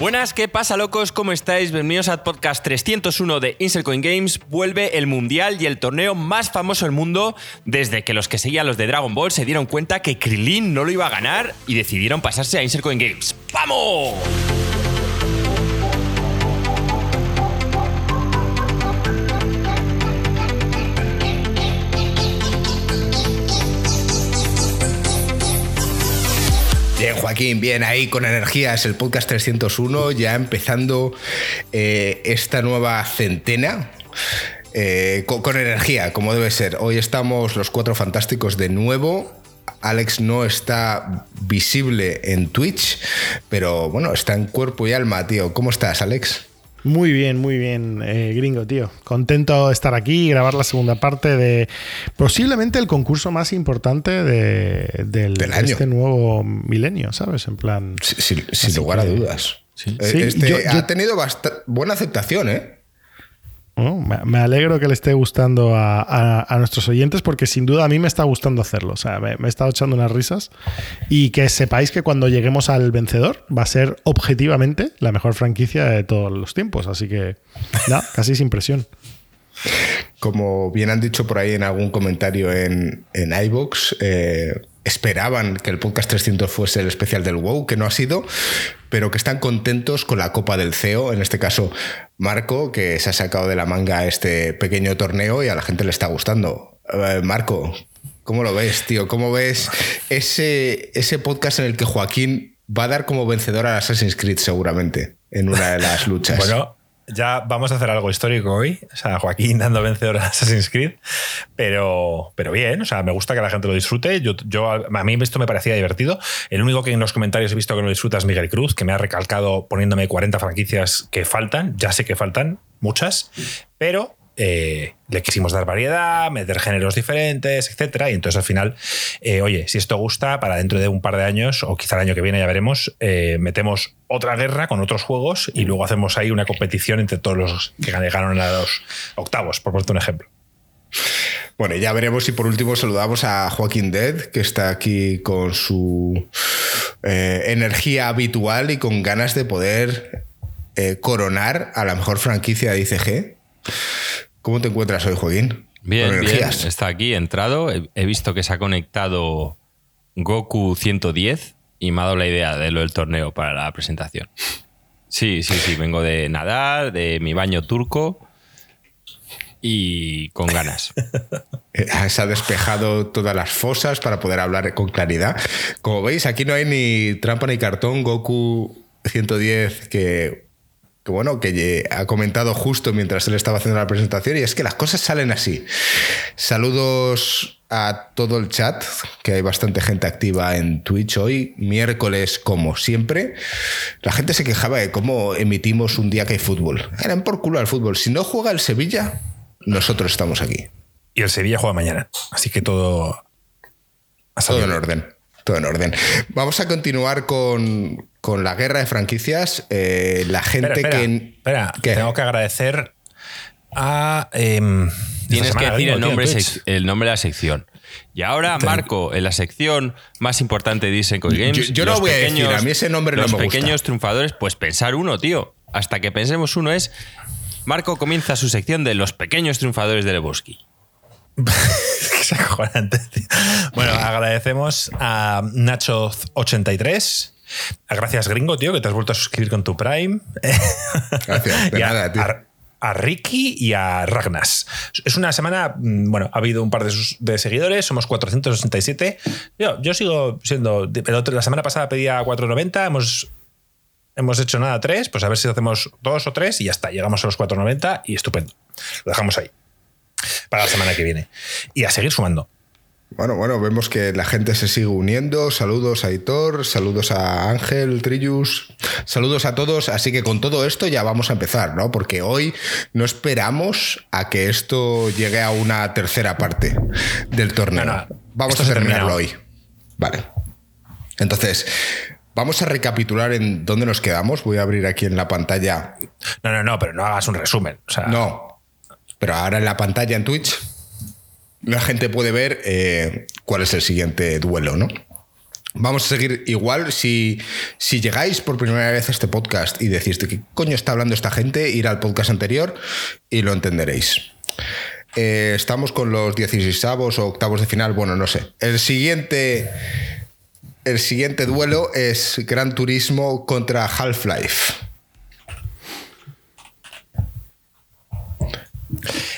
Buenas, ¿qué pasa locos? ¿Cómo estáis? Bienvenidos al podcast 301 de Insercoin Games. Vuelve el mundial y el torneo más famoso del mundo desde que los que seguían los de Dragon Ball se dieron cuenta que Krillin no lo iba a ganar y decidieron pasarse a Insercoin Games. ¡Vamos! Joaquín, bien, ahí con energía. Es el podcast 301, ya empezando eh, esta nueva centena. eh, con, con energía, como debe ser. Hoy estamos los cuatro fantásticos de nuevo. Alex no está visible en Twitch, pero bueno, está en cuerpo y alma, tío. ¿Cómo estás, Alex? Muy bien, muy bien, eh, gringo, tío. Contento de estar aquí y grabar la segunda parte de posiblemente el concurso más importante de, del, Del de año. este nuevo milenio, ¿sabes? En plan. Sí, sí, sin lugar a dudas. Sí. Eh, Sí, este yo- ha tenido buena aceptación, ¿eh? Me, alegro que le esté gustando a, nuestros oyentes porque sin duda a mí me está gustando hacerlo. O sea, me, me he estado echando unas risas y que sepáis que cuando lleguemos al vencedor va a ser objetivamente la mejor franquicia de todos los tiempos. Así que, casi sin presión. Como bien han dicho por ahí en algún comentario en, en eh, esperaban que el podcast 300 fuese el especial del WoW, que no ha sido, pero que están contentos con la Copa del CEO, en este caso Marco, que se ha sacado de la manga este pequeño torneo y a la gente le está gustando. Eh, Marco, ¿cómo lo ves, tío? ¿Cómo ves ese, ese podcast en el que Joaquín va a dar como vencedor al Assassin's Creed seguramente en una de las luchas? Bueno, ya vamos a hacer algo histórico hoy. O sea, Joaquín dando vencedor a Assassin's Creed. Pero, pero bien, o sea, me gusta que la gente lo disfrute. Yo, a mí esto me parecía divertido. El único que en los comentarios he visto que no disfruta es Miguel Cruz, que me ha recalcado poniéndome 40 franquicias que faltan. Ya sé que faltan muchas, pero eh, le quisimos dar variedad, meter géneros diferentes, etcétera. Y entonces al final, eh, oye, si esto gusta, para dentro de un par de años, o quizá el año que viene, ya veremos, eh, metemos otra guerra con otros juegos y luego hacemos ahí una competición entre todos los que ganaron a los octavos, por ponerte un ejemplo. Bueno, y ya veremos si por último saludamos a Joaquín Dead, que está aquí con su energía habitual y con ganas de poder coronar a la mejor franquicia de ICG. ¿Cómo te encuentras hoy, Joaquín? Bien, bien. Está aquí, entrado. He, visto que se ha conectado Goku 110 y me ha dado la idea de lo del torneo para la presentación. Sí, sí, sí. Vengo de nadar, de mi baño turco y con ganas. Se ha despejado todas las fosas para poder hablar con claridad. Como veis, aquí no hay ni trampa ni cartón. Goku 110 que, que bueno, que ha comentado justo mientras él estaba haciendo la presentación y es que las cosas salen así. Saludos a todo el chat, que hay bastante gente activa en Twitch hoy, miércoles como siempre. La gente se quejaba de cómo emitimos un día que hay fútbol. Eran por culo al fútbol. Si no juega el Sevilla, nosotros estamos aquí. Y el Sevilla juega mañana. Así que todo. Todo en orden. Todo en orden. Vamos a continuar con, con la guerra de franquicias. Eh, la gente Espera, espera, que. espera, ¿Qué? tengo que agradecer a. em, Tienes que decir el nombre, el nombre de la sección. Y ahora, Marco, en la sección más importante de Disney Games. Yo- yo no los voy a decir, a mí ese nombre no los me gusta. pequeños triunfadores, pues pensar uno, tío. Hasta que pensemos uno es. Marco comienza su sección de los pequeños triunfadores de Lebowski. Es acojonante, tío. Bueno, agradecemos a Nacho83. Gracias, gringo, tío, que te has vuelto a suscribir con tu Prime. Gracias. De nada, tío. a- a Ricky y a Ragnas. Es una semana, mm, bueno, ha habido un par de, sus- de seguidores, somos 467. Yo, yo sigo siendo. el otro- la semana pasada pedía 490, hemos, hemos hecho nada tres, pues a ver si hacemos dos o tres y ya está, llegamos a los 490 y estupendo. Lo dejamos ahí. Para la semana que viene. Y a seguir sumando. Bueno, bueno, vemos que la gente se sigue uniendo. Saludos a Hitor, saludos a Ángel, Trillus, saludos a todos. Así que con todo esto ya vamos a empezar, ¿no? Porque hoy no esperamos a que esto llegue a una tercera parte del torneo. No, no, vamos esto a terminarlo hoy. Vale. Entonces, vamos a recapitular en dónde nos quedamos. Voy a abrir aquí en la pantalla. No, no, no, pero no hagas un resumen. O sea, No, pero ahora en la pantalla en Twitch la gente puede ver eh, cuál es el siguiente duelo, ¿no? Vamos a seguir igual. Si, si llegáis por primera vez a este podcast y decís de qué coño está hablando esta gente, ir al podcast anterior y lo entenderéis. Eh, estamos con los 16 o octavos de final, bueno, no sé. El siguiente, el siguiente duelo es Gran Turismo contra Half-Life.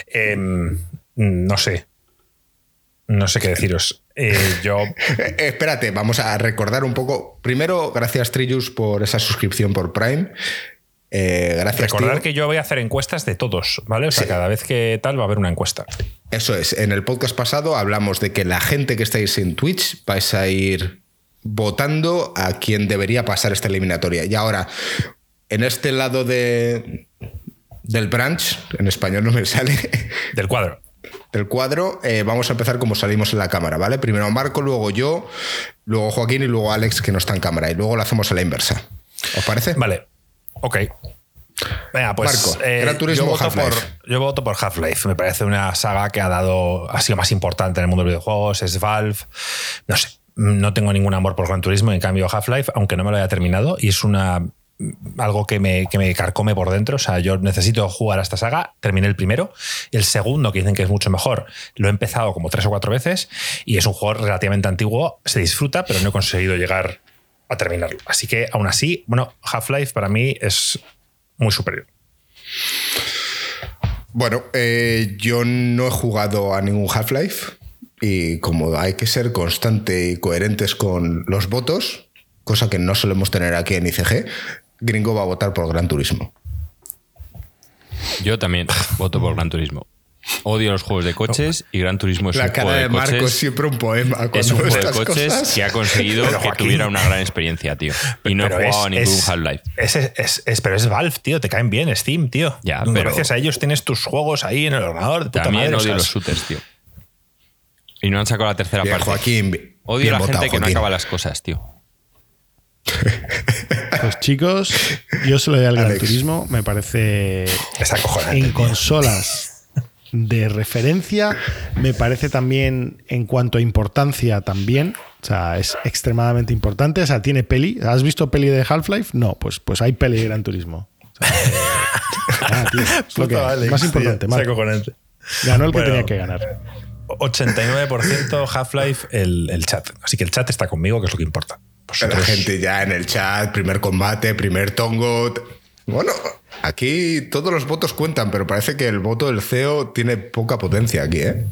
Em, no sé. No sé qué deciros. Eh, yo. Espérate, vamos a recordar un poco. Primero, gracias Trillus por esa suscripción por Prime. Eh, gracias. Recordar que yo voy a hacer encuestas de todos, ¿vale? O sea, cada vez que tal va a haber una encuesta. Eso es. En el podcast pasado hablamos de que la gente que estáis en Twitch vais a ir votando a quien debería pasar esta eliminatoria. Y ahora, en este lado de, del branch, en español no me sale. Del cuadro. Del cuadro, eh, vamos a empezar como salimos en la cámara, ¿vale? Primero Marco, luego yo, luego Joaquín y luego Alex, que no está en cámara. Y luego lo hacemos a la inversa. ¿Os parece? Vale. Ok. Venga, pues. Marco, Gran Turismo yo, voto por, yo voto por Half-Life. Me parece una saga que ha dado. ha sido más importante en el mundo de los videojuegos. Es Valve. No sé. No tengo ningún amor por Gran Turismo. En cambio, Half-Life, aunque no me lo haya terminado, y es una. Algo que me, que me carcome por dentro. O sea, yo necesito jugar a esta saga. Terminé el primero. El segundo, que dicen que es mucho mejor, lo he empezado como tres o cuatro veces. Y es un juego relativamente antiguo. Se disfruta, pero no he conseguido llegar a terminarlo. Así que, aún así, bueno, Half-Life para mí es muy superior. Bueno, eh, yo no he jugado a ningún Half-Life y como hay que ser constante y coherentes con los votos, cosa que no solemos tener aquí en ICG, Gringo va a votar por Gran Turismo. Yo también voto por Gran Turismo. Odio los juegos de coches y Gran Turismo es La un juego cara de de Marco coches. es siempre un poema. Es un juego de coches cosas. que ha conseguido Pero, que Joaquín. tuviera una gran experiencia, tío. Y no he jugado a ningún Half-Life. Es, es- es- pero es Valve, tío. Te caen bien Steam, tío. Ya, pero- Gracias a ellos tienes tus juegos ahí en el ordenador. De puta También madre, o odio sea, los shooters, tío. Y no han sacado la tercera Bien, parte. Joaquín. Odio a la votado, gente que no acaba las cosas, tío. Pues chicos, yo se lo doy al Gran. Turismo. Me parece Es acojonante, en tío. consolas de referencia. Me parece también en cuanto a importancia también. O sea, es extremadamente importante. O sea, tiene peli. ¿Has visto peli de Half-Life? No, pues, pues hay peli de Gran Turismo. O sea, nada, tío, es lo que Puto hay. Alex, Más tío. importante, Es acojonante. Ganó el que Bueno. tenía que ganar. 89% Half-Life el, el chat. Así que el chat está conmigo, que es lo que importa. La gente ya en el chat, primer combate, primer tongo. Bueno, aquí todos los votos cuentan, pero parece que el voto del CEO tiene poca potencia aquí, ¿eh?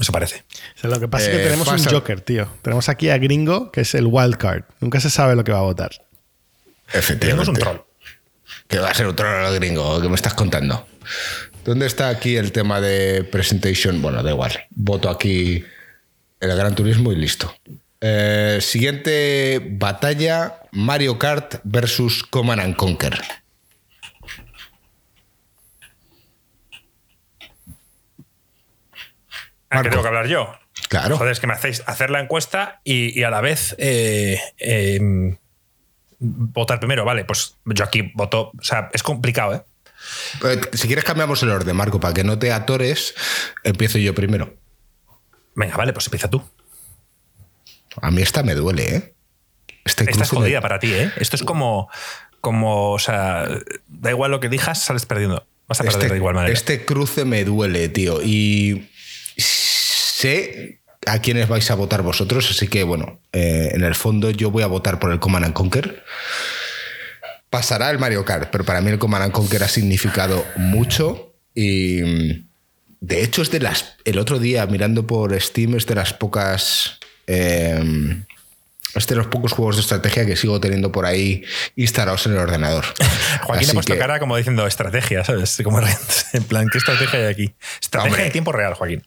Eso parece. O sea, lo que pasa es que Eh, tenemos pasa- un Joker, tío. Tenemos aquí a Gringo, que es el wild card. Nunca se sabe lo que va a votar. Efectivamente. Tenemos un troll. Que va a ser un troll al gringo, ¿qué me estás contando? ¿Dónde está aquí el tema de presentation? Bueno, da igual. Voto aquí el Gran Turismo y listo. Eh, siguiente batalla: Mario Kart versus Command and Conquer. ¿A Marco. qué tengo que hablar yo? Claro. Joder, es que me hacéis hacer la encuesta y, y a la vez eh, eh, votar primero. Vale, pues yo aquí voto. O sea, es complicado, ¿eh? Eh, Si quieres, cambiamos el orden, Marco, para que no te atores. Empiezo yo primero. Venga, vale, pues empieza tú. A mí esta me duele, ¿eh? Este Esta es me- jodida para ti, ¿eh? Esto es como, como, o sea, da igual lo que dijas, sales perdiendo. Vas a perder Este, de igual manera. este cruce me duele, tío. Y sé a quiénes vais a votar vosotros, así que bueno, eh, en el fondo yo voy a votar por el Command and Conquer. Pasará el Mario Kart, pero para mí el Command and Conquer ha significado mucho y mm, de hecho es de las... El otro día mirando por Steam es de las pocas... eh, es de los pocos juegos de estrategia que sigo teniendo por ahí instalados en el ordenador. Joaquín Así ha puesto que- cara como diciendo estrategia, ¿sabes? Como en plan, ¿qué estrategia hay aquí? Estrategia Hombre. en tiempo real, Joaquín.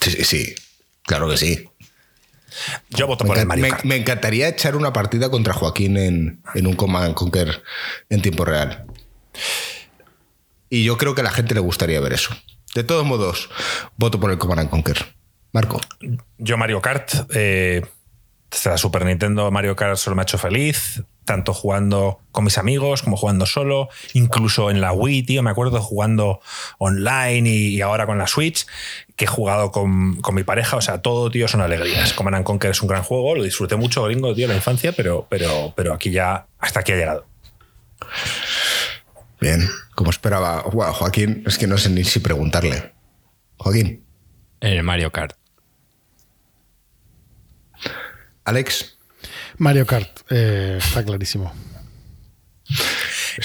Sí, sí, sí. Claro que sí. Yo voto Me, por el Mario me- Kart. me encantaría echar una partida contra Joaquín en, en un Command and Conquer en tiempo real. Y yo creo que a la gente le gustaría ver eso. De todos modos, voto por el Command and Conquer. Marco. Yo Mario Kart, eh, la Super Nintendo Mario Kart solo me ha hecho feliz. tanto jugando con mis amigos como jugando solo, incluso en la Wii, tío, me acuerdo jugando online y, ahora con la Switch, que he jugado con, mi pareja, o sea, todo, tío, son alegrías. Command Conquer es un gran juego, lo disfruté mucho, gringo, tío, la infancia, pero, pero, pero aquí ya, hasta aquí ha llegado. Bien, como esperaba. Joaquín, es que no sé ni si preguntarle. Joaquín. El Mario Kart. Alex. Mario Kart, eh, está clarísimo.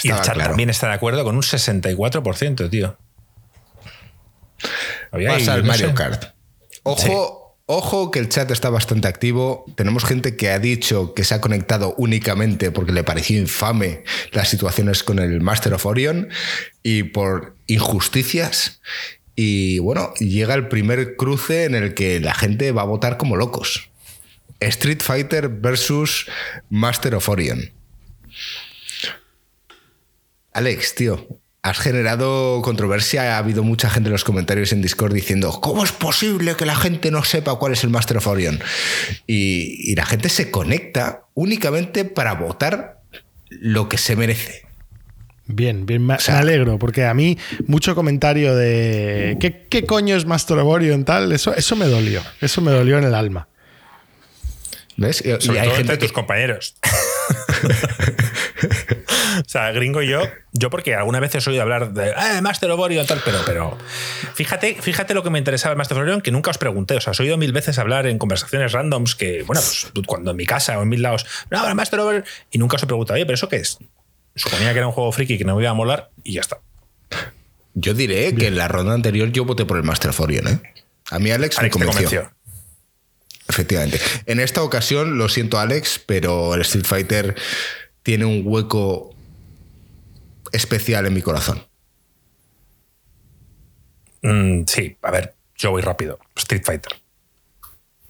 y el chat también está de acuerdo con un 64%, tío. Pasa el Mario Kart. Ojo, ojo que el chat está bastante activo. Tenemos gente que ha dicho que se ha conectado únicamente porque le pareció infame las situaciones con el Master of Orion y por injusticias. Y bueno, llega el primer cruce en el que la gente va a votar como locos. Street Fighter versus Master of Orion. Alex, tío, has generado controversia. Ha habido mucha gente en los comentarios en Discord diciendo: ¿Cómo es posible que la gente no sepa cuál es el Master of Orion? Y, la gente se conecta únicamente para votar lo que se merece. Bien, bien, me, alegro, porque a mí mucho comentario de ¿qué, coño es Master of Orion? Tal, eso, eso me dolió, eso me dolió en el alma. ¿Ves? Y, hay gente entre tus compañeros. o sea, gringo y yo, yo porque alguna vez he oído hablar de eh, Master of Orion tal, pero, pero fíjate, fíjate lo que me interesaba el Master of Orion, que nunca os pregunté. O sea, os he oído mil veces hablar en conversaciones randoms que, bueno, pues cuando en mi casa o en mil lados, no, el Master of Orion, y nunca os he preguntado, oye, ¿pero eso qué es? Suponía que era un juego friki que no me iba a molar y ya está. Yo diré que en la ronda anterior yo voté por el Master of Orion, ¿eh? A mí Alex, me convenció. Efectivamente. En esta ocasión, lo siento Alex, pero el Street Fighter tiene un hueco especial en mi corazón. Mm, sí, a ver, yo voy rápido. Street Fighter.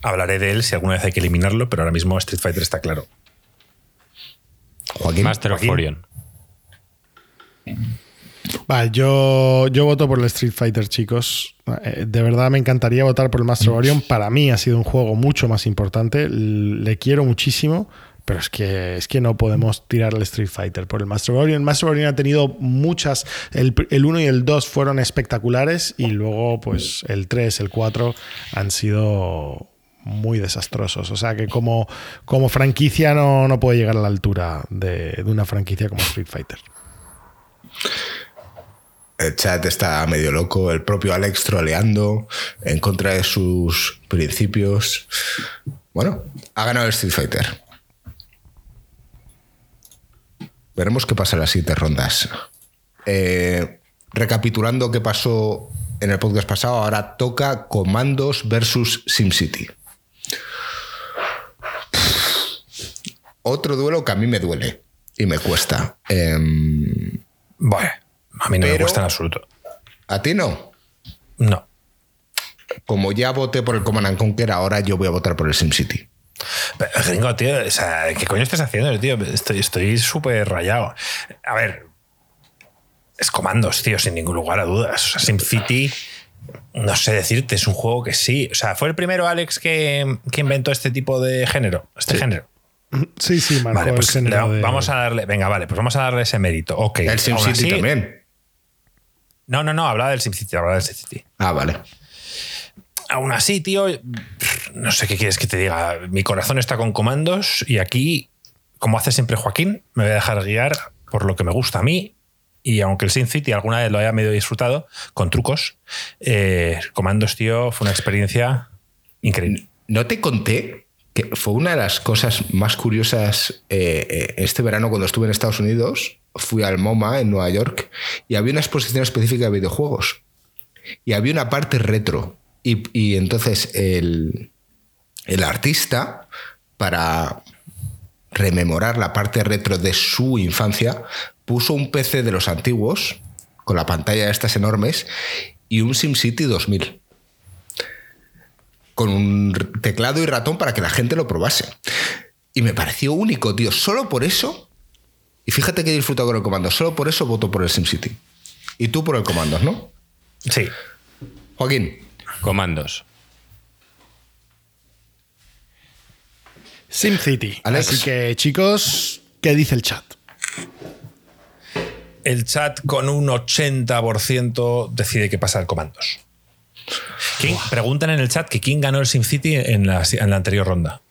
Hablaré de él si alguna vez hay que eliminarlo, pero ahora mismo Street Fighter está claro. Joaquín. Master of Orion. Vale, yo, yo voto por el Street Fighter, chicos. Eh, de verdad me encantaría votar por el Master Orion. Para mí ha sido un juego mucho más importante. Le quiero muchísimo. Pero es que, es que no podemos tirar el Street Fighter por el Master Orion. El Master Orion ha tenido muchas. El, 1 y el 2 fueron espectaculares. Y luego, pues, el 3, el 4 han sido muy desastrosos. O sea que como, como franquicia no, no puede llegar a la altura de, de una franquicia como Street Fighter. El chat está medio loco, el propio Alex troleando en contra de sus principios. Bueno, ha ganado el Street Fighter. Veremos qué pasa en las siguientes rondas. Eh, recapitulando qué pasó en el podcast pasado, ahora toca Comandos versus SimCity. Otro duelo que a mí me duele y me cuesta. Bueno. A mí no me gusta en absoluto. ¿A ti no? No. Como ya voté por el Command Conquer, ahora yo voy a votar por el SimCity. Pero, gringo, tío, o sea, ¿qué coño estás haciendo, tío? Estoy súper rayado. A ver, es comandos, tío, sin ningún lugar a dudas. O sea, SimCity, no sé decirte, es un juego que sí. O sea, fue el primero, Alex, que, inventó este tipo de género, este género. Sí, sí, marcó vale, pues Vamos a darle, venga, vale, pues vamos a darle ese mérito. Ok. El SimCity también. No, no, no, hablaba del SimCity, hablaba del SimCity. Ah, vale. Aún así, tío, no sé qué quieres que te diga. Mi corazón está con comandos y aquí, como hace siempre Joaquín, me voy a dejar guiar por lo que me gusta a mí. Y aunque el SimCity alguna vez lo haya medio disfrutado, con trucos, eh, comandos, tío, fue una experiencia increíble. No te conté que fue una de las cosas más curiosas eh, eh, este verano cuando estuve en Estados Unidos fui al MoMA en Nueva York y había una exposición específica de videojuegos. Y había una parte retro. Y, entonces el, el artista, para rememorar la parte retro de su infancia, puso un PC de los antiguos, con la pantalla de estas enormes, y un SimCity 2000. Con un teclado y ratón para que la gente lo probase. Y me pareció único, tío. Solo por eso y fíjate que disfruto con el comando. Solo por eso voto por el SimCity. Y tú por el Comandos, ¿no? Sí. Joaquín. Comandos. SimCity. Así que, chicos, ¿Qué dice el chat? El chat con un 80% decide que pasa el comandos. ¿Quién- preguntan en el chat que quién ganó el SimCity en la, en la anterior ronda.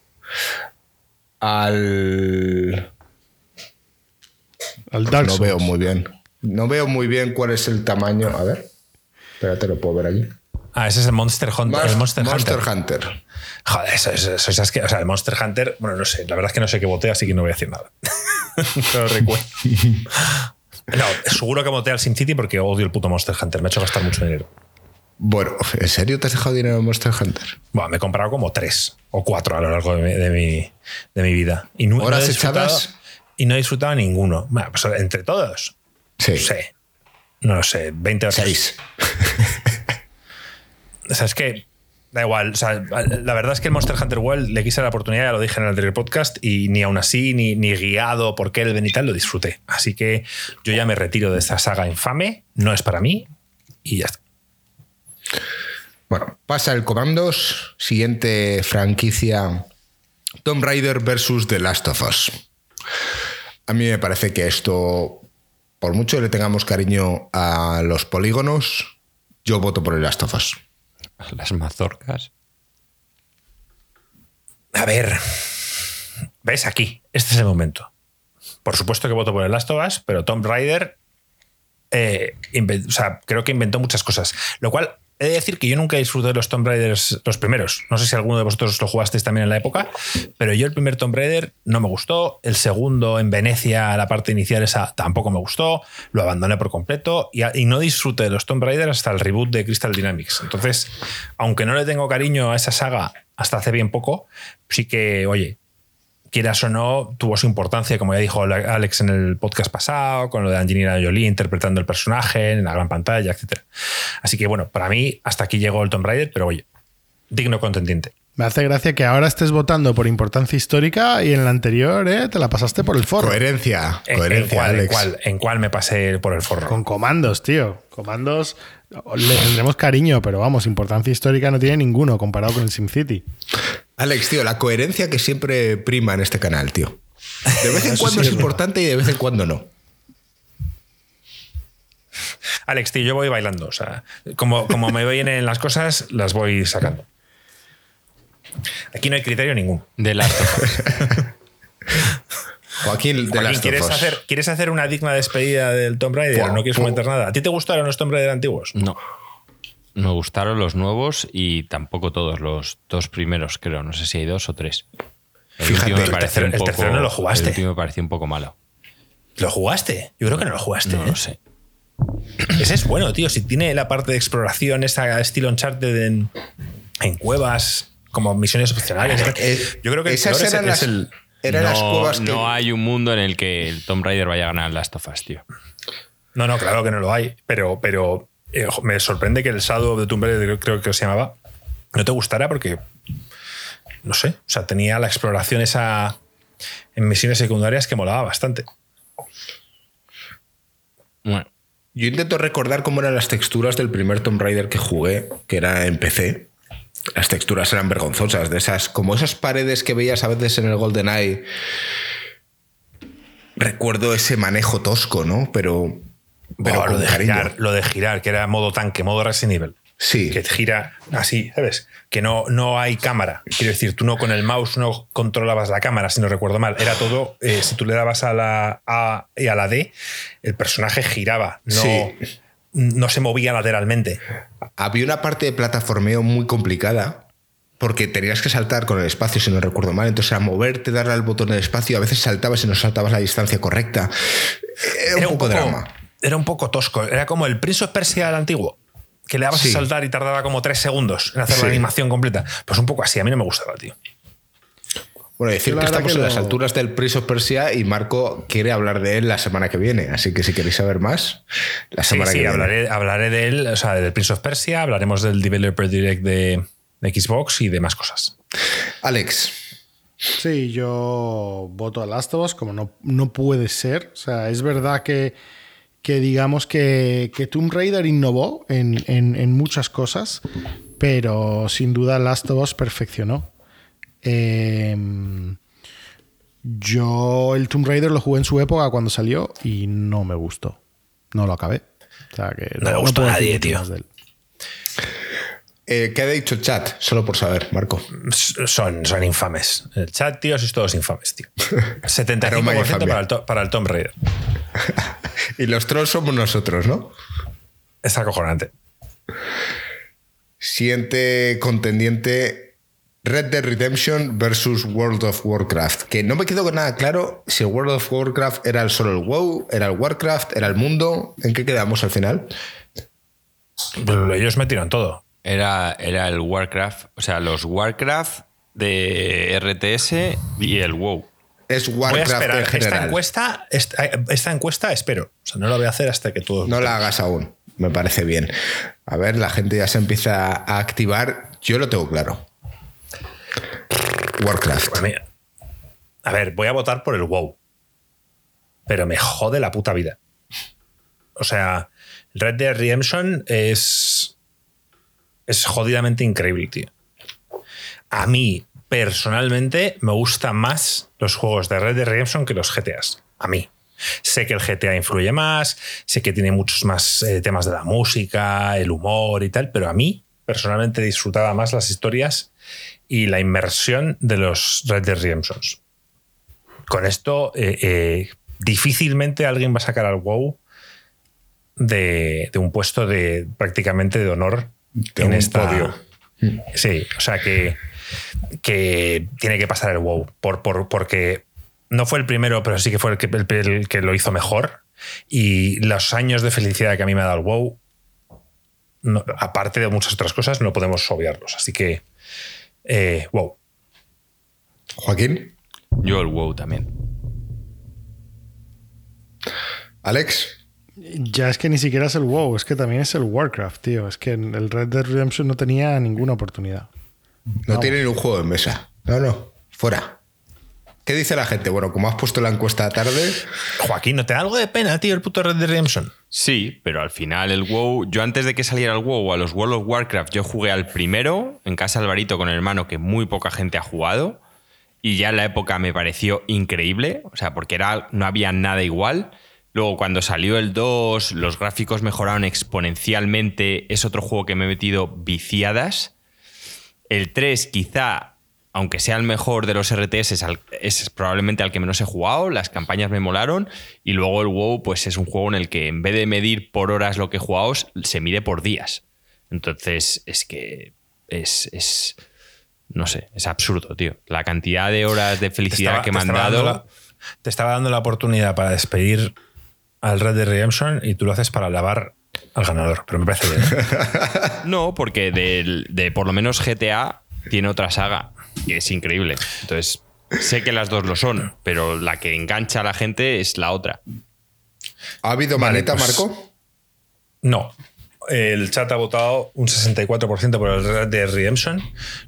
Al. Al Dark No veo muy bien. No veo muy bien cuál es el tamaño. A ver. Espérate, lo puedo ver aquí. Ah, ese es el Monster, Hunt- Mas- el Monster, Monster Hunter. Hunter. Joder, eso, eso, eso es asque- O sea, el Monster Hunter, bueno, no sé, la verdad es que no sé qué voté, así que no voy a decir nada. no lo recuerdo. No, seguro que voté al SimCity porque odio el puto Monster Hunter, me ha hecho gastar mucho dinero. Bueno, ¿en serio te has dejado dinero en Monster Hunter? Bueno, me he comprado como tres o cuatro a lo largo de mi, de mi, de mi vida. Y no, no ¿Horas disfrutado- echadas? Y no he disfrutado ninguno. Bueno, pues entre todos, Sí. no sé. No lo sé, 20 horas. Seis. O sea, es que da igual. O sea, la verdad es que el Monster Hunter World le quise la oportunidad, ya lo dije en el anterior podcast, y ni aún así, ni, ni guiado por Kelvin y tal, lo disfruté. Así que yo ya me retiro de esta saga infame, no es para mí, y ya está. Bueno, pasa el Comandos. Siguiente franquicia: Tomb Raider versus The Last of Us. A mí me parece que esto, por mucho que le tengamos cariño a los polígonos, yo voto por el Last of Us. Las mazorcas. A ver, ¿ves aquí? Este es el momento. Por supuesto que voto por el Last of Us, pero Tomb Raider eh, o sea, creo que inventó muchas cosas. Lo cual, he de decir que yo nunca disfruté de los Tomb Raiders, los primeros. No sé si alguno de vosotros lo jugasteis también en la época, pero yo el primer Tomb Raider no me gustó. El segundo en Venecia, la parte inicial esa, tampoco me gustó. Lo abandoné por completo y, y no disfruté de los Tomb Raider hasta el reboot de Crystal Dynamics. Entonces, aunque no le tengo cariño a esa saga hasta hace bien poco, sí que, oye, quieras o no, tuvo su importancia, como ya dijo Alex en el podcast pasado, con lo de Angelina Jolie interpretando el personaje en la gran pantalla, etc. Así que bueno, para mí hasta aquí llegó el Tomb Raider, pero oye, digno contendiente. Me hace gracia que ahora estés votando por importancia histórica y en la anterior eh, te la pasaste por el forro. Coherencia. ¿En, en Coherencia, en, Alex. cuál, en cuál me pasé por el forro? Con comandos, tío. Comandos le tendremos cariño, pero vamos, importancia histórica no tiene ninguno comparado con el SimCity. Alex, tío, la coherencia que siempre prima en este canal, tío. De vez en cuando sí es importante y de vez en cuando no. Alex, tío, yo voy bailando. O sea, como, como me vienen las cosas, las voy sacando. Aquí no hay criterio ninguno. De las Joaquín, de Joaquín, las ¿quieres hacer, ¿quieres hacer una digna despedida del Tomb Raider? ¿No quieres comentar nada? ¿A ti te gustaron los Tomb Raider antiguos? No. Me gustaron los nuevos y tampoco todos, los dos primeros, creo. No sé si hay dos o tres. El Fíjate, me el tercero- un el poco, tercero no lo jugaste. El último me pareció un poco malo. ¿Lo jugaste? Yo creo que no lo jugaste. No ¿eh? lo sé. Ese es bueno, tío. Si tiene la parte de exploración, esa estilo Uncharted en, en cuevas, como misiones opcionales. Eh, Yo creo que el esas es- eran es las, el- eran las no, cuevas que... no hay un mundo en el que el Tomb Raider vaya a ganar Last of Us, tío. No, no, claro que no lo hay. Pero, pero eh, me sorprende que el Shadow of the Tomb Raider, creo- creo que se llamaba, no te gustara porque, no sé, o sea, tenía la exploración esa en misiones secundarias que molaba bastante. Bueno, Yo intento recordar cómo eran las texturas del primer Tomb Raider que jugué, que era en PC. Las texturas eran vergonzosas, de esas, como esas paredes que veías a veces en el GoldenEye. Recuerdo ese manejo tosco, ¿no? Pero, pero lo, de girar, lo de girar, que era modo tanque, modo Resident Evil. Sí. que gira así, ¿sabes? Que no, no hay cámara. Quiero decir, tú no con el mouse no controlabas la cámara, si no recuerdo mal. Era todo, eh, si tú le dabas a la A y a la D, el personaje giraba, no, Sí. no se movía lateralmente. Había una parte de plataformeo muy complicada porque tenías que saltar con el espacio, si no recuerdo mal. Entonces, a moverte, darle al botón del espacio, a veces saltabas y no saltabas la distancia correcta. Era, un poco drama. Era un poco tosco. Era como el Prince of Persia al antiguo. Que le dabas Sí. a saltar y tardaba como tres segundos en hacer Sí. la animación completa. Pues un poco así, a mí no me gustaba, tío. Bueno, decir la que verdad estamos que en las alturas del Prince of Persia y Marco quiere hablar de él la semana que viene. Así que si queréis saber más, la semana sí, que viene. hablaré, hablaré de él, o sea, del Prince of Persia, hablaremos del Developer Direct de, de Xbox y demás cosas. Alex, Sí, yo voto a Last of Us como no, no puede ser. O sea, es verdad que, que digamos que, que Tomb Raider innovó en, en- en muchas cosas, pero sin duda Last of Us perfeccionó. Eh, Yo el Tomb Raider lo jugué en su época cuando salió y no me gustó. No lo acabé. O sea que No le gustó a nadie, tío. Eh, ¿Qué ha dicho chat? Solo por saber, Marco. Son, son infames. El chat, tío, sois todos infames, tío. Aroma y 75% infamia. para el, para el Tomb Raider. Y los trolls somos nosotros, ¿no? Es acojonante. Siguiente contendiente: Red Dead Redemption versus World of Warcraft. Que no me quedó con nada claro si el World of Warcraft era el solo el WoW, era el Warcraft, era el mundo. ¿En qué quedamos al final? Pero ellos metieron todo. Era, era el Warcraft, o sea, los Warcraft de RTS y el WoW. Es Voy a Warcraft esperar. en Esta encuesta, esta, esta encuesta espero. O sea, no la voy a hacer hasta que todos. No la hagas aún. Me parece bien. A ver, la gente ya se empieza a activar. Yo lo tengo claro. Warcraft. A ver, voy a votar por el WoW. Pero me jode la puta vida. O sea, Red Dead Redemption es. Es jodidamente increíble, tío. A mí, personalmente, me gustan más los juegos de Red Dead Redemption que los GTAs. A mí. Sé que el GTA influye más, sé que tiene muchos más eh, temas de la música, el humor y tal, pero a mí, personalmente, disfrutaba más las historias y la inmersión de los Red Dead Redemptions. Con esto, eh, eh, difícilmente alguien va a sacar al WoW de, de un puesto de prácticamente de honor De en un esta podio. Sí, o sea que, que tiene que pasar el WoW por, por- porque no fue el primero, pero sí que fue el que, el- el que lo hizo mejor. Y los años de felicidad que a mí me ha dado el WoW, no- aparte de muchas otras cosas, no podemos obviarlos. Así que, eh, WoW. Joaquín, Yo el WoW también. Alex. Ya es que ni siquiera es el WoW, es que también es el Warcraft, tío. Es que el Red Dead Redemption no tenía ninguna oportunidad. No tiene ni un juego en mesa. No, no. Fuera. ¿Qué dice la gente? Bueno, como has puesto la encuesta tarde, Joaquín, ¿no te da algo de pena, tío, el puto Red Dead Redemption? Sí, pero al final el WoW, yo antes de que saliera el WoW a los World of Warcraft, yo jugué al primero en casa de Alvarito con el hermano que muy poca gente ha jugado y ya en la época me pareció increíble, o sea, porque era, no había nada igual. Luego cuando salió el 2, los gráficos mejoraron exponencialmente, es otro juego que me he metido viciadas. El 3 quizá, aunque sea el mejor de los RTS, es, al- es probablemente al que menos he jugado, las campañas me molaron y luego el WoW pues es un juego en el que en vez de medir por horas lo que he jugado, se mide por días. Entonces es que es, es- no sé, es absurdo, tío. La cantidad de horas de felicidad estaba- que me han dado... la- te estaba dando la oportunidad para despedir al Red Dead Redemption y tú lo haces para alabar al ganador. Pero me parece bien. No, porque de, por lo menos GTA tiene otra saga y es increíble. Entonces, sé que las dos lo son, pero la que engancha a la gente es la otra. ¿ha habido Vale, maneta, pues- Marco? No. El chat ha votado un 64% por el Red Dead Redemption,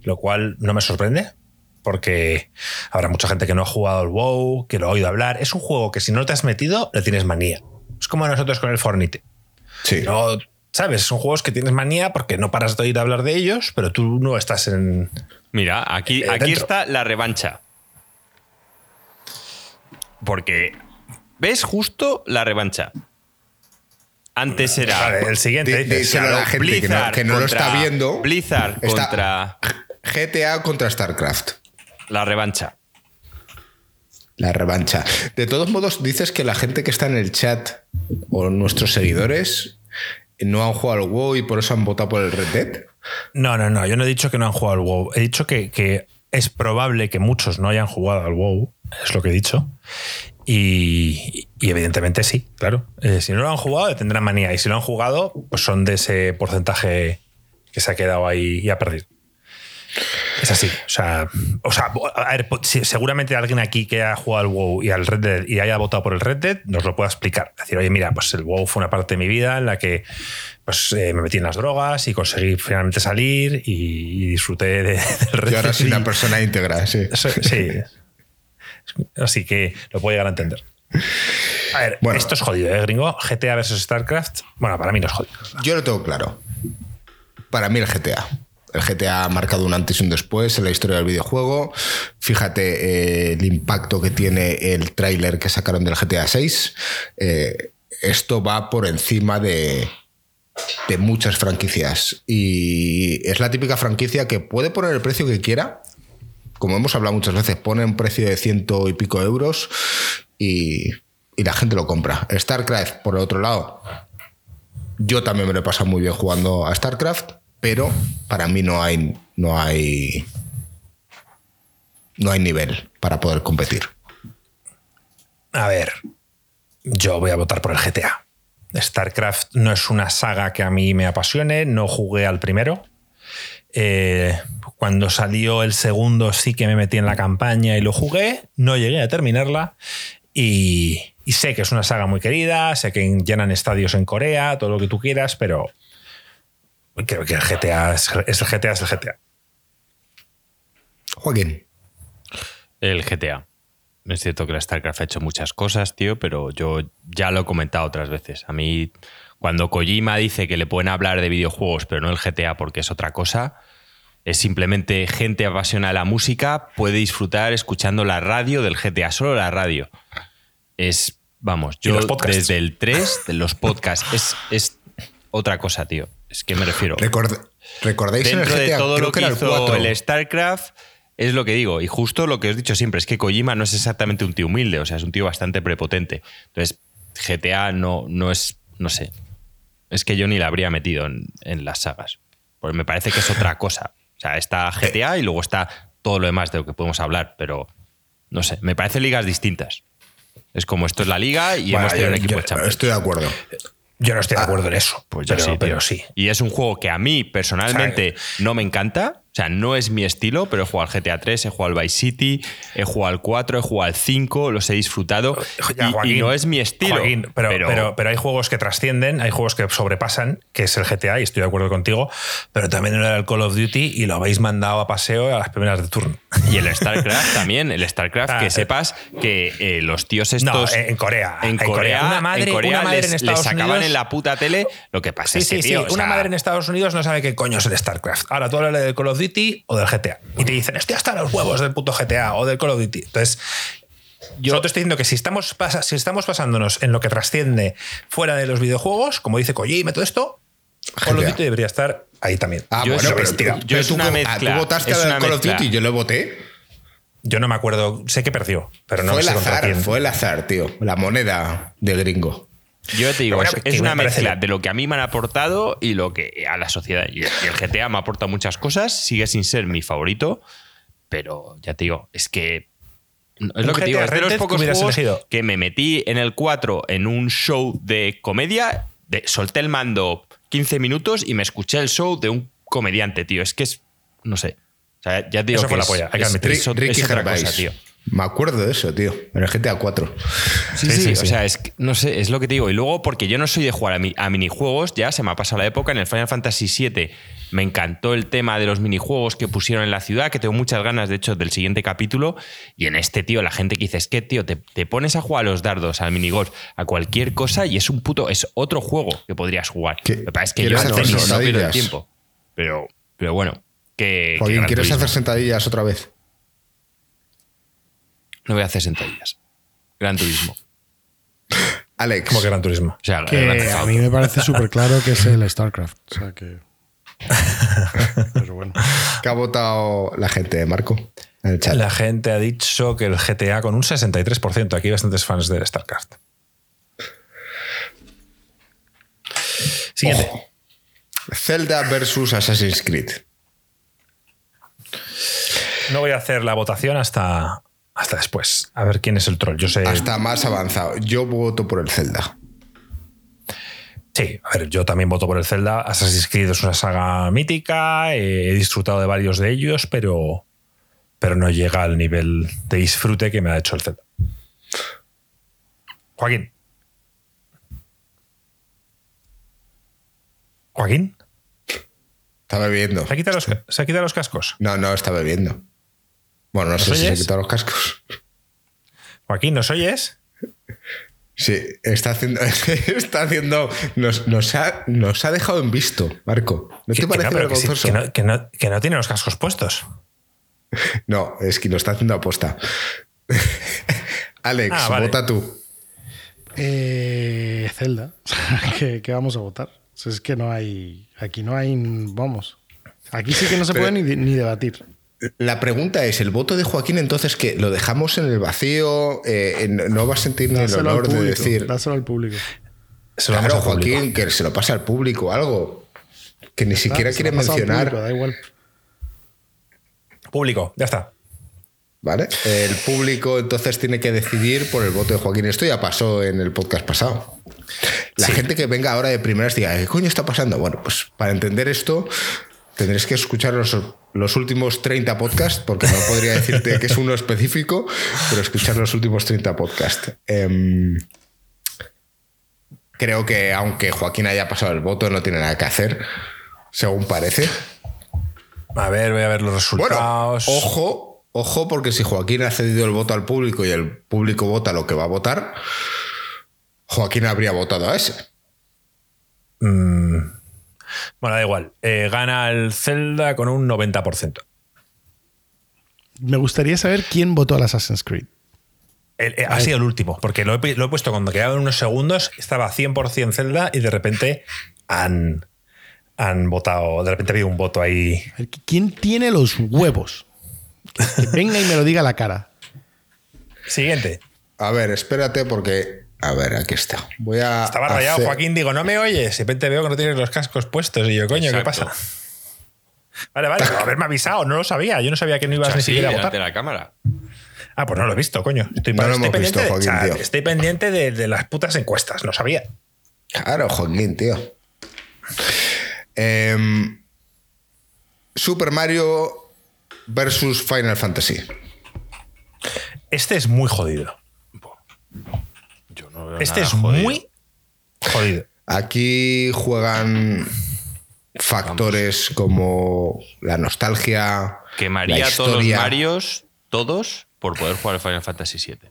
lo cual no me sorprende, porque habrá mucha gente que no ha jugado al WoW, que lo ha oído hablar. Es un juego que si no te has metido, le tienes manía. Es como nosotros con el Fornite. Sí. No, ¿Sabes? Son juegos que tienes manía porque no paras de oír hablar de ellos, pero tú no estás en. Mira, aquí, Eh, aquí está la revancha. Porque, ¿ves justo la revancha? Antes era Vale, el siguiente. Díselo a la gente que no, Blizzard que no lo está viendo. Blizzard Está contra GTA contra StarCraft. La revancha. La revancha. De todos modos, dices que la gente que está en el chat o nuestros seguidores no han jugado al WoW y por eso han votado por el Red Dead. No, no, no. Yo no he dicho que no han jugado al WoW. He dicho que, que es probable que muchos no hayan jugado al WoW. Es lo que he dicho. Y, y evidentemente sí, claro. Eh, si no lo han jugado, le tendrán manía. Y si lo han jugado, pues son de ese porcentaje que se ha quedado ahí y ha perdido. Es así. O sea, o sea a ver, seguramente alguien aquí que ha jugado al WoW y al Red Dead y haya votado por el Red Dead nos lo pueda explicar. Decir, oye, mira, pues el WoW fue una parte de mi vida en la que pues, eh, me metí en las drogas y conseguí finalmente salir y, y disfruté de, del Red Y ahora soy una persona íntegra, sí. sí. Así que lo puedo llegar a entender. A ver, Bueno. esto es jodido, ¿eh, gringo? GTA versus StarCraft. Bueno, para mí no es jodido. Yo lo tengo claro. Para mí el GTA. El GTA ha marcado un antes y un después en la historia del videojuego. Fíjate eh, el impacto que tiene el tráiler que sacaron del GTA 6. Eh, esto va por encima de, muchas franquicias. Y es la típica franquicia que puede poner el precio que quiera. Como hemos hablado muchas veces, pone un precio de ciento y pico euros y, y la gente lo compra. StarCraft, por el otro lado, yo también me lo he pasado muy bien jugando a StarCraft, pero para mí no hay, no hay, no hay nivel para poder competir. A ver, yo voy a votar por el GTA. StarCraft no es una saga que a mí me apasione, no jugué al primero. Eh, cuando salió el segundo sí que me metí en la campaña y lo jugué, no llegué a terminarla y, y sé que es una saga muy querida, sé que llenan estadios en Corea, todo lo que tú quieras, pero creo que el GTA es, es el GTA, es el GTA. Joaquín. El GTA. Es cierto que la StarCraft ha hecho muchas cosas, tío, pero yo ya lo he comentado otras veces. A mí, cuando Kojima dice que le pueden hablar de videojuegos, pero no el GTA porque es otra cosa, es simplemente gente apasionada de la música, puede disfrutar escuchando la radio del GTA, solo la radio. Es, vamos, yo desde el 3, de los podcasts, es, es otra cosa, tío. Es que me refiero. Record- ¿Recordáis en el Dentro GTA? de todo Creo lo que, el hizo 4. el StarCraft, es lo que digo. Y justo lo que os he dicho siempre es que Kojima no es exactamente un tío humilde, o sea, es un tío bastante prepotente. Entonces, GTA no, no es, no sé. Es que yo ni la habría metido en, en las sagas. Porque me parece que es otra cosa. O sea, está GTA y luego está todo lo demás de lo que podemos hablar, pero no sé, me parecen ligas distintas. Es como esto es la liga y hemos tenido un equipo de Champions. Estoy de acuerdo. Yo no estoy de acuerdo en eso. Pues yo pero, sí, tío. pero sí. Y es un juego que a mí personalmente no me encanta. O sea, no es mi estilo, pero he jugado al GTA 3, he jugado al Vice City, he jugado al 4, he jugado al 5, los he disfrutado. Ya, y- no es mi estilo. Joaquín, pero, pero, pero, hay juegos que trascienden, hay juegos que sobrepasan, que es el GTA, y estoy de acuerdo contigo, pero también era el Call of Duty y lo habéis mandado a paseo a las primeras de turno. Y el StarCraft también, el StarCraft, Ah, que eh. sepas que eh, los tíos No, estos. en Corea. En Corea, Una madre, en Corea una madre les, en les Estados sacaban Unidos. en la puta tele. Lo que pasa Sí, es que, sí, sí. Una madre en Estados Unidos no sabe qué coño es el StarCraft. Ahora tú hablas del Call of Duty o del GTA. Y te dicen, estoy hasta los huevos del puto GTA o del Call of Duty. Entonces, yo te estoy diciendo que si estamos, pasa- si estamos basándonos en lo que trasciende fuera de los videojuegos, como dice Kojima y todo esto, Call of. Duty debería estar ahí también. Ah, Yo bueno, es- pero, yo es tú, una ah, tú mezcla, votaste Call of. Duty, yo lo voté. Yo no me acuerdo, sé que perdió, pero no fue el azar, quién. fue el azar, tío. La moneda de gringo. Yo te digo, es, bueno, es me una parece mezcla de lo que a mí me han aportado y lo que a la sociedad. Y el GTA me aporta muchas cosas, sigue sin ser mi favorito, pero ya te digo, es que. no, Es lo que te digo, es de los pocos juegos elegido. que me metí en el 4 en un show de comedia, de, solté el mando 15 minutos y me escuché el show de un comediante, tío. Es que es. No sé. O sea, ya te digo Eso que fue la es- polla, hay que es- es Ricky es otra cosa, tío. Me acuerdo de eso, tío. En el GTA 4. Sí, Sí, sí, sí, o sea, es que, no sé, es lo que te digo. Y luego, porque yo no soy de jugar a, mi- a minijuegos, ya se me ha pasado la época. En el Final Fantasy VII me encantó el tema de los minijuegos que pusieron en la ciudad, que tengo muchas ganas, de hecho, del siguiente capítulo. Y en este, tío, la gente que dice, es que, tío, te, te pones a jugar a los dardos, al minigolf, a cualquier cosa y es un puto, es otro juego que podrías jugar. ¿Qué- Lo que pasa es que yo no, no- no pierdo el tiempo. Pero, pero bueno, que... ¿quieres Turismo. hacer sentadillas otra vez? No voy a hacer sentadillas. Gran turismo. Alex. Como que Gran Turismo. O sea, Gran Que a mí me parece súper claro que es el StarCraft. O sea que. Pero bueno. ¿Qué ha votado la gente, Marco? En el chat. La gente ha dicho que el GTA con un 63%. Aquí hay bastantes fans del StarCraft. Siguiente. Ojo. Zelda versus Assassin's Creed. No voy a hacer la votación hasta, hasta después. A ver quién es el troll. Yo sé. Hasta más avanzado. Yo voto por el Zelda. Sí, a ver, yo también voto por el Zelda. Assassin's Creed es una saga mítica. eh, He disfrutado de varios de ellos, pero, pero no llega al nivel de disfrute que me ha hecho el Zelda. Joaquín. Joaquín, Está bebiendo. ¿se ha quitado los, se ha quitado los cascos? No, no, está bebiendo. Bueno, no sé si se ha oyes? quitado los cascos. Joaquín, ¿nos oyes? Sí, está haciendo. Está haciendo nos, nos, ha, nos ha dejado en visto, Marco. ¿No te Que- que parece no, que sí, vergonzoso? que no- que no- que no tiene los cascos puestos. No, es que lo está haciendo aposta. Alex, Ah, vale. vota tú. Eh, Zelda. ¿Qué, qué vamos a votar? O sea, es que no hay. Aquí no hay. Vamos. Aquí sí que no se Pero- puede ni, ni debatir. La pregunta es: ¿el voto de Joaquín entonces que lo dejamos en el vacío? Eh, no va a sentir ni el honor de público. decir. Dáselo al público. Se lo Claro, público. Joaquín, que se lo pase al público o algo. Que ni siquiera quiere mencionar. público, da igual. Público, ya está. ¿Vale? El público entonces tiene que decidir por el voto de Joaquín. Esto ya pasó en el podcast pasado. La Sí. gente que venga ahora de primeras diga, ¿qué coño está pasando? Bueno, pues para entender esto tendréis que escuchar los, los últimos 30 podcasts, porque no podría decirte que es uno específico, pero escuchar los últimos 30 podcasts. Em, creo que aunque Joaquín haya pasado el voto, no tiene nada que hacer, según parece. A ver, voy a ver los Bueno, resultados. ojo, ojo, porque si Joaquín ha cedido el voto al público y el público vota lo que va a votar, Joaquín habría votado a ese. Mm, Bueno, da igual. Eh, gana el Zelda con un 90%. Me gustaría saber quién votó al Assassin's Creed. El- eh, ha sido el último, porque lo he, lo he puesto cuando quedaban unos segundos, estaba 100% Zelda y de repente han, han votado, de repente ha habido un voto ahí. ¿Quién tiene los huevos? Que, que venga y me lo diga a la cara. Siguiente. A ver, espérate porque... A ver, aquí está. Voy a... Estaba rayado hacer- Joaquín, digo, no me oyes. De repente veo que no tienes los cascos puestos y yo, coño, ¿qué pasa? Vale, vale, pero haberme avisado, no lo sabía. Yo no sabía que no ibas ni siquiera a votar. de la cámara. Ah, pues no lo he visto, coño. Estoy, No lo estoy hemos pendiente, visto, de, Joaquín, tío. estoy pendiente de, de las putas encuestas, no sabía. Claro, Joaquín, tío. Em, Super Mario versus Final Fantasy. Este es muy jodido. Veo Este es jodido. muy jodido. Aquí juegan factores como la nostalgia, Quemaría la todos los. Marios, todos, por poder jugar al Final Fantasy VII.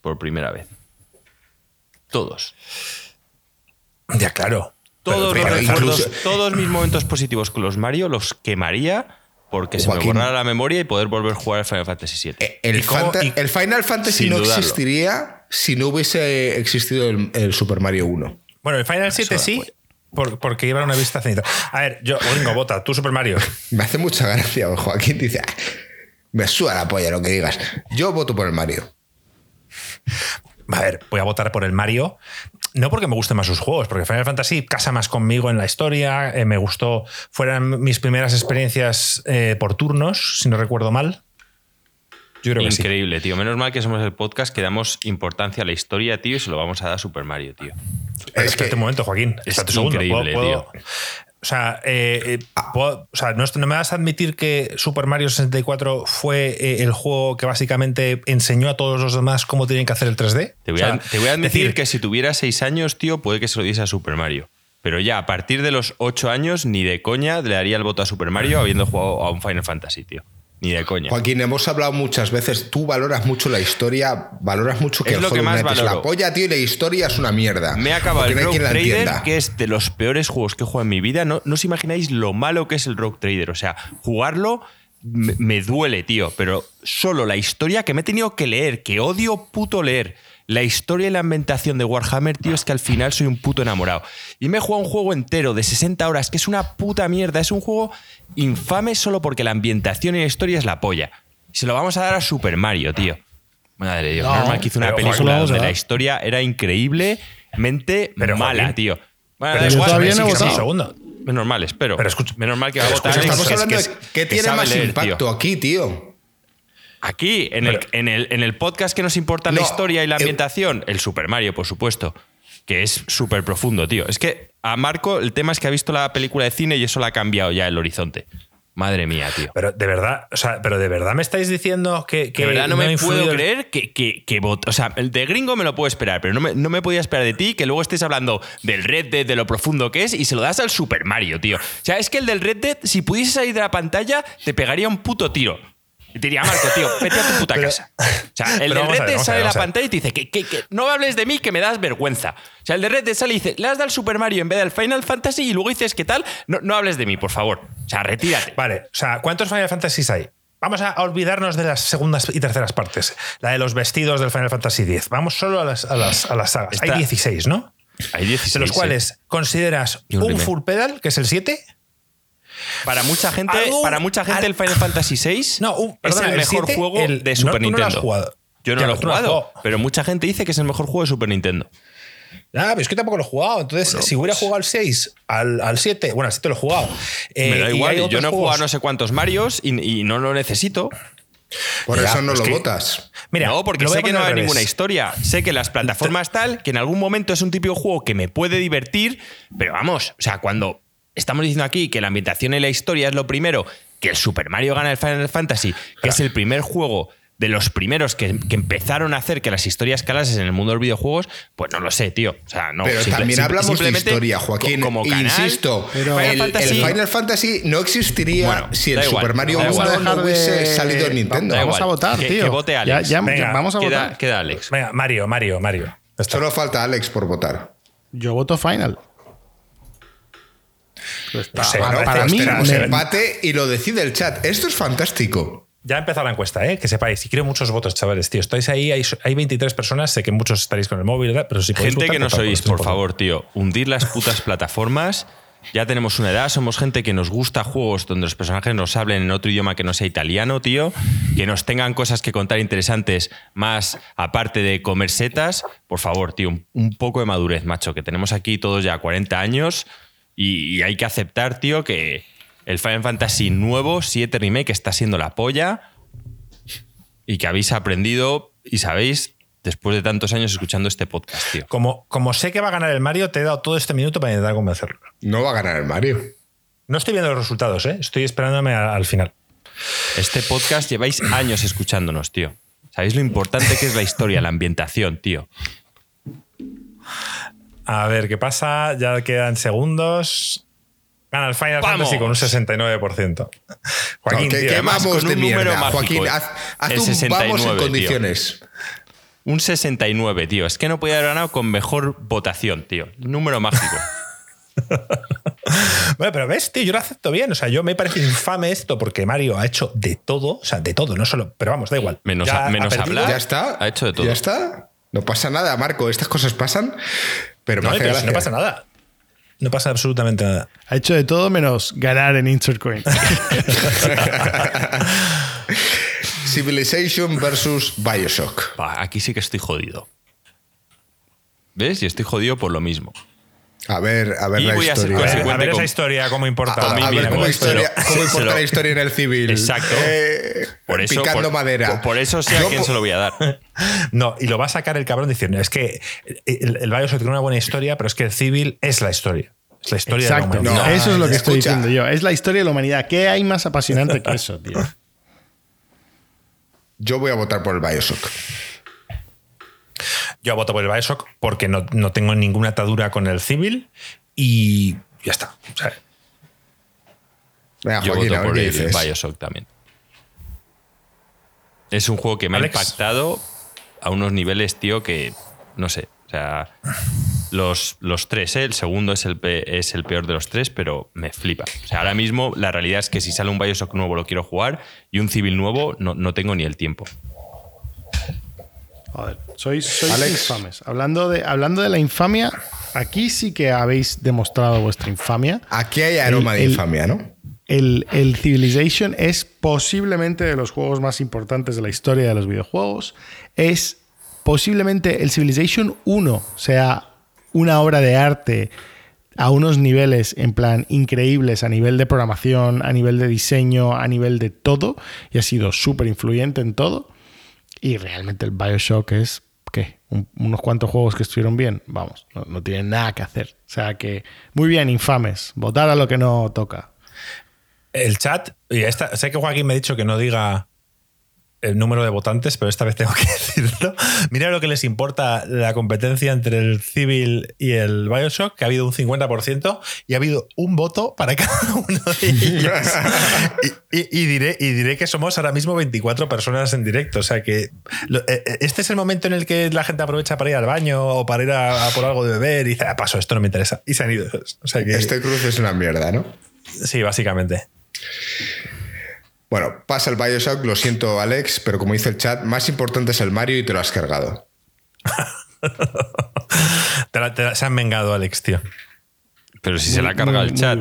Por primera vez. Todos. Ya, claro. Todos, Pero- los pero recuerdos, incluso- todos mis momentos positivos con los Mario los quemaría porque se me borrara la memoria y poder volver a jugar al Final Fantasy VII. El, ¿Y cómo- Fanta- y- el Final Fantasy no dudarlo. existiría si no hubiese existido el, el Super Mario 1. Bueno, el Final 7 la sí, polla. por- porque lleva una vista cenita. A ver, yo, Gringo, vota, tú Super Mario. Me hace mucha gracia. Joaquín dice, "Ah, me suda la polla lo que digas. Yo voto por el Mario. A ver, voy a votar por el Mario. No porque me gusten más sus juegos, porque Final Fantasy casa más conmigo en la historia. eh, me gustó. Fueron mis primeras experiencias eh, por turnos, si no recuerdo mal. Yo creo que sí. Increíble, tío. Menos mal que somos el podcast que damos importancia a la historia, tío, y se lo vamos a dar a Super Mario, tío. Pero Es que- un momento, Joaquín. es segundo. increíble, ¿Puedo- tío. O sea, eh, eh, puedo- o sea, ¿no, no me vas a admitir que Super Mario 64 fue eh, el juego que básicamente enseñó a todos los demás cómo tienen que hacer el 3D? Te voy, O sea, a, te voy a admitir decir, que si tuviera seis años, tío, puede que se lo diese a Super Mario. Pero ya, a partir de los ocho años, ni de coña le daría el voto a Super Mario habiendo jugado a un Final Fantasy, tío. Ni de coña. Joaquín, hemos hablado muchas veces, tú valoras mucho la historia, valoras mucho que Es el lo que más Knight es la valoro. polla, tío, y la historia es una mierda. Me ha acabado Porque el no hay Rogue quien la Trader, entienda. que es de los peores juegos que he jugado en mi vida. No, no os imagináis lo malo que es el Rogue Trader. O sea, jugarlo me, me duele, tío. Pero solo la historia que me he tenido que leer, que odio puto leer. La historia y la ambientación de Warhammer, tío, es que al final soy un puto enamorado. Y me he jugado un juego entero de 60 horas, que es una puta mierda. Es un juego infame solo porque la ambientación y la historia es la polla. Se lo vamos a dar a Super Mario, tío. Madre de Dios, No, normal que hizo una película donde la historia era increíblemente Pero, mala, Joaquín, tío. Bueno, Pero yo igual, todavía no he votado. es normal, espero. Pero escucha- Menos mal que va a votar. Estamos es hablando de qué tiene más leer, impacto tío. aquí, tío. Aquí, en, el, en, el, en el podcast que nos importa la historia y la eh, ambientación, el Super Mario, por supuesto, que es súper profundo, tío. Es que a Marco el tema es que ha visto la película de cine y eso le ha cambiado ya el horizonte. Madre mía, tío. Pero de verdad, o sea, pero de verdad me estáis diciendo que, que de verdad no me influido puedo creer que, que, que O sea, el de gringo me lo puedo esperar, pero no me, no me podía esperar de ti que luego estés hablando del Red Dead, de lo profundo que es, y se lo das al Super Mario, tío. O sea, es que el del Red Dead, si pudiese salir de la pantalla, te pegaría un puto tiro. Y te diría, Marco, tío, vete a tu puta Pero- casa. O sea, el pero de vamos a Red ver, a sale ver, la pantalla y te dice que, que- que no hables de mí, que me das vergüenza. O sea, el de Red Dead sale y dice, le has dado al Super Mario en vez del Final Fantasy y luego dices, ¿qué tal? No, no hables de mí, por favor. O sea, retírate. Vale, o sea, ¿cuántos Final Fantasies hay? Vamos a olvidarnos de las segundas y terceras partes. La de los vestidos del Final Fantasy X. Vamos solo a las, a las, a las sagas. Está- Hay 16, ¿no? Hay 16. De los sí. cuales consideras un un, full pedal, que es el 7. Para mucha gente, Algún- para mucha gente el Final Fantasy VI No, es perdona, el el mejor 7, juego el- de no, Super tú no lo has Nintendo. jugado. Yo no Ya, lo he jugado, pero mucha gente dice que es el mejor juego de Super Nintendo. Ah, pero es que tampoco lo he jugado. Entonces, Bueno, si hubiera pues- jugado al 6, al, al 7, bueno, al 7 lo he jugado. Eh, Me da hay igual, yo no he jugado juegos- no sé cuántos Marios y, y no lo necesito. Por eso no lo que- votas. Mira, no, porque sé que no hay revés. ninguna historia. Sé que las plataformas tal, que en algún momento es un típico juego que me puede divertir, pero vamos, o sea, cuando estamos diciendo aquí que la ambientación y la historia es lo primero, que el Super Mario gana el Final Fantasy, que es el primer juego de los primeros que, que empezaron a hacer que las historias calasen en el mundo de los videojuegos, pues no lo sé, tío. O sea, no. Pero simple- también simple- hablamos de simplemente historia, co- Joaquín. Como canal, Insisto, Pero- el, Final el Fantasy- Final Fantasy no existiría Bueno, si el igual, Super Mario da 1 igual. Vamos a dejar no hubiese de- salido en Nintendo. Da Vamos igual. a votar, Que- tío. que vote Ya- Alex. ya- Venga, vamos a Queda, votar. queda Alex. Venga, Mario, Mario, Mario. Ya está. Solo falta Alex por votar. Yo voto Final. No sé, para, mí, espera, Tenemos me- empate y lo decide el chat. Esto es fantástico. Ya ha empezado la encuesta, ¿eh? que sepáis. Y quiero muchos votos, chavales, tío. Estáis ahí, hay, hay 23 personas, sé que muchos estaréis con el móvil, ¿verdad? pero si podéis Gente votar, que no sois, por importante. favor, tío. Hundir las putas plataformas. Ya tenemos una edad, somos gente que nos gusta juegos donde los personajes nos hablen en otro idioma que no sea italiano, tío. Que nos tengan cosas que contar interesantes, más aparte de comer setas. Por favor, tío, un, un poco de madurez, macho. Que tenemos aquí todos ya 40 años y, y hay que aceptar, tío, que el Final Fantasy nuevo, 7 Remake, está siendo la polla y que habéis aprendido y sabéis después de tantos años escuchando este podcast, tío. Como, como sé que va a ganar el Mario, te he dado todo este minuto para intentar convencerlo. No va a ganar el Mario. No estoy viendo los resultados, ¿eh? estoy esperándome a- al final. Este podcast lleváis años escuchándonos, tío. ¿Sabéis lo importante que es la historia, la ambientación, tío? A ver qué pasa. Ya quedan segundos. Gana el Final ¡Vamos! Fantasy con un 69%. Joaquín, No, ¿Qué, tío, con de un número mágico, Joaquín, eh. haz, haz El un vamos 69, en tío. condiciones. Un 69, tío. Es que no podía haber ganado con mejor votación, tío. Número mágico. Bueno, pero ves, tío, yo lo acepto bien. O sea, yo me parece infame esto porque Mario ha hecho de todo. O sea, de todo, no solo. Pero vamos, da igual. Menos Ya a- ha menos hablar. Ya está. Ha hecho de todo. Ya está. No pasa nada, Marco. Estas cosas pasan. Pero me No, hace pero si gracia. no pasa nada. No pasa absolutamente nada. ha hecho de todo menos ganar en Insert Coin. Civilization versus Bioshock. Aquí sí que estoy jodido. ¿Ves? Y estoy jodido por lo mismo. A ver, a ver Y la voy a ser historia. A ver, consecuente a ver esa historia, cómo importa. A, a ver cómo, historia, cómo importa la historia en el civil. Exacto. Eh, Por eso, picando por- madera. Por, por eso sé a Yo quién po- se lo voy a dar. No, y lo va a sacar el cabrón diciendo: es que el, el Bioshock tiene una buena historia, pero es que el Civil es la historia. Es la historia Exacto. de la humanidad. No, eso es lo que estoy diciendo yo. Es la historia de la humanidad. ¿Qué hay más apasionante que eso, tío? Yo voy a votar por el Bioshock. Yo voto por el Bioshock porque no, no tengo ninguna atadura con el Civil y ya está. O sea, Venga, Yo Joaquín, voto por el dices. Bioshock también. Es un juego que me Alex. ha impactado a unos niveles, tío, que no sé. O sea, los, los tres, ¿eh? el segundo es el, es el peor de los tres, pero me flipa. O sea, ahora mismo la realidad es que si sale un Bioshock nuevo lo quiero jugar y un Civil nuevo no, no tengo ni el tiempo. Joder, sois, sois Alex. infames. Hablando de, hablando de la infamia, aquí sí que habéis demostrado vuestra infamia. Aquí hay aroma El- de el- infamia, ¿no? El, el Civilization es posiblemente de los juegos más importantes de la historia de los videojuegos. Es posiblemente el Civilization 1 sea una obra de arte a unos niveles en plan increíbles a nivel de programación, a nivel de diseño, a nivel de todo. Y ha sido súper influyente en todo. Y realmente el Bioshock es, ¿qué? Un- unos cuantos juegos que estuvieron bien. Vamos, no, no tienen nada que hacer. O sea que, muy bien, infames. Votar a lo que no toca. el chat, y esta, sé que Joaquín me ha dicho que no diga el número de votantes, pero esta vez tengo que decirlo. Mira lo que les importa la competencia entre el Civil y el Bioshock, que ha habido un 50% y ha habido un voto para cada uno de ellos. y, diré, y diré que somos ahora mismo 24 personas en directo. O sea que eh, eh, este es el momento en el que la gente aprovecha para ir al baño o para ir a, por algo de beber y dice, ah, paso, esto no me interesa. Y se han ido. O sea que, este cruce es una mierda, ¿no? Sí, básicamente. Bueno, pasa el Bioshock, lo siento Alex, pero como dice el chat, más importante es el Mario y te lo has cargado. se han vengado, Alex, tío. Pero si se la ha cargado el chat.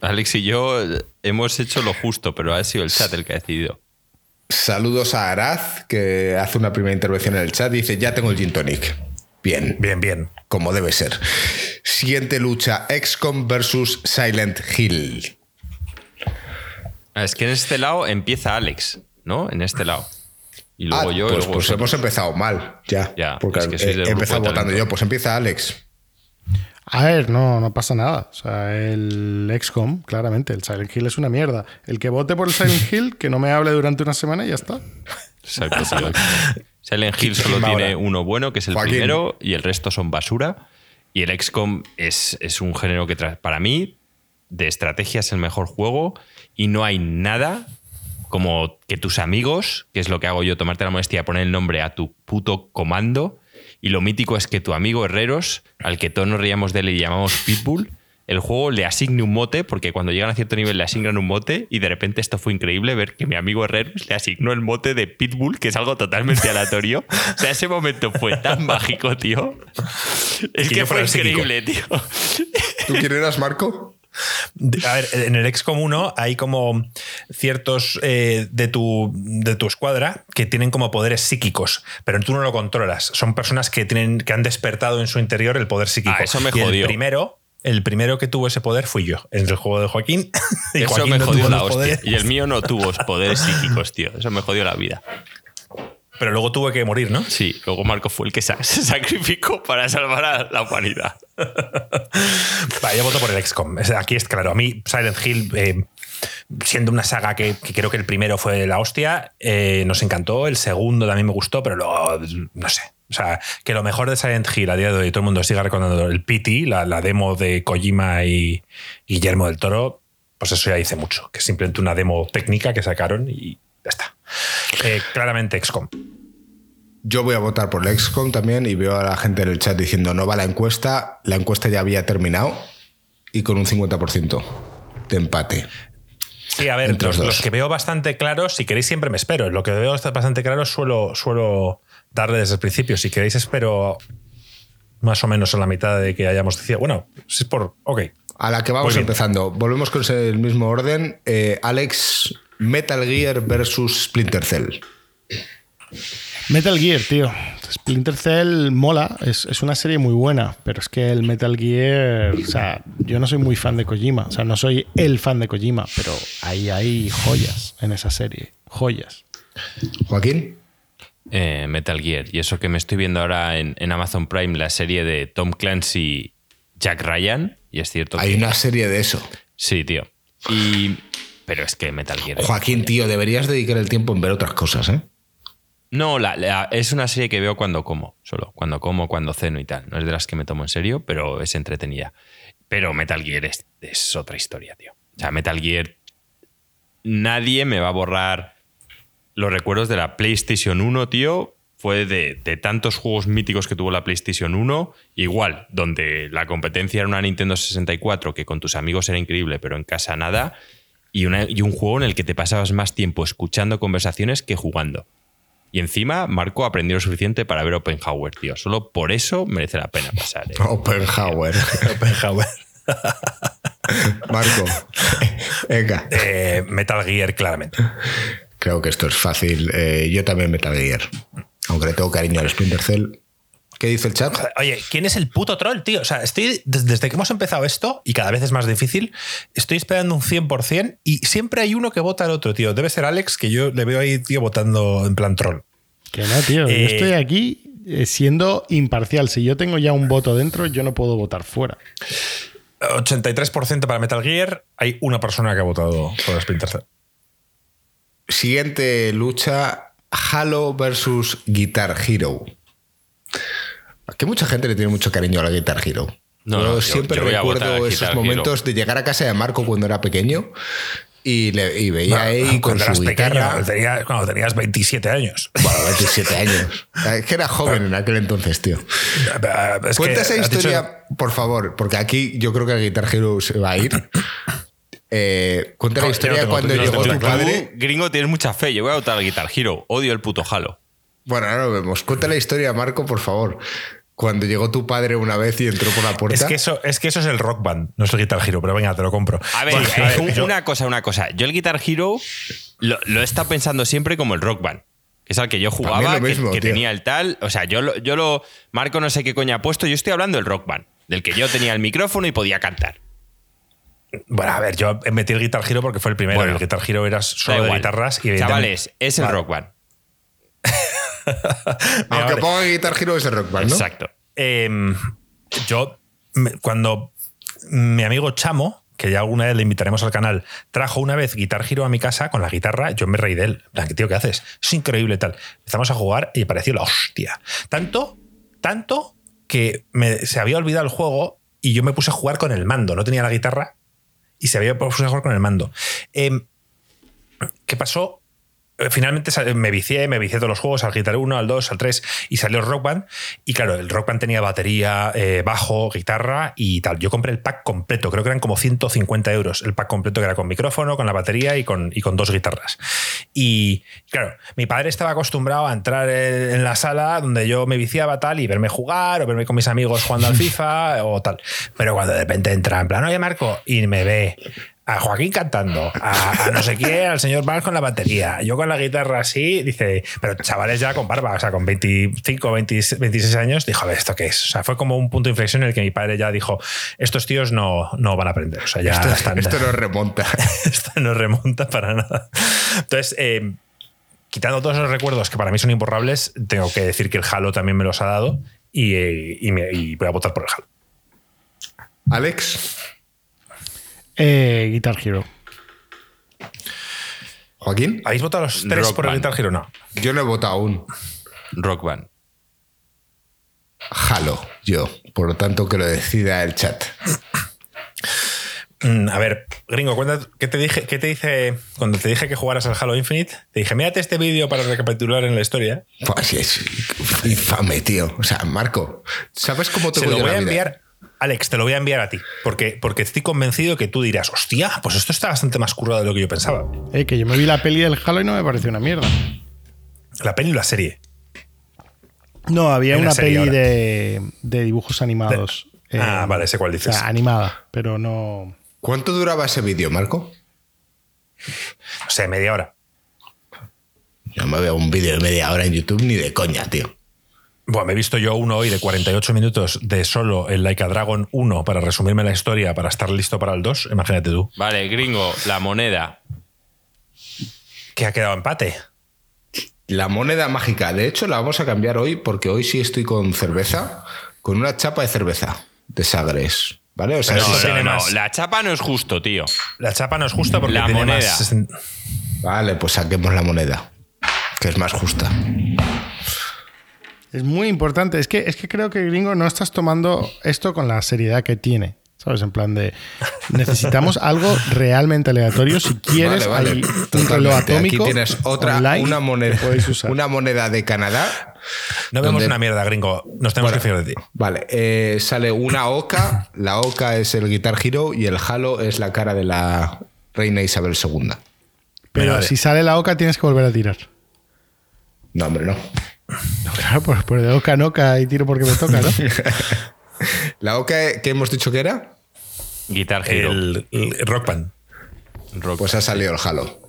Alex y yo hemos hecho lo justo, pero ha sido el chat el que ha decidido. Saludos a Araz, que hace una primera intervención en el chat. Dice: Ya tengo el Gin Tonic. Bien. Bien, bien. Como debe ser. Siguiente lucha: XCOM versus Silent Hill. Ah, es que en este lado empieza Alex, ¿no? En este lado. Y luego ah, yo. Pues, pues hemos empezado mal, ya. ya porque he empezado votando yo. Pues empieza Alex. A ver, no, no pasa nada. O sea, el XCOM, claramente, el Silent Hill es una mierda. El que vote por el Silent Hill, que no me hable durante una semana y ya está. Exacto. Silent Hill solo tiene uno bueno, que es el primero, y el resto son basura. Y el XCOM es, es un género que, para mí, de estrategia es el mejor juego y no hay nada como que tus amigos, que es lo que hago yo, tomarte la molestia poner el nombre a tu puto comando. Y lo mítico es que tu amigo Herreros, al que todos nos reíamos de él y llamamos Pitbull, el juego le asigne un mote, porque cuando llegan a cierto nivel le asignan un mote, y de repente esto fue increíble ver que mi amigo Herreros le asignó el mote de Pitbull, que es algo totalmente aleatorio. o sea, ese momento fue tan mágico, tío. Es que fue increíble, tío. ¿Tú quién eras, Marco? A ver, en el XCOM 1 hay como ciertos eh, de, tu, de tu escuadra que tienen como poderes psíquicos, pero tú no lo controlas. Son personas que, tienen, que han despertado en su interior el poder psíquico. Ah, eso me jodió. el primero, el primero que tuvo ese poder fui yo en el juego de Joaquín. Y Eso me jodió la hostia. Y el mío no tuvo poderes psíquicos, tío. Eso me jodió la vida. Pero luego tuve que morir, ¿no? Sí, luego Marco fue el que se sacrificó para salvar a la humanidad. vale, yo voto por el XCOM. Aquí es claro. A mí, Silent Hill, eh, siendo una saga que, creo que el primero fue la hostia, eh, nos encantó. El segundo también me gustó, pero luego, no sé. O sea, que lo mejor de Silent Hill a día de hoy, todo el mundo siga recordando el PT, la, la demo de Kojima y Guillermo del Toro, pues eso ya dice mucho. Que es simplemente una demo técnica que sacaron y ya está. Eh, claramente XCOM. Yo voy a votar por el XCOM también y veo a la gente en el chat diciendo no va la encuesta. La encuesta ya había terminado y con un 50% de empate. Sí, a ver, los, que veo bastante claros, si queréis siempre me espero. Lo que veo bastante claro suelo, suelo darle desde el principio. Si queréis espero más o menos a la mitad de que hayamos decidido. Bueno, si es por... Ok. A la que vamos empezando. Volvemos con el mismo orden. Eh, Alex, Metal Gear versus Splinter Cell. Metal Gear, tío. Splinter Cell mola, es, una serie muy buena, pero es que el Metal Gear, o sea, yo no soy muy fan de Kojima, o sea, no soy el fan de Kojima, pero ahí hay joyas en esa serie, joyas. Joaquín. Eh, Metal Gear, y eso que me estoy viendo ahora en, Amazon Prime, la serie de Tom Clancy, Jack Ryan, y es cierto Hay una serie de eso. Sí, tío. Y... Pero es que Metal Gear... Joaquín, tío, deberías dedicar el tiempo en ver otras cosas, ¿eh? No, es una serie que veo cuando como, solo. Cuando como, cuando ceno y tal. No es de las que me tomo en serio, pero es entretenida. Pero Metal Gear es, otra historia, tío. O sea, Metal Gear. Nadie me va a borrar los recuerdos de la PlayStation 1, tío. Fue de, tantos juegos míticos que tuvo la PlayStation 1. Igual, donde la competencia era una Nintendo 64, que con tus amigos era increíble, pero en casa nada. Y un juego en el que te pasabas más tiempo escuchando conversaciones que jugando. Y encima, Marco aprendió lo suficiente para ver Oppenhauer, tío. Solo por eso merece la pena pasar. ¿eh? Oppenhauer. Oppenhauer. Marco, venga. Eh, Metal Gear, claramente. Creo que esto es fácil. Eh, yo también Metal Gear. Aunque le tengo cariño al Splinter Cell. ¿Qué dice el chat? Oye, ¿quién es el puto troll, tío? O sea, estoy desde que hemos empezado esto, y cada vez es más difícil, estoy esperando un 100% y siempre hay uno que vota al otro, tío. Debe ser Alex, que yo le veo ahí, tío, votando en plan troll. Que no, tío. yo eh, estoy aquí eh, siendo imparcial. Si yo tengo ya un voto dentro, yo no puedo votar fuera. 83% para Metal Gear. Hay una persona que ha votado por Splinter Cell. siguiente lucha: Halo versus Guitar Hero. Aquí mucha gente le tiene mucho cariño a la Guitar Hero. No, yo, no, siempre yo recuerdo esos momentos de llegar a casa de Marco cuando era pequeño y, le, y veía ahí con su pequeño, guitarra. cuando tenías, cuando tenías 27 años. Bueno, 27 años. Es que era joven en aquel entonces, tío. Es Cuenta que esa dicho- historia, por favor, porque aquí yo creo que el Guitar Hero se va a ir. Eh, cuenta la no historia tengo- cuando no llegó tu padre. Gringo, tienes mucha fe. Yo voy a votar al Guitar Hero. Odio el puto Halo. Bueno, ahora lo vemos. Cuenta la historia, Marco, por favor. Cuando llegó tu padre una vez y entró por la puerta. Es que, eso, es que eso es el rock band, no es el Guitar Hero, pero venga, te lo compro. A ver, Bueno, a ver, un- yo- una cosa, una cosa. Yo el Guitar Hero lo, lo he estado pensando siempre como el Rock Band. Que es al que yo jugaba, que- tenía el tal. O sea, yo lo, yo lo. Marco no sé qué coño ha puesto. Yo estoy hablando del Rock Band. Del que yo tenía el micrófono y podía cantar. Bueno, a ver, yo metí el Guitar Hero porque fue el primero. Bueno. el Guitar Hero era solo de guitarras y Chavales, es el Vale. Rock Band. Aunque ponga Guitar Hero es el rock band, ¿no? Exacto. Eh, yo, cuando mi amigo Chamo, que ya alguna vez le invitaremos al canal, trajo una vez Guitar Hero a mi casa con la guitarra, yo me reí de él. Tío, ¿qué haces? Es increíble tal. Empezamos a jugar y pareció la hostia. Tanto, tanto que me- se había olvidado el juego y yo me puse a jugar con el mando. No tenía la guitarra y se había puesto a jugar con el mando. Em, ¿Qué pasó? Eh, Finalmente me vicié, me vicié todos los juegos, al Guitar 1, al 2, al 3, y salió el Rock Band. Y claro, el Rock Band tenía batería, eh, bajo, guitarra y tal. Yo compré el pack completo, creo que eran como 150 euros el pack completo, que era con micrófono, con la batería y con, y con dos guitarras. Y claro, mi padre estaba acostumbrado a entrar en en la sala donde yo me viciaba tal y verme jugar o verme con mis amigos jugando al FIFA o tal. Pero cuando de repente entra en plan, oye Marco, y me ve a Joaquín cantando, a, a no sé qué, al señor Valls con la batería, yo con la guitarra así, dice, pero chavales ya con barba, o sea, con 25, 20, 26 años, dijo, a ver, ¿esto qué es? O sea, fue como un punto de inflexión en el que mi padre ya dijo, estos tíos no, no van a aprender, o sea, ya Esto, están... esto no remonta. Esto no remonta para nada. Entonces, eh, quitando todos esos recuerdos que para mí son imborrables, tengo que decir que el Halo también me los ha dado y, eh, y me- y voy a votar por el Halo. Alex, Eh, Guitar Hero. Joaquín, ¿Habéis votado los tres Rock por el Band. Guitar Hero? No. yo no he votado aún. Rock Band. Halo, yo. Por lo tanto, que lo decida el chat. Mm, a ver, gringo, cuenta, ¿qué te dije? ¿Qué te dice cuando te dije que jugaras al Halo Infinite? Te dije, mírate este vídeo para recapitular en la historia. Pues sí, es infame, tío. O sea, Marco, ¿sabes cómo Se tengo lo yo voy la a vida? enviar. Alex, te lo voy a enviar a ti, porque, porque estoy convencido que tú dirás, hostia, pues esto está bastante más currado de lo que yo pensaba. Eh, que yo me vi la peli del Halo y no me pareció una mierda. La peli y la serie. No, había una peli de, de dibujos animados. Eh, Ah, vale, sé cuál O dices. sea, animada, pero no. ¿Cuánto duraba ese vídeo, Marco? O sea, media hora. Yo me veo un vídeo de media hora en YouTube ni de coña, tío. Bueno, me he visto yo uno hoy de 48 minutos de solo el Like a Dragon 1 para resumirme la historia, para estar listo para el 2. Imagínate tú. Vale, gringo, la moneda. Que ha quedado empate. La moneda mágica. De hecho, la vamos a cambiar hoy porque hoy sí estoy con cerveza, con una chapa de cerveza de Sagres. ¿Vale? O sea, No, no, no, más. La chapa no es justo, tío. La chapa no es justa porque La tiene moneda. más. Vale, pues saquemos la moneda, que es más justa. Es muy importante. Es que, es que creo que, gringo, no estás tomando esto con la seriedad que tiene. ¿Sabes? En plan de. Necesitamos algo realmente aleatorio. Si quieres, Vale, vale. hay un reloj atómico. Aquí tienes otra, online una moneda, puedes usar. una moneda de Canadá. No vemos Donde- una mierda, gringo. Nos tenemos Bueno, que fiar de ti. Vale, eh, sale una oca. La oca es el Guitar Hero y el Halo es la cara de la reina Isabel II. Pero Vale. si sale la oca, tienes que volver a tirar. No, hombre, no. No, claro, pues, pues de oca en oca y tiro porque me toca, ¿no? La oca que hemos dicho que era, Guitar Hero. El, el Rock Band. Rock pues ha salido el Halo.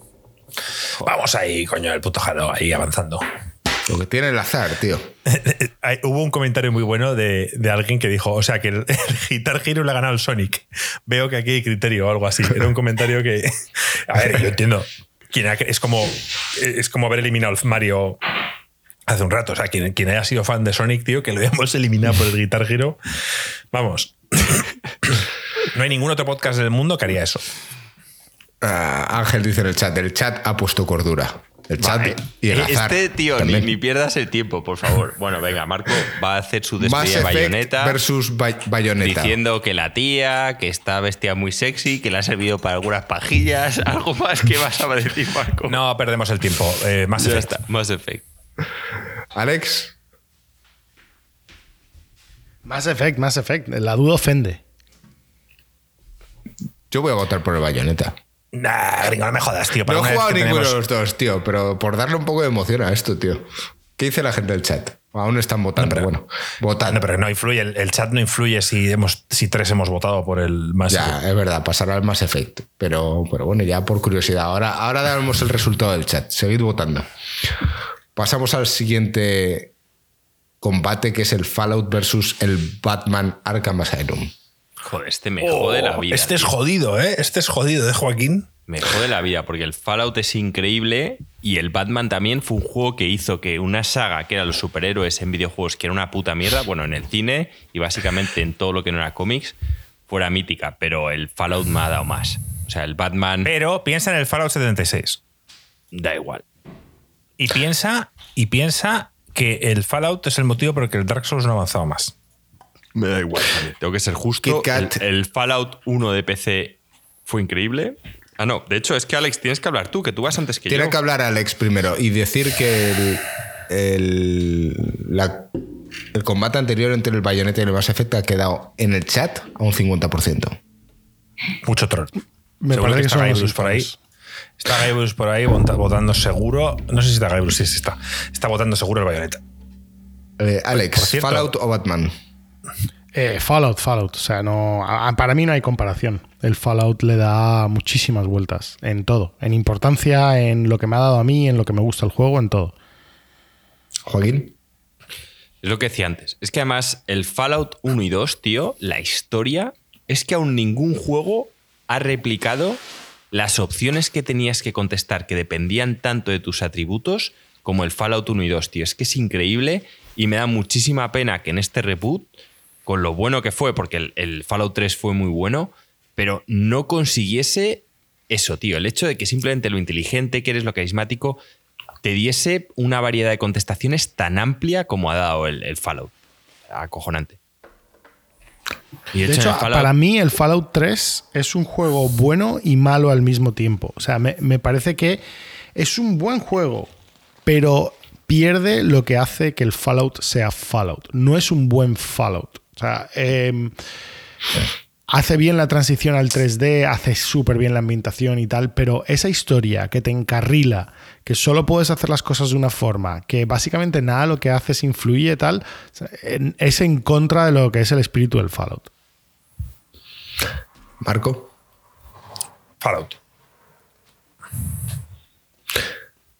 Vamos ahí, coño, el puto Halo, ahí avanzando. Lo que tiene el azar, tío. Hay- Hubo un comentario muy bueno de, de alguien que dijo, o sea, que el, el Guitar Hero le ha ganado al Sonic. Veo que aquí hay criterio o algo así. Era un comentario que... A ver, yo entiendo. Es, como, es como haber eliminado al Mario hace un rato. O sea, quien, quien haya sido fan de Sonic, tío, que lo hayamos eliminado por el Guitar Hero. Vamos. No hay ningún otro podcast del mundo que haría eso. Ah, Ángel dice en el chat, el chat ha puesto cordura. El chat Vale. y el azar. Este tío, ni, pierdas el tiempo, por favor. Bueno, venga, Marco va a hacer su Mass despedida de Effect bayoneta. versus Bay- Bayonetta. Diciendo que la tía, que está vestida muy sexy, que le ha servido para algunas pajillas. ¿Algo más que vas a decir, Marco? No perdemos el tiempo. Eh, más ya está. Mass Effect. Alex, Mass Effect, Mass Effect. La duda ofende. yo voy a votar por el Bayonetta. Nah, gringo, no me jodas, tío. Para No he jugado ninguno de los dos, tío, pero por darle un poco de emoción a esto, tío. ¿Qué dice la gente del chat? Aún están votando. No, pero- bueno, votando. No, pero no influye, el, el chat no influye si, hemos, si tres hemos votado por el más. Ya, es verdad, pasará al Mass Effect. Pero, pero bueno, ya por curiosidad. Ahora, ahora damos el resultado del chat. Seguid votando. Pasamos al siguiente combate, que es el Fallout versus el Batman Arkham Asylum. Joder, este me jode la vida. Este es jodido, ¿eh? Este es jodido, ¿eh, Joaquín? Me jode la vida porque el Fallout es increíble y el Batman también fue un juego que hizo que una saga que era los superhéroes en videojuegos, que era una puta mierda, bueno, en el cine y básicamente en todo lo que no era cómics, fuera mítica, pero el Fallout me ha dado más. O sea, el Batman Pero piensa en el Fallout 76. da igual. Y piensa, y piensa que el Fallout es el motivo por el que el Dark Souls no ha avanzado más. Me da igual. Tengo que ser justo. El, el Fallout 1 de PC fue increíble. Ah, no. De hecho, es que Alex, tienes que hablar tú, que tú vas antes que Tiene yo. que hablar Alex primero y decir que el, el, la- el combate anterior entre el Bayonetta y el Mass Effect ha quedado en el chat a un 50%. Mucho troll. Me Seguro parece que está son los por ahí. Está Guybrush por ahí vota- votando seguro. No sé si está Guybrush, sí, sí está. Está votando seguro el Bayonetta. Eh, Alex, cierto- ¿Fallout o Batman? Eh, Fallout, Fallout. O sea, no, para mí no hay comparación. El Fallout le da muchísimas vueltas en todo. En importancia, en lo que me ha dado a mí, en lo que me gusta el juego, en todo. Joaquín. Es lo que decía antes. Es que además el Fallout 1 y 2, tío, la historia es que aún ningún juego ha replicado las opciones que tenías que contestar que dependían tanto de tus atributos como el Fallout 1 y 2, tío. Es que es increíble y me da muchísima pena que en este reboot, con lo bueno que fue, porque el, Fallout 3 fue muy bueno, pero no consiguiese eso, tío. El hecho de que simplemente lo inteligente que eres, lo carismático, te diese una variedad de contestaciones tan amplia como ha dado el, el Fallout. Acojonante. Y De hecho, Fallout- para mí el Fallout 3 es un juego bueno y malo al mismo tiempo. O sea, me, me parece que es un buen juego, pero pierde lo que hace que el Fallout sea Fallout. No es un buen Fallout. O sea, em, hace bien la transición al 3D, hace súper bien la ambientación y tal, pero esa historia que te encarrila, que solo puedes hacer las cosas de una forma, que básicamente nada lo que haces influye y tal, es en contra de lo que es el espíritu del Fallout. Marco. Fallout.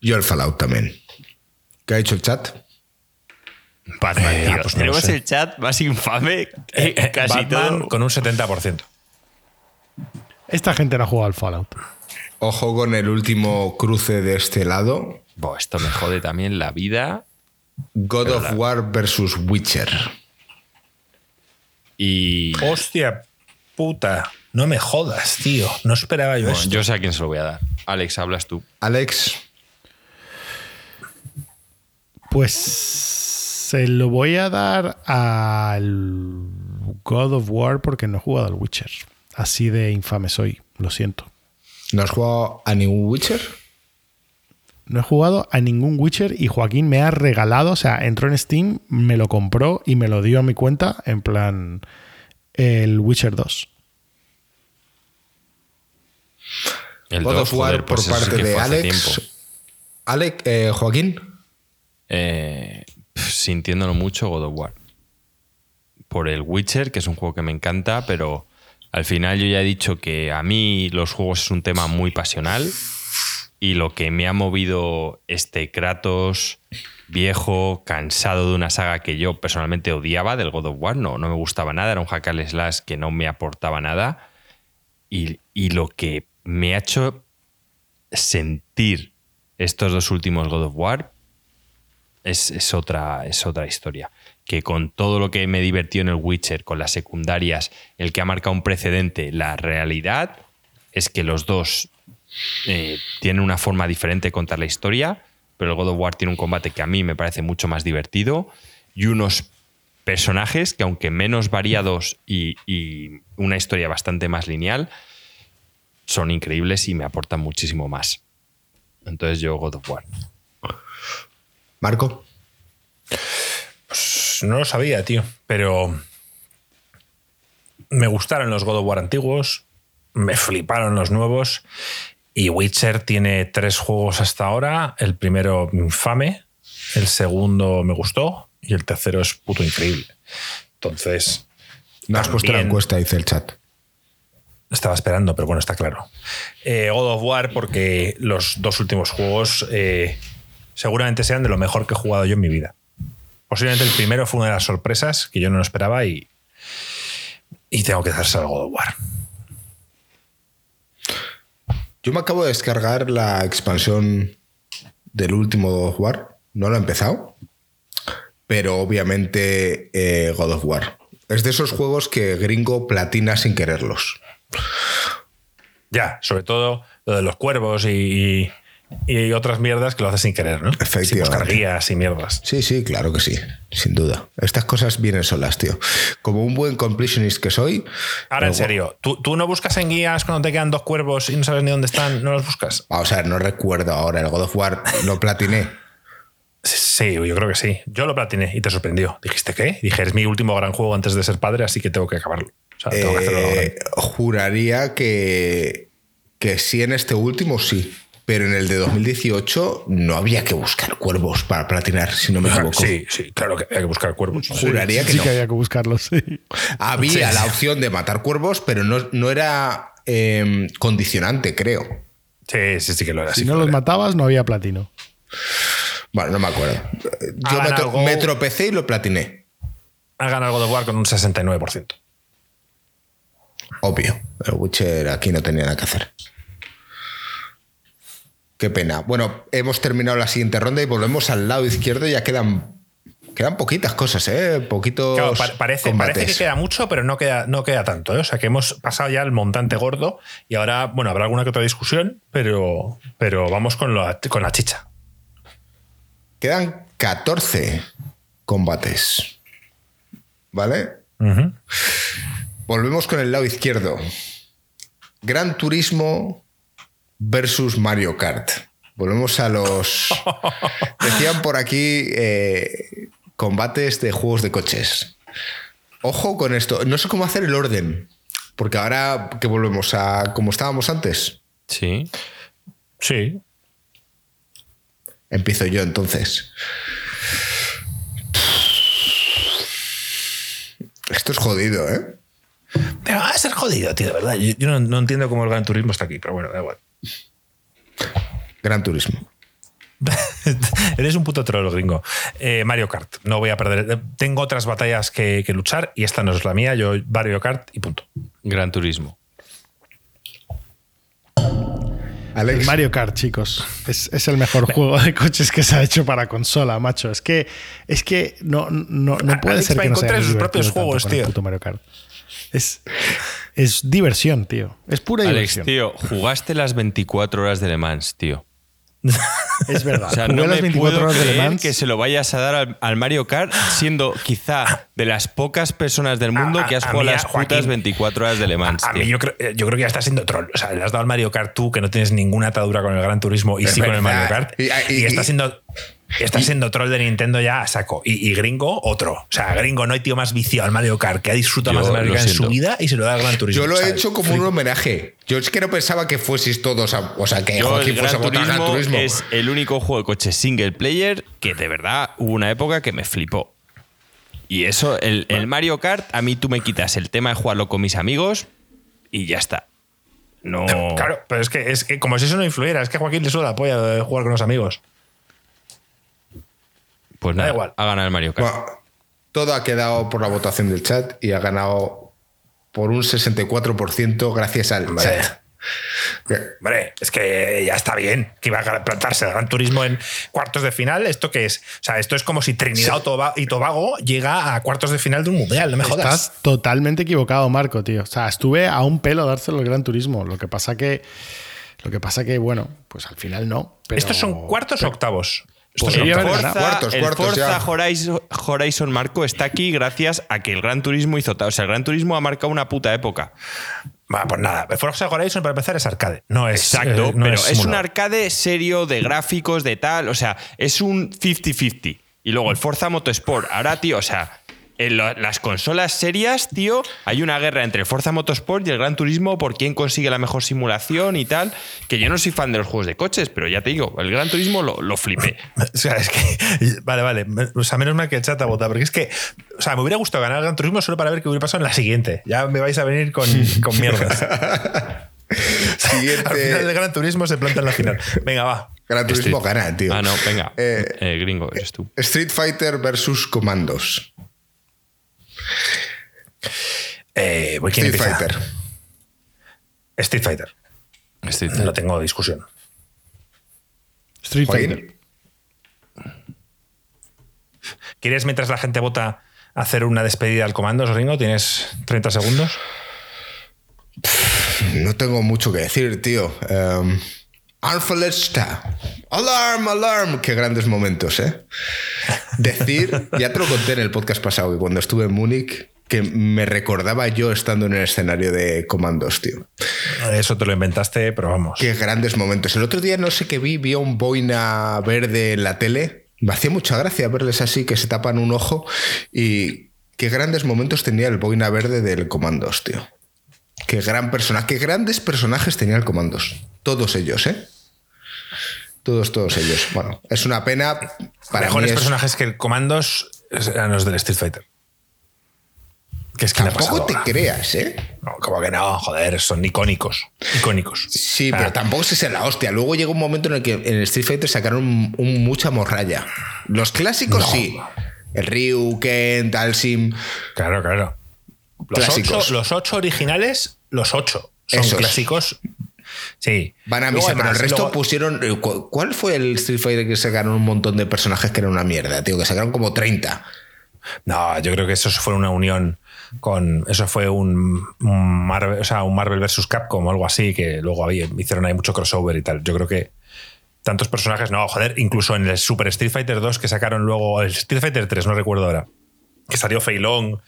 Yo el Fallout también. ¿Qué ha dicho el chat? Batman, Eh, tío. pues no Tenemos sé. el chat más infame que Eh, eh, casi Batman todo. con un 70%. Esta gente no ha jugado al Fallout. Ojo con el último cruce de este lado. Buah, esto me jode también la vida. God of War versus Witcher. Y Hostia puta. No me jodas, tío. No esperaba yo bueno, esto. yo sé a quién se lo voy a dar. Alex, hablas tú. Alex, Pues se lo voy a dar al God of War porque no he jugado al Witcher. Así de infame soy, lo siento. ¿no has jugado a ningún Witcher? No he jugado a ningún Witcher y Joaquín me ha regalado, o sea, entró en Steam, me lo compró y me lo dio a mi cuenta en plan el Witcher 2. El God of War joder, pues por parte de Alex. tiempo. Alex eh, Joaquín. Eh, sintiéndolo mucho, God of War. Por el Witcher, que es un juego que me encanta, pero al final yo ya he dicho que a mí los juegos es un tema muy pasional y lo que me ha movido este Kratos viejo, cansado de una saga que yo personalmente odiaba del God of War, no, no me gustaba nada, era un hack slash que no me aportaba nada y, y lo que me ha hecho sentir estos dos últimos God of War es, es otra, es otra historia. Que con todo lo que me divertió en el Witcher, con las secundarias, el que ha marcado un precedente, la realidad es que los dos eh, tiene una forma diferente de contar la historia, pero el God of War tiene un combate que a mí me parece mucho más divertido y unos personajes que aunque menos variados y una historia bastante más lineal, son increíbles y me aportan muchísimo más. Entonces yo God of War. Marco. Pues no lo sabía, tío. Pero me gustaron los God of War antiguos. Me fliparon los nuevos. Y Witcher tiene tres juegos hasta ahora. El primero infame. El segundo me gustó. Y el tercero es puto increíble. Entonces. No has puesto la encuesta, dice el chat. Estaba esperando, pero bueno, está claro. Eh, God of War, porque los dos últimos juegos eh, seguramente sean de lo mejor que he jugado yo en mi vida. Posiblemente el primero fue una de las sorpresas que yo no lo esperaba y, y tengo que darse al God of War. Yo me acabo de descargar la expansión del último God of War. No lo he empezado. Pero obviamente eh, God of War. Es de esos juegos que gringo platina sin quererlos. Ya, sobre todo lo de los cuervos y, y otras mierdas que lo haces sin querer, ¿no? Sin Efectivamente. buscar guías y mierdas. Sí, sí, claro que sí. Sin duda. Estas cosas vienen solas, tío. Como un buen completionist que soy. Ahora, en serio, ¿tú, tú no buscas en guías cuando te quedan dos cuervos y no sabes ni dónde están? ¿No los buscas? Vamos a ver, no recuerdo ahora. El God of War lo platiné. Sí, yo creo que sí. Yo lo platiné y te sorprendió. ¿Dijiste qué? Dije, es mi último gran juego antes de ser padre, así que tengo que acabarlo. O sea, tengo que hacerlo. Eh, juraría que, que sí en este último sí. Pero en el de 2018 no había que buscar cuervos para platinar, si no me equivoco. Sí, sí, claro que hay que buscar cuervos. Juraría que sí no. que había que buscarlos, sí. Había Sí. la opción de matar cuervos, pero no, no era eh, condicionante, creo. Sí, sí, sí que lo era. Si sí no los era. matabas, no había platino. Bueno, no me acuerdo. Yo Hagan me, tro- algo- me tropecé y lo platiné. Ha ganado God of War con un 69%. Obvio. El Witcher aquí no tenía nada que hacer. Qué pena. Bueno, hemos terminado la siguiente ronda y volvemos al lado izquierdo. Ya quedan, quedan poquitas cosas, ¿eh? Poquitos. Claro, pa- parece, combates. parece que queda mucho, pero no queda, no queda tanto. ¿eh? O sea, que hemos pasado ya el montante gordo y ahora, bueno, habrá alguna que otra discusión, pero, pero vamos con la, con la chicha. Quedan 14 combates. ¿Vale? Volvemos con el lado izquierdo. Gran Turismo versus Mario Kart. Volvemos a los. Decían por aquí eh, combates de juegos de coches. Ojo con esto. No sé cómo hacer el orden. Porque ahora que volvemos a como estábamos antes, Sí. Sí. empiezo yo entonces. Esto es jodido, ¿eh? Pero va a ser jodido, tío, de verdad. Yo, yo no, no entiendo cómo el Gran Turismo está aquí, pero bueno, da igual. Gran Turismo. Eres un puto troll gringo. Eh, Mario Kart, no voy a perder. Eh, Tengo otras batallas que, que luchar y esta no es la mía. Yo Mario Kart y punto. Gran Turismo. Alex. El Mario Kart, chicos. Es, es el mejor juego de coches que se ha hecho para consola, macho. Es que, es que no, no, no puede Alex ser va que en no contra de sus propios juegos, tío. Mario Kart. Es, es diversión, tío. Es pura Alex, diversión. tío, jugaste las 24 horas de Le Mans, tío. Es verdad. O sea, no las me 24 puedo horas de Le creer Mans. que se lo vayas a dar al, al Mario Kart siendo quizá de las pocas personas del mundo A- que has a- jugado a las putas Joaquín, 24 horas de Le Mans, A mí yo creo, eh, yo creo que ya estás siendo troll. O sea, le has dado al Mario Kart tú, que no tienes ninguna atadura con el Gran Turismo y sí con el Mario. Kart. Y- Y, y- estás y- siendo. Estás siendo troll de Nintendo ya a saco. Y, y gringo, otro. O sea, gringo, no hay tío más viciado al Mario Kart que ha disfrutado más de Mario Kart en su vida y se lo da al Gran Turismo. Yo lo he ¿sabes? hecho como un homenaje. Yo es que no pensaba que fueseis todos a, O sea, que Yo, Joaquín fuese a votar Gran Turismo es el único juego de coche single player que de verdad hubo una época que me flipó. Y eso, el, el Mario Kart, a mí tú me quitas el tema de jugarlo con mis amigos y ya está. No. Claro, pero es que, es que como si eso no influyera. Es que a Joaquín le suda la polla de jugar con los amigos. Pues Da nada, igual. ha ganado el Mario Kart. Bueno, todo ha quedado por la votación del chat y ha ganado por un 64% gracias al Hombre. chat. Hombre, es que ya está bien que iba a plantarse el Gran Turismo en cuartos de final. ¿Esto qué es? O sea, esto es como si Trinidad y Tobago llega a cuartos de final de un mundial, no me jodas. Lo que pasa que, bueno, pues al final no. pero- ¿Estos son cuartos o octavos? Octavos. ganado. Cuartos, el cuartos Forza. Horizon, Horizon Marco está aquí gracias a que el Gran Turismo hizo tal. O sea, el Gran Turismo ha marcado una puta época. Va, pues nada, el Forza Horizon para empezar es arcade. No es. Exacto, eh, no pero es, un simulador. arcade serio de gráficos, de tal. O sea, es un 50-50. Y luego el Forza Motorsport. Ahora, tío, o sea, en lo- las consolas serias, tío, hay una guerra entre el Forza Motorsport y el Gran Turismo por quién consigue la mejor simulación y tal. Que yo no soy fan de los juegos de coches, pero ya te digo, el Gran Turismo lo, lo flipé. O sea, es que. Vale, vale. O sea, menos mal que el chat ha votado. Porque es que. O sea, me hubiera gustado ganar el Gran Turismo solo para ver qué hubiera pasado en la siguiente. Ya me vais a venir con, con mierdas. Al Siguiente. final el Gran Turismo se planta en la final. Venga, va. Gran Turismo Street. gana, tío. Ah, no, venga. Eh, Eh, gringo, eres tú. Street Fighter versus Commandos. Eh, voy, ¿quién Street empieza? Fighter. Street Fighter. No tengo discusión. Street Joaquín. Fighter. ¿Quieres, mientras la gente vota, hacer una despedida al comando, Ringo? ¿Tienes 30 segundos? No tengo mucho que decir, tío. Um, Alphalesta. Alarm, alarm. Qué grandes momentos, ¿eh? Decir, ya te lo conté en el podcast pasado, que cuando estuve en Múnich, que me recordaba yo estando en el escenario de comandos, tío. Eso te lo inventaste, pero vamos. Qué grandes momentos. El otro día no sé qué vi, vi a un boina verde en la tele. Me hacía mucha gracia verles así, que se tapan un ojo. Y qué grandes momentos tenía el boina verde del comandos, tío. Qué gran personaje, qué grandes personajes tenía el comandos. Todos ellos, ¿eh? Todos, todos ellos. Bueno, es una pena. Para Mejores es- personajes que el comandos eran los del Street Fighter. Que es que Tampoco te ahora. creas, ¿eh? No, como que no, joder, son icónicos. Icónicos. Sí, Ah, pero tampoco que sea la hostia. Luego llegó un momento en el que en Street Fighter sacaron un- un mucha morralla. Los clásicos No. sí. El Ryu, Ken, Dalsim. Claro, claro. Los Clásicos. ocho, los ocho originales, los ocho. Son Esos. clásicos. Sí. Van a misa, pero el resto luego- pusieron. eh, cu- ¿Cuál fue el Street Fighter que sacaron un montón de personajes que eran una mierda, tío? Que sacaron como 30. No, yo creo que eso fue una unión con. Eso fue un, un Marvel, o sea, un Marvel vs. Capcom o algo así, que luego había, hicieron ahí mucho crossover y tal. Yo creo que tantos personajes, no, joder, incluso en el Super Street Fighter 2 que sacaron luego, el Street Fighter 3, no recuerdo ahora, que salió Fei Long,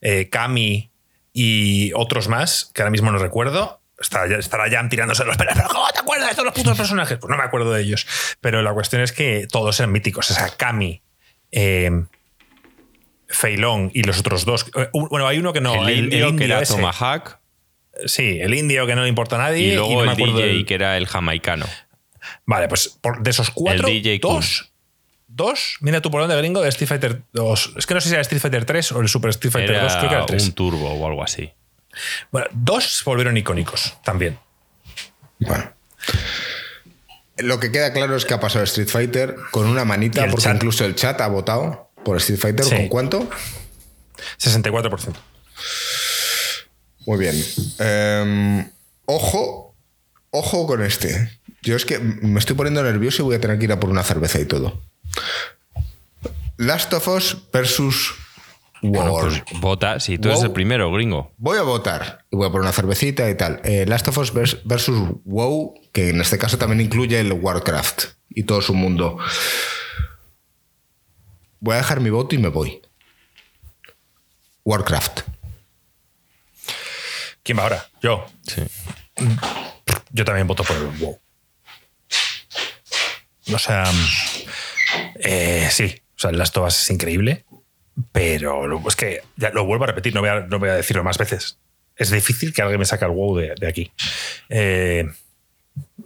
eh, Kami y otros más, que ahora mismo no recuerdo. Estará, ya- estará Jam tirándose los pelos. ¿Pero cómo te acuerdas de todos los putos personajes? Pues no me acuerdo de ellos. Pero la cuestión es que todos eran míticos. O sea, Kami, eh, Feilong y los otros dos. eh, Bueno, hay uno que no. el, indio, que era ese. Tomahawk. Sí, el indio que no le importa a nadie. Y luego no el DJ, del- que era el jamaicano. Vale, pues por- de esos cuatro, El DJ Kun. dos. Dos, mira tú por dónde gringo de Street Fighter 2. Es que no sé si era Street Fighter 3 o el Super Street Fighter 2, creo que era Era el 3. un turbo o algo así. Bueno, dos se volvieron icónicos también. Bueno. Lo que queda claro es que ha pasado Street Fighter con una manita, porque chat. incluso el chat ha votado por Street Fighter. Sí. ¿Con cuánto? 64%. Muy bien. Em, ojo, ojo con este. Yo es que me estoy poniendo nervioso y voy a tener que ir a por una cerveza y todo. Last of Us versus. Bueno, pues vota. Si tú eres el primero, gringo. Voy a votar y voy a por una cervecita y tal. Eh, Last of Us vers- versus WoW, que en este caso también incluye el Warcraft y todo su mundo. Voy a dejar mi voto y me voy. Warcraft. ¿Quién va ahora? Yo. Sí. Yo también voto por el WoW. O sea, eh, sí, o sea, el Last of Us es increíble, pero lo- es que ya lo vuelvo a repetir, no voy a, no voy a decirlo más veces. Es difícil que alguien me saque el WoW de, aquí. Eh,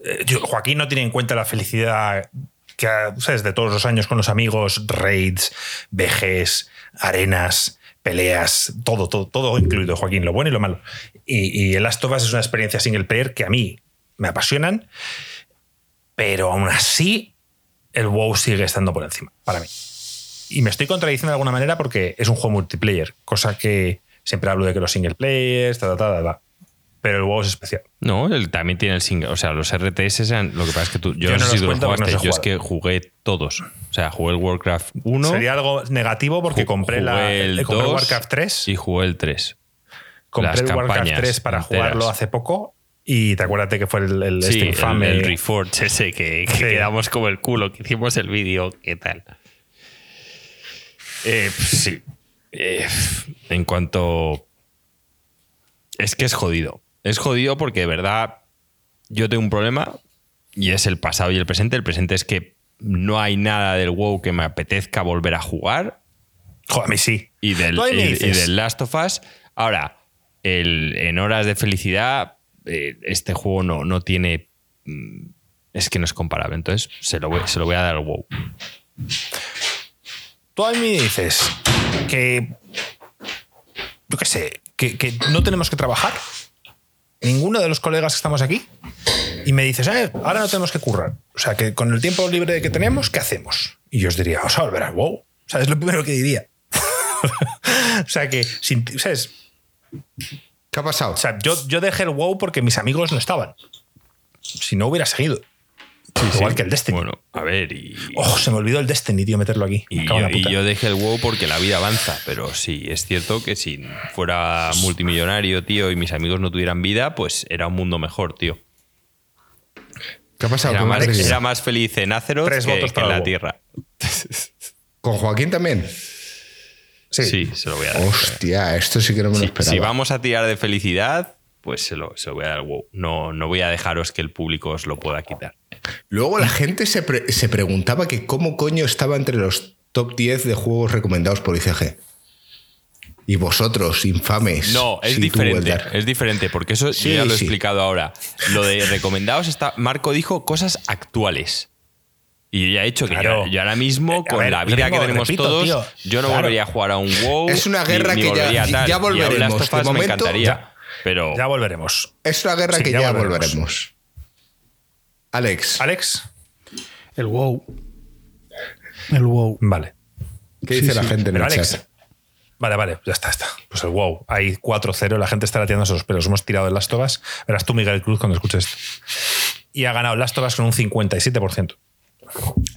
eh, Joaquín no tiene en cuenta la felicidad que ¿sabes? de todos los años con los amigos, raids, vejes, arenas, peleas, todo, todo, todo incluido, Joaquín, lo bueno y lo malo. Y, el Last es una experiencia single player que a mí me apasionan, pero aún así el WoW sigue estando por encima, para mí. Y me estoy contradiciendo de alguna manera porque es un juego multiplayer, cosa que siempre hablo de que los single players, ta, ta, ta, ta, pero el WoW es especial. No, él también tiene el single. O sea, los RTS eran. Lo que pasa es que tú. Yo, Yo no no sé si los tú lo cuento porque no jugaste. sé yo es que jugué todos. O sea, jugué el Warcraft 1. Sería algo negativo porque ju- compré, la, el eh, compré 2 Warcraft 3. Y jugué el 3. Compré las el Warcraft campañas 3 para enteras. jugarlo hace poco Y te acuérdate que fue el, el Sí, este el, infame. el Reforge ese que, que Sí. quedamos como el culo, que hicimos el vídeo, ¿qué tal? Eh, pues sí. Eh, en cuanto. Es que es jodido. Es jodido porque de verdad yo tengo un problema y es el pasado y el presente. El presente es que no hay nada del WoW que me apetezca volver a jugar Joder, a mí sí. y del, y- del Last of Us. Ahora, el, en horas de felicidad, eh, este juego no, no tiene. mm, Es que no es comparable. Entonces, se lo voy, se lo voy a dar al WoW. Tú a mí me dices que. Yo qué sé, que, que no tenemos que trabajar. Ninguno de los colegas que estamos aquí. Y me dices, "Eh, ahora no tenemos que currar. O sea, que con el tiempo libre que tenemos, ¿qué hacemos? Y yo os diría, vamos a volver al WoW. O sea, es lo primero que diría. o sea, que, sin, ¿sabes? ¿Qué ha pasado? O sea, yo, yo dejé el WoW porque mis amigos no estaban. Si no hubiera seguido. Igual que el Destiny. Bueno, a ver, y, Oh, se me olvidó el Destiny, tío, meterlo aquí. y yo, y dejé el WoW porque la vida avanza. Pero sí, es cierto que si fuera multimillonario, tío, y mis amigos no tuvieran vida, pues era un mundo mejor, tío. ¿Qué ha pasado Era más, Alex? era más feliz en Azeroth Tres que, votos que para en la WoW. Tierra. ¿Con Joaquín también? Sí. Sí, se lo voy a dar. Hostia, esto sí que no me lo esperaba. si vamos a tirar de felicidad, pues se lo, se lo voy a dar al WoW. No, no voy a dejaros que el público os lo pueda quitar. Luego la gente se, pre- se preguntaba que cómo coño estaba entre los top 10 de juegos recomendados por ICG. Y vosotros, infames. No, es diferente. Es diferente, porque eso Sí, ya lo he sí. explicado ahora. Lo de recomendados está. Marco dijo cosas actuales. Y ya he dicho que Claro. yo, yo ahora mismo, Eh, con ver, la vida que tenemos repito, todos, tío. yo no Claro. volvería a jugar a un WoW. Es una guerra ni que ya- ya tal. Y a volveremos. De me momento, encantaría. ya. pero Ya volveremos. Es una guerra Sí, que ya ya, volveremos. volveremos. Alex, Alex, El WoW. El WoW. vale. ¿qué dice la gente en Pero el Alex, chat? vale, vale, ya está, está. Pues el wow, hay 4-0, la gente está latiéndose los pelos. Hemos tirado el Last of Us. Verás tú, Miguel Cruz, cuando escuches esto. Y ha ganado of Us con un 57%.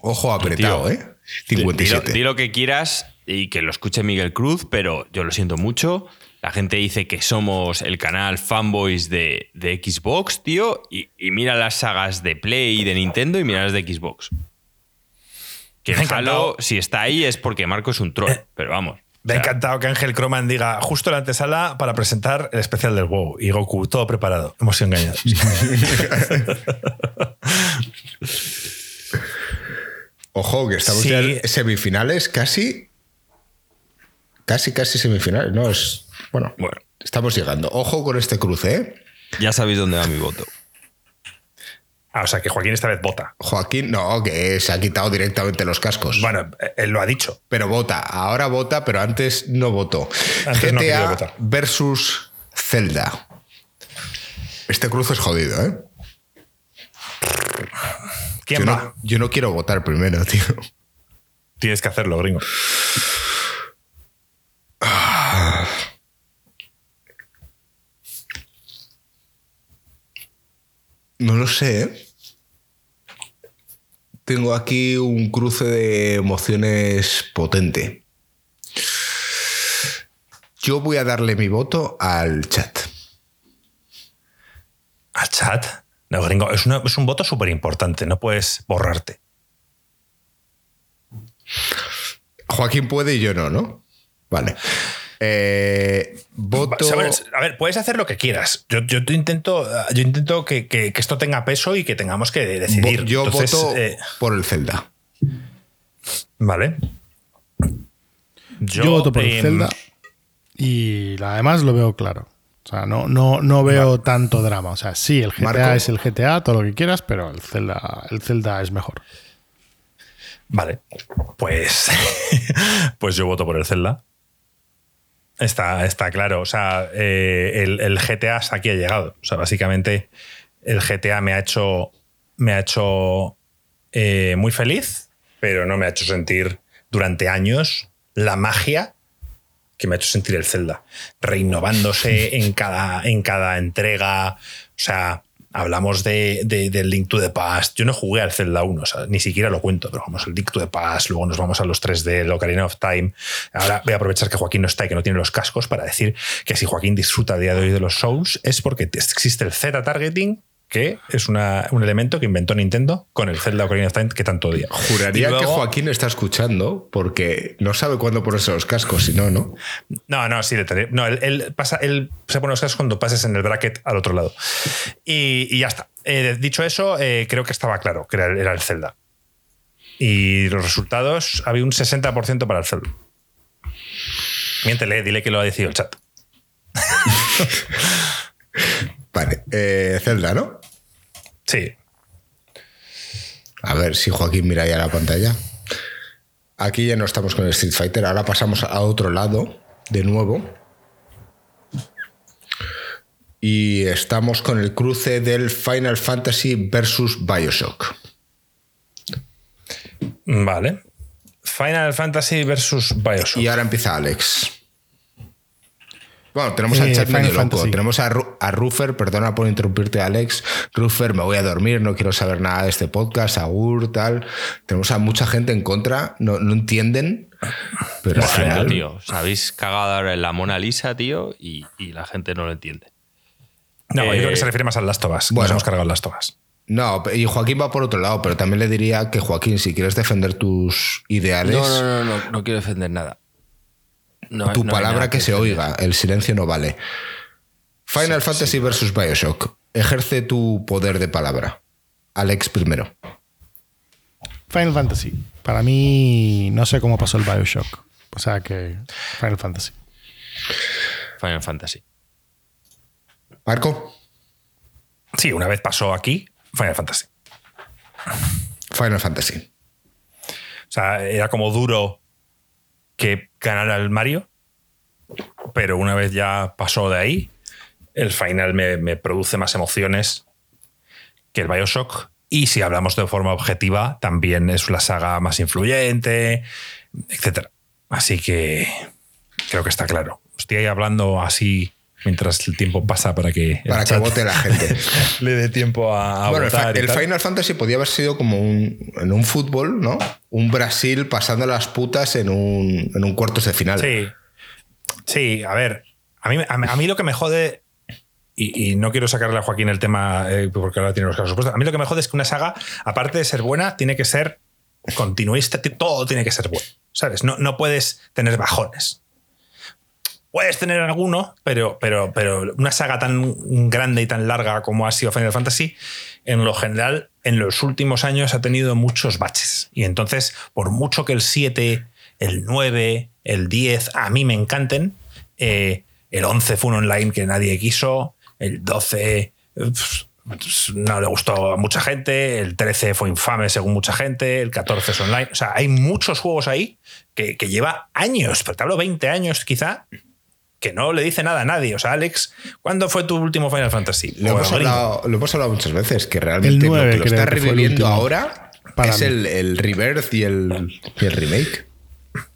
Ojo apretado, Tío, ¿eh? 57. Di lo, di lo que quieras y que lo escuche Miguel Cruz, pero yo lo siento mucho. La gente dice que somos el canal fanboys de, de Xbox, tío, y, y mira las sagas de Play y de Nintendo y mira las de Xbox. Que Me ha el Halo, encantado. si está ahí, es porque Marco es un troll, pero vamos. Me ha o sea, encantado que Ángel Croman diga justo la antesala para presentar el especial del WoW. Y Goku, todo preparado. Hemos sido engañados. Ojo, que estamos Sí. ya en semifinales casi. Casi, casi semifinales. No, es. Bueno, Bueno. estamos llegando. Ojo con este cruce, ¿eh? Ya sabéis dónde va mi voto. Ah, o sea, que Joaquín esta vez vota. Joaquín, no, que se ha quitado directamente los cascos. Bueno, él lo ha dicho. Pero vota, ahora vota, pero antes no votó. Antes no quería GTA votar. versus Zelda. Este cruce es jodido, ¿eh? ¿Quién yo, va? no, yo no quiero votar primero, tío. Tienes que hacerlo, gringo. No lo sé, ¿eh? Tengo aquí un cruce de emociones potente. Yo voy a darle mi voto al chat. ¿Al chat? No, gringo, es, una- es un voto súper importante. No puedes borrarte. Joaquín puede y yo no, ¿no? Vale. Eh, voto. ¿Sabes? A ver, puedes hacer lo que quieras. Yo, yo te intento, yo intento que, que- que esto tenga peso y que tengamos que decidir. vo- yo Entonces, voto eh, por el Zelda. vale. Yo, voto por el em, Zelda. Y además lo veo claro. O sea, no, no, no veo tanto drama. O sea, sí, el GTA Marco. es el GTA, todo lo que quieras, pero el Zelda, el Zelda es mejor. Vale. Pues, pues yo voto por el Zelda. Está, está claro. O sea, eh, el, el GTA hasta aquí ha llegado. O sea, básicamente el GTA me ha hecho, me ha hecho eh, muy feliz, pero no me ha hecho sentir durante años la magia que me ha hecho sentir el Zelda. Reinnovándose en cada, en cada entrega. O sea, hablamos de, de, del Link to the Past. Yo no jugué al Zelda 1, o sea, ni siquiera lo cuento, pero vamos al Link to the Past, luego nos vamos a los 3D, el Ocarina of Time. Ahora voy a aprovechar que Joaquín no está y que no tiene los cascos para decir que si Joaquín disfruta a día de hoy de los Souls es porque existe el Z-targeting que es una, un elemento que inventó Nintendo con el Zelda Ocarina of Time que tanto odia. Juraría luego- que Joaquín está escuchando porque no sabe cuándo ponerse los cascos, si no, ¿no? No, no, sí, No, él, él pasa, él se pone los cascos cuando pases en el bracket al otro lado. Y, y ya está. Eh, dicho eso, eh, creo que estaba claro que era, era el Zelda. Y los resultados, había un 60% para el Zelda. Miéntele, dile que lo ha decidido el chat. Vale, eh, Zelda, ¿no? Sí. A ver si Joaquín mira ya la pantalla. Aquí ya no estamos con el Street Fighter, ahora pasamos a otro lado de nuevo. Y estamos con el cruce del Final Fantasy versus Bioshock. Vale. Final Fantasy versus Bioshock. Y ahora empieza Alex. Bueno, tenemos al Eh, chat Final medio loco. Fantasy. Tenemos a, Ru- a Ruffer, perdona por interrumpirte, Alex. Ruffer, me voy a dormir, no quiero saber nada de este podcast, Agur, tal. Tenemos a mucha gente en contra, no, no entienden. Pero al Bueno, final- tío, os habéis cagado ahora en la Mona Lisa, tío, y, y la gente no lo entiende. No, yo Eh, creo que se refiere más al Last of Us. que bueno. Nos hemos cargado el Last of Us. No, y Joaquín va por otro lado, pero también le diría que Joaquín, si quieres defender tus ideales, No, no, no, no, no quiero defender nada. No- tu no palabra que, se oiga, el silencio no vale. Final Fantasy versus Bioshock. Ejerce tu poder de palabra. Alex primero. Final Fantasy. Para mí, no sé cómo pasó el Bioshock. O sea que Final Fantasy. Final Fantasy. Marco, Sí, una vez pasó aquí, Final Fantasy. Final Fantasy. O sea, era como duro que ganara el Mario, pero una vez ya pasó de ahí, el final me, produce más emociones que el Bioshock. Y si hablamos de forma objetiva, también es la saga más influyente, etc. Así que creo que está claro. Estoy hablando así mientras el tiempo pasa para que, Para que vote la gente. le dé tiempo a, a bueno, el, votar. y el tal. Final Fantasy podía haber sido como un, en un fútbol, ¿no? Un Brasil pasando las putas en un, en un cuartos de final. Sí. Sí, a ver. A mí, a mí- a mí lo que me jode. Y, y no quiero sacarle a Joaquín el tema eh, porque ahora tiene los casos puestos. A mí lo que me jode es que una saga, aparte de ser buena, tiene que ser continuista. ti- Todo tiene que ser bueno. ¿Sabes? No, no puedes tener bajones. Puedes tener alguno, pero, pero, pero una saga tan grande y tan larga como ha sido Final Fantasy, en lo general, en los últimos años ha tenido muchos baches. Y entonces, por mucho que el 7, el 9, el 10 a mí me encanten, eh, el 11 fue un online que nadie quiso, el 12 eh, pf, no le gustó a mucha gente, el 13 fue infame según mucha gente, el 14 es online. O sea, hay muchos juegos ahí que, que lleva años, pero te hablo 20 años quizá, que no le dice nada a nadie. O sea, Alex, ¿cuándo fue tu último Final Fantasy? Lo hemos, hablado, lo hemos hablado muchas veces, que realmente lo 9 que lo está reviviendo ahora para es el, el Rebirth y el, y el remake.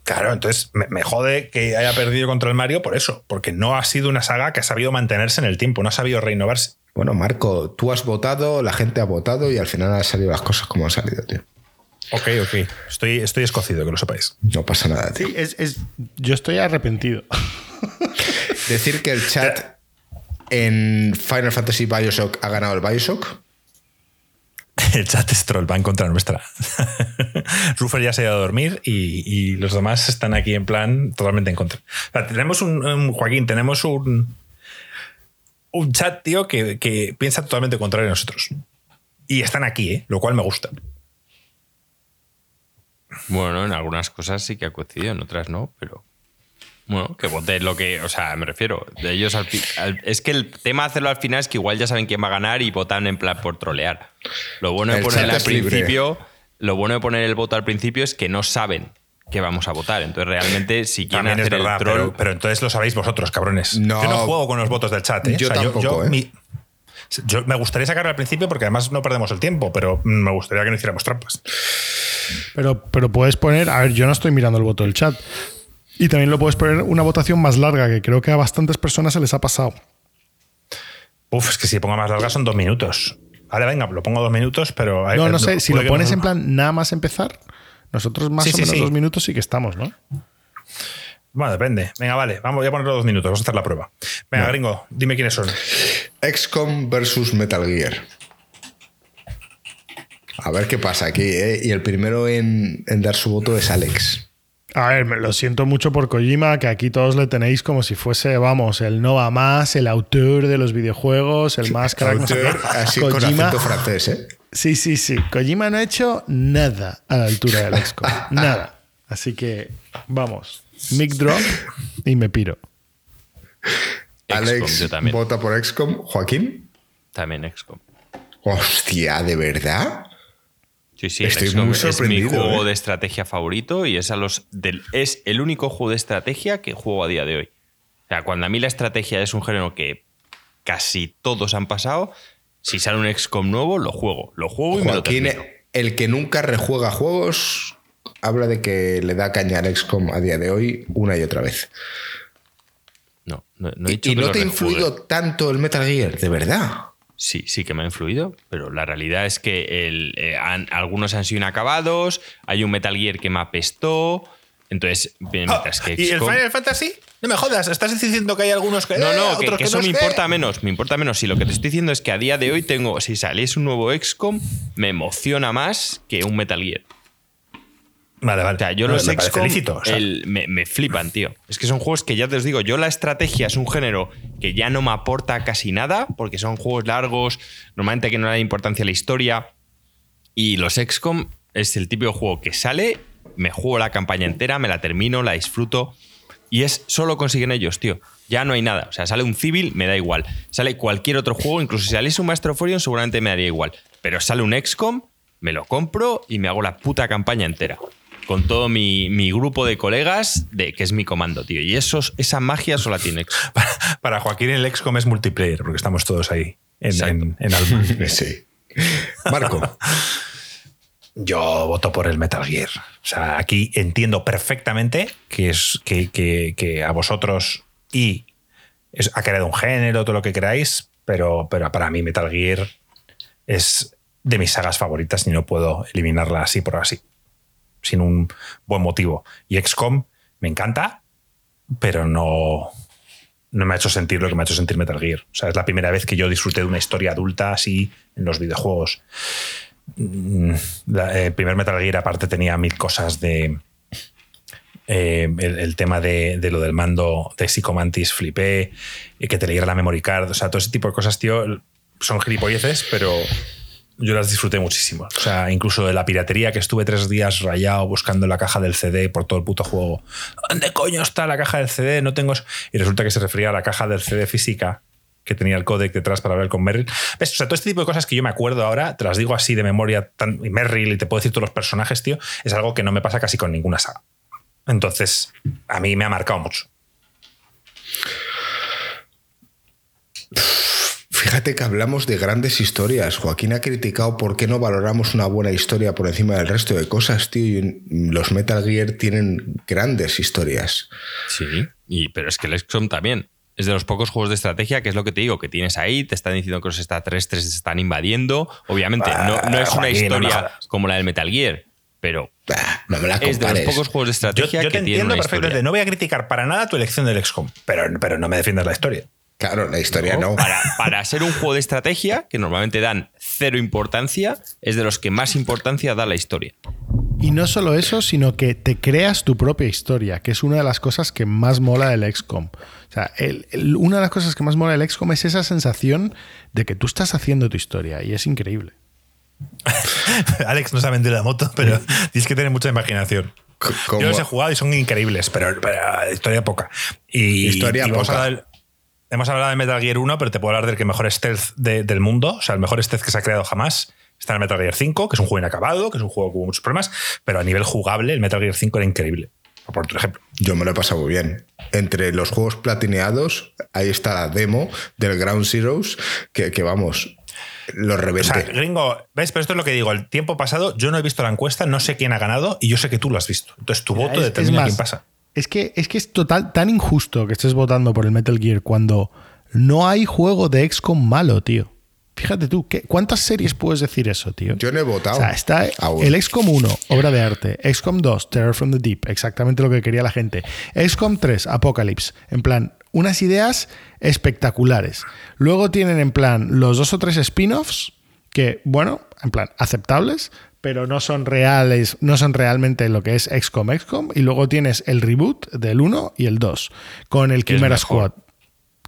Claro, entonces me, me jode que haya perdido contra el Mario por eso, porque no ha sido una saga que ha sabido mantenerse en el tiempo, no ha sabido renovarse. Bueno, Marco, tú has votado, la gente ha votado y al final han salido las cosas como han salido, tío. Ok, ok. Estoy, estoy escocido, que lo sepáis. No pasa nada, tío. Sí, es, es- yo estoy arrepentido. Decir que el chat en Final Fantasy Bioshock ha ganado el Bioshock. El chat es troll, va en contra nuestra. Ruffer ya se ha ido a dormir y, y los demás están aquí en plan totalmente en contra. O sea, tenemos un, un- Joaquín, tenemos un, un chat, tío, que, que piensa totalmente contrario a nosotros. Y están aquí, ¿eh? lo cual me gusta. Bueno, en algunas cosas sí que ha coincidido, en otras no, pero. Bueno, que voten lo que. O sea, me refiero. De ellos al fi- al- es que el tema de hacerlo al final es que igual ya saben quién va a ganar y votan en plan por trolear. Lo bueno de El chat al es libre. principio. Lo bueno de poner el voto al principio es que no saben que vamos a votar. Entonces, realmente, si quieren También es hacer verdad, el troll. pero, pero entonces lo sabéis vosotros, cabrones. No. yo no juego con los votos del chat. ¿eh? Yo tampoco, ¿eh? mi- yo me gustaría sacarlo al principio porque además no perdemos el tiempo, pero me gustaría que no hiciéramos trampas. Pero, pero puedes poner, a ver, yo no estoy mirando el voto del chat. Y también lo puedes poner una votación más larga, que creo que a bastantes personas se les ha pasado. Uf, es que si pongo más larga son dos minutos. Vale, venga, lo pongo dos minutos, pero. No, no sé, si lo pones en plan nada más empezar, nosotros más o menos dos minutos sí que estamos, ¿no? Bueno, depende. Venga, vale, vamos, voy a ponerlo dos minutos, vamos a hacer la prueba. Venga, gringo, dime quiénes son. XCOM versus Metal Gear. A ver qué pasa aquí, ¿eh? Y el primero en, dar su voto es Alex. A ver, me lo siento mucho por Kojima, que aquí todos le tenéis como si fuese, vamos, el no va más, el autor de los videojuegos, el más crack. así con acento francés, ¿eh? Sí, sí, sí. Kojima no ha hecho nada a la altura del XCOM. nada. Así que, vamos, mic drop y me piro. Alex vota por XCOM. ¿Joaquín? También XCOM. Hostia, ¿de verdad? Sí, sí, Estoy muy sorprendido, es mi juego ¿eh? de estrategia favorito y es, a los del, es el único juego de estrategia que juego a día de hoy. O sea, cuando a mí la estrategia es un género que casi todos han pasado, si sale un XCOM nuevo, lo juego. Lo juego y me lo termino. El que nunca rejuega juegos habla de que le da caña al XCOM a día de hoy una y otra vez. No, no, he dicho ¿Y, no te ha influido tanto el Metal Gear? ¿De verdad? Sí, sí que me ha influido, pero la realidad es que el, eh, algunos han sido inacabados, hay un Metal Gear que me apestó, entonces, mientras que ¿Y el Final Fantasy? No me jodas, estás diciendo que hay algunos que. No, no, que, eso me importa menos. Me importa menos. Si lo que te estoy diciendo es que a día de hoy tengo. Si saliese un nuevo XCOM, me emociona más que un Metal Gear. Vale, vale. O sea, yo los XCOM me, flipan, tío. Es que son juegos que ya te os digo, yo la estrategia es un género que ya no me aporta casi nada, porque son juegos largos, normalmente que no le da importancia a la historia. Y los XCOM es el típico juego que sale, me juego la campaña entera, me la termino, la disfruto. Y es solo consiguen ellos, tío. Ya no hay nada. O sea, sale un civil, me da igual. Sale cualquier otro juego, incluso si saliese un Maestro Forion, seguramente me daría igual. Pero sale un XCOM, me lo compro y me hago la puta campaña entera con todo mi, grupo de colegas, de que es mi comando, tío. Y eso, esa magia solo la tiene Para, Joaquín el XCOM es multiplayer, porque estamos todos ahí en, en, sí. Marco. Yo voto por el Metal Gear. O sea, aquí entiendo perfectamente que, es, que, a vosotros y ha creado un género, todo lo que queráis, pero, pero para mí Metal Gear es de mis sagas favoritas y no puedo eliminarla así por así sin un buen motivo. Y XCOM me encanta, pero no, no me ha hecho sentir lo que me ha hecho sentir Metal Gear. O sea, es la primera vez que yo disfruté de una historia adulta así en los videojuegos. Mm, el primer Metal Gear, aparte, tenía mil cosas de. Eh, el, tema de, lo del mando de Psychomantis flipé, y que te leyera la memory card. O sea, todo ese tipo de cosas, tío, son gilipolleces, pero yo las disfruté muchísimo. O sea, incluso de la piratería que estuve tres días rayado buscando la caja del CD por todo el puto juego. ¿Dónde coño está la caja del CD? No tengo. Y resulta que se refería a la caja del CD física que tenía el codec detrás para hablar con Merrill. ¿Ves? O sea, todo este tipo de cosas que yo me acuerdo ahora, te las digo así de memoria, y Merrill, y te puedo decir todos los personajes, tío, es algo que no me pasa casi con ninguna saga. Entonces, a mí me ha marcado mucho. Fíjate que hablamos de grandes historias. Joaquín ha criticado por qué no valoramos una buena historia por encima del resto de cosas, tío. Y los Metal Gear tienen grandes historias. Sí, y, pero es que el XCOM también. Es de los pocos juegos de estrategia que es lo que te digo, que tienes ahí, te están diciendo que los extraterrestres se están invadiendo. Obviamente, no, es una historia como la del Metal Gear, pero no me la es de los pocos juegos de estrategia yo, yo te entiendo perfectamente. No voy a criticar para nada tu elección del XCOM, pero, pero no me defiendas la historia. Claro, la historia no. Para, ser un juego de estrategia, que normalmente dan cero importancia, es de los que más importancia da la historia. Y no solo eso, sino que te creas tu propia historia, que es una de las cosas que más mola del XCOM. O sea, una de las cosas que más mola del XCOM es esa sensación de que tú estás haciendo tu historia y es increíble. Alex no sabe vender la moto, pero tienes que tener mucha imaginación. Yo los he jugado y son increíbles, pero, historia poca. Y, historia poca. Hemos hablado de Metal Gear 1, pero te puedo hablar del que mejor stealth del mundo, o sea, el mejor stealth que se ha creado jamás. Está en el Metal Gear 5, que es un juego inacabado, que es un juego con muchos problemas, pero a nivel jugable, el Metal Gear 5 era increíble. Por otro ejemplo. Yo me lo he pasado muy bien. Entre los juegos platineados, ahí está la demo del Ground Zeroes, que, vamos, lo reventé. O sea, gringo, ¿ves? Pero esto es lo que digo. El tiempo pasado, yo no he visto la encuesta, no sé quién ha ganado y yo sé que tú lo has visto. Entonces tu voto determina quién pasa. Es que, es que es total, tan injusto que estés votando por el Metal Gear cuando No hay juego de XCOM malo, tío. Fíjate tú, ¿qué- ¿cuántas series puedes decir eso, tío? Yo no he votado. O sea, está aún. el XCOM 1, obra de arte. XCOM 2, Terror from the Deep, exactamente lo que quería la gente. XCOM 3, Apocalypse. En plan, unas ideas espectaculares. Luego tienen en plan los dos o tres spin-offs que, bueno, en plan, aceptables, pero no son reales, no son realmente lo que es XCOM XCOM. Y luego tienes el reboot del 1 y el 2, con el Chimera. Squad.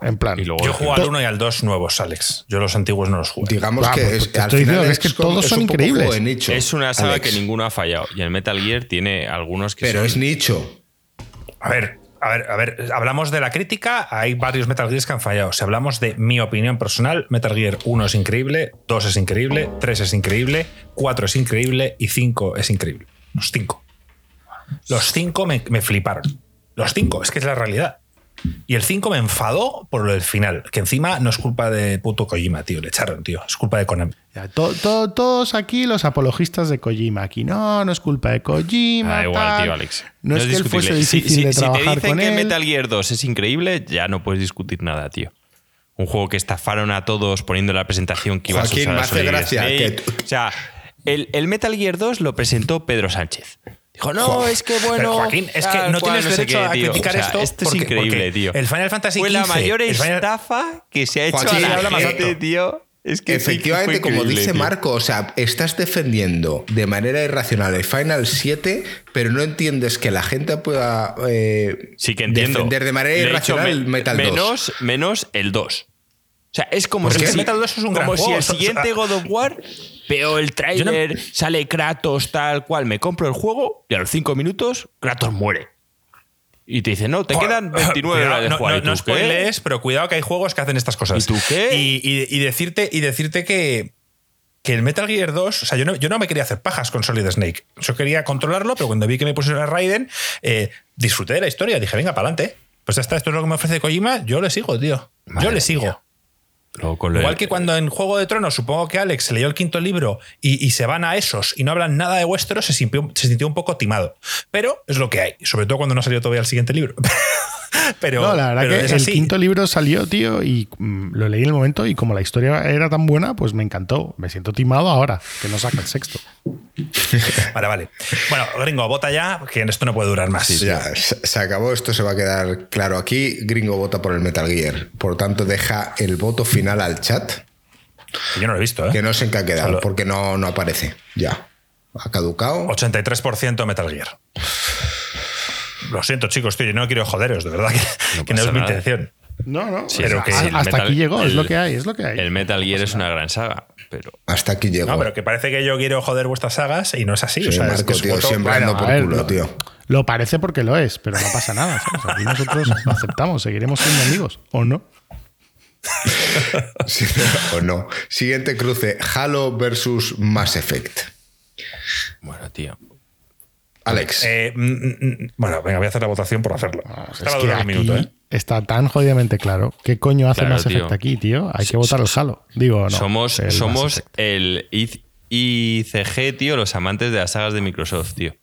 En plan, Y luego Yo juego al 1 y al 2 nuevos, Alex. Yo los antiguos no los jugué. Digamos Ah, que pues es, al final es que todos es son increíbles. juego nicho, es una saga Alex. que ninguno ha fallado. Y el Metal Gear tiene algunos que Pero son- es nicho. A ver, a ver, a ver. Hablamos de la crítica. Hay varios Metal Gears que han fallado. Si hablamos de mi opinión personal, Metal Gear 1 es increíble, 2 es increíble, 3 es increíble, 4 es increíble y 5 es increíble. Los 5. Los 5 me, me fliparon. Los 5, es que es la realidad. Y el 5 me enfadó por lo del final, que encima no es culpa de puto Kojima, tío. Le echaron, tío. Es culpa de Konami. Ya, to- to- todos aquí los apologistas de Kojima. Aquí no, no es culpa de Kojima. Ah, igual, tal. tío, Alex. No, es, que él fuese discutible. Si- difícil si, de si te trabajar dicen con que él. Metal Gear 2 es increíble, ya no puedes discutir nada, tío. Un juego que estafaron a todos poniendo la presentación que ibas Joaquín, a usar me hace gracia que tú- O sea, el, el Metal Gear 2 lo presentó Pedro Sánchez. Dijo, no, es que bueno. Pero, Joaquín, es que no cual, tienes derecho qué, a criticar O sea, esto. Esto porque- es increíble, porque tío. El Final Fantasy Fue la XV, mayor Final- estafa que se ha hecho Joaquín, a la gente, tío. Es que Efectivamente, como dice tío. Marco, o sea, estás defendiendo de manera irracional el Final 7, pero no entiendes que la gente pueda eh, Sí que entiendo. defender de manera irracional el me- Metal 2. menos, Menos el 2. O sea, es como Porque si, el Metal 2 es un gran como si juego. el siguiente God of War veo el tráiler, sale Kratos tal cual, me compro el juego y a los 5 minutos Kratos muere. Y te dice, no, te quedan 29 Cuidado, horas de no, jugar. No, ¿Y tú no qué? spoilees, pero cuidado que hay juegos que hacen estas cosas. ¿Y tú qué? Y, y- y decirte, y decirte que, que el Metal Gear 2, o sea, yo no, yo no me quería hacer pajas con Solid Snake. Yo quería controlarlo, pero cuando vi que me pusieron a Raiden, eh, disfruté de la historia. Dije, venga, para adelante. Pues ya está, esto es lo que me ofrece Kojima, yo le sigo, tío. Madre yo le sigo. mía. Con Igual que cuando en Juego de Tronos, supongo que Alex leyó el quinto libro y, y se van a esos y no hablan nada de Westeros, se sintió, se sintió un poco timado. Pero es lo que hay, sobre todo cuando no salió todavía el siguiente libro. pero, no, la verdad pero que es el así. quinto libro salió, tío, y mm, lo leí en el momento y como la historia era tan buena, pues me encantó. Me siento timado ahora, que no saca el sexto. Vale, vale. Bueno, gringo, vota ya, que esto no puede durar más. Ya, se se acabó, esto se va a quedar claro aquí. Gringo vota por el Metal Gear. Por tanto, deja el voto final al chat, Que Yo no lo he visto, ¿eh? que no sé en qué ha quedado, Solo- porque no, no aparece. Ya. Ha caducado. 83% Metal Gear. Lo siento, chicos, tío, yo no quiero joderos, de verdad, que No que no, pasa es mi intención. No, no. Sí, pero o sea, que hasta Metal- aquí llegó, es lo que hay, es lo que hay. El Metal Gear es una gran saga, pero Hasta aquí llegó. No, pero que parece que yo quiero joder vuestras sagas y no es así. Sí, o sea, es Marco, que tío, siempre Bueno, por ver, culo, lo- tío. Lo parece porque lo es, pero no pasa nada. ¿sabes? Aquí nosotros lo aceptamos, seguiremos siendo amigos, ¿o no? Sí, o no. Siguiente cruce: Halo versus Mass Effect. bueno, tío. Alex. Eh, mm, mm, mm, bueno, venga, voy a hacer la votación por hacerlo. Un minuto, ¿eh? está tan jodidamente claro. ¿Qué coño hace Claro, Mass Effect tío. aquí, tío? Hay que votar al Halo. Digo, no. somos el Mass somos Effect. el ICG, tío, los amantes de las sagas de Microsoft, tío.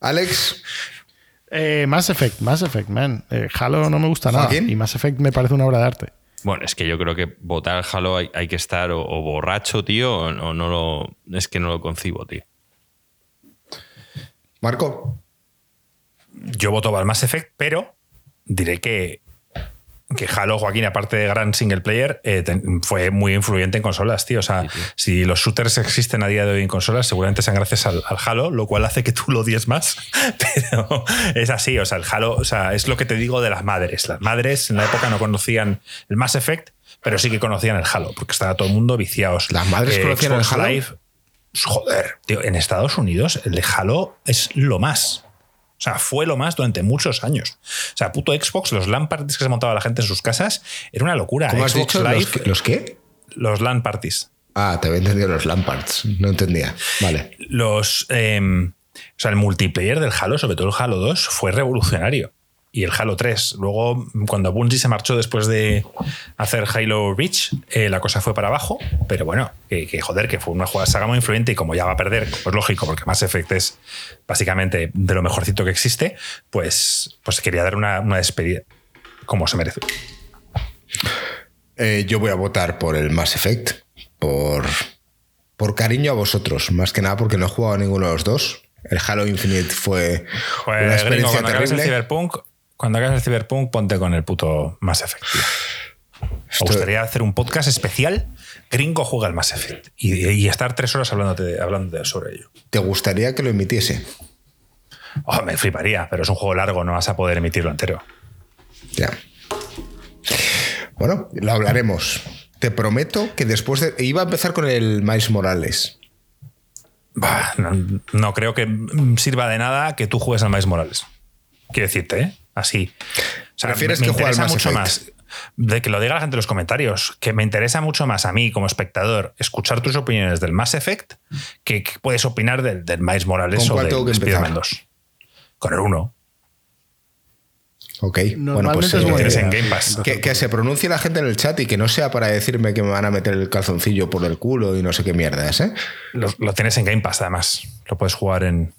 Alex. Eh, Mass Effect, Mass Effect, man. Eh, Halo no me gusta nada. Y Mass Effect me parece una obra de arte. Bueno, es que yo creo que votar al Halo hay, hay que estar o, o borracho, tío, o, o no lo. Es que no lo concibo, tío. Marco. Yo voto al Mass Effect, pero diré que, que Halo, Joaquín, aparte de gran single player, eh, ten- fue muy influyente en consolas, tío. O sea, si los shooters existen a día de hoy en consolas, seguramente sean gracias al, al Halo, lo cual hace que tú lo odies más. Pero es así, o sea, el Halo, o sea, es lo que te digo de las madres. Las madres en la época no conocían el Mass Effect, pero sí que conocían el Halo, porque estaba todo el mundo viciados. ¿Las madres conocían el Halo? Live- Joder, tío, en Estados Unidos el de Halo es lo más. O sea, fue lo más durante muchos años. O sea, puto Xbox, los LAN parties que se montaba la gente en sus casas, era una locura. ¿Cómo has Xbox dicho? Live, ¿Los, qué- ¿Los qué? los LAN parties. Ah, te había entendido los Lamparts. No entendía. Vale. Los. eh, o sea, el multiplayer del Halo, sobre todo el Halo 2, fue revolucionario. Y el Halo 3. Luego, cuando Bungie se marchó después de hacer Halo Reach, eh, la cosa fue para abajo. Pero bueno, que, que joder, que fue una saga muy influyente y como ya va a perder, pues lógico, porque Mass Effect es básicamente de lo mejorcito que existe, pues, pues quería dar una, una despedida como se merece. Eh, yo voy a votar por el Mass Effect, por, por cariño a vosotros, más que nada porque no he jugado a ninguno de los dos. El Halo Infinite fue Pues, una gringo, experiencia cuando acabes el terrible. Cyberpunk, cuando hagas el Cyberpunk, ponte con el puto Mass Effect. tío. Me gustaría hacer un podcast especial. Gringo juega al Mass Effect. Y, y estar tres horas hablándote, hablando sobre ello. ¿Te gustaría que lo emitiese? Oh, me fliparía, pero es un juego largo, no vas a poder emitirlo entero. Ya. Bueno, lo hablaremos. Te prometo que después de. Iba a empezar con el Miles Morales. Bah, no, no creo que sirva de nada que tú juegues al Miles Morales. Quiero decirte, ¿eh? Así. O sea, ¿Prefieres me, me que juegue al interesa mucho Effect? más. De que lo diga la gente en los comentarios, que me interesa mucho más a mí como espectador escuchar tus opiniones del Mass Effect que, que puedes opinar del, del Miles Morales ¿Con o cuál del tengo que empezar? Spider-Man 2. Con el 1. Ok. bueno, pues. es tienes en Game Pass. que, que se pronuncie la gente en el chat y que no sea para decirme que me van a meter el calzoncillo por el culo y no sé qué mierdas, ¿eh? Lo, lo tienes en Game Pass, además. Lo puedes jugar en,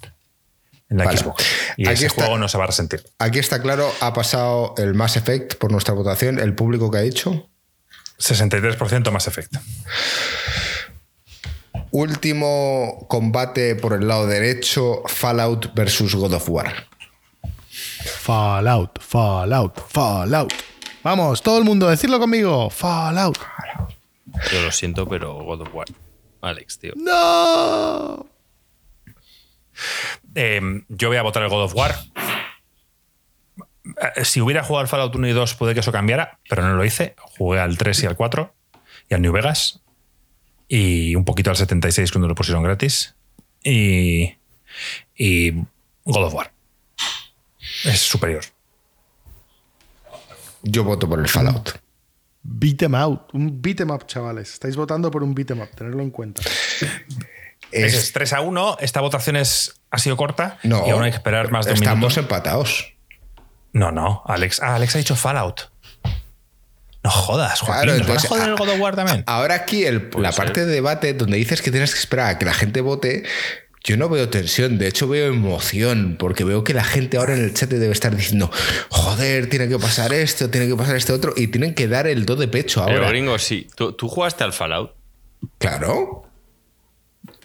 en la Vale. Xbox. Y Aquí ese está- juego no se va a resentir. Aquí está claro, ha pasado el Mass Effect por nuestra votación, el público que ha dicho. 63% Mass Effect. Último combate por el lado derecho, Fallout versus God of War. Fallout, Fallout, Fallout. Vamos, todo el mundo, decirlo conmigo. Fallout. Yo lo siento, pero God of War. Alex, tío. No. Eh, yo voy a votar el God of War. Eh, Si hubiera jugado al Fallout 1 y 2, puede que eso cambiara, pero no lo hice. Jugué al 3 y al 4 y al New Vegas y un poquito al 76 cuando lo pusieron gratis. Y, y God of War. Es superior. Yo voto por el Fallout. Beat em out. Un beat em up, chavales. Estáis votando por un beat em up, tenerlo en cuenta. Es- es 3 a 1. Esta votación es, ha sido corta no, y aún hay que esperar más de un estamos minuto. empatados. No, no, Alex. Ah, Alex ha dicho Fallout. No jodas, Joaquín. Claro, ¿nos van a entonces, joder el a- God of War también? Ahora aquí el- la ser. parte de debate donde dices que tienes que esperar a que la gente vote, yo no veo tensión, de hecho veo emoción, porque veo que la gente ahora en el chat debe estar diciendo, joder, tiene que pasar esto, tiene que pasar este otro, y tienen que dar el do de pecho Pero ahora. gringo, sí. ¿Tú, tú jugaste al Fallout? Claro.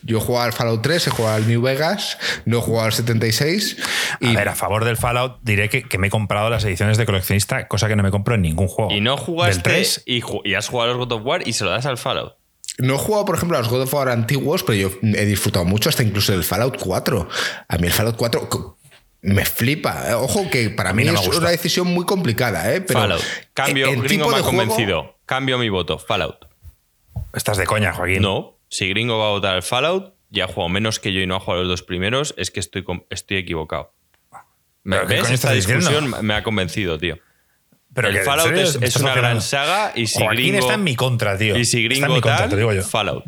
Yo he jugado al Fallout 3, he jugado al New Vegas, no he jugado al 76. Y A ver, a favor del Fallout diré que, que me he comprado las ediciones de coleccionista, cosa que no me compro en ningún juego. Y no jugaste Del 3, y, ju- y has jugado a los God of War y se lo das al Fallout. no he jugado, por ejemplo, a los God of War antiguos, pero yo he disfrutado mucho hasta incluso del Fallout 4. A mí el Fallout 4 co- me flipa. Ojo que para mí, mí no me es una decisión muy complicada, ¿eh? Pero Fallout. Cambio, gringo tipo me ha juego- convencido. Cambio mi voto. Fallout. estás de coña, Joaquín. No. Si gringo va a votar al Fallout, ya ha jugado menos que yo y no ha jugado los dos primeros, es que estoy, estoy equivocado. ¿Me ¿Pero qué ves? Esta diciendo? discusión me ha convencido, tío. Pero el que, ¿en Fallout serio? es, ¿Me es estás una gran saga y si Joaquín gringo, está en mi contra, tío. y si Está en gringo mi contra, tal, te digo yo. Fallout.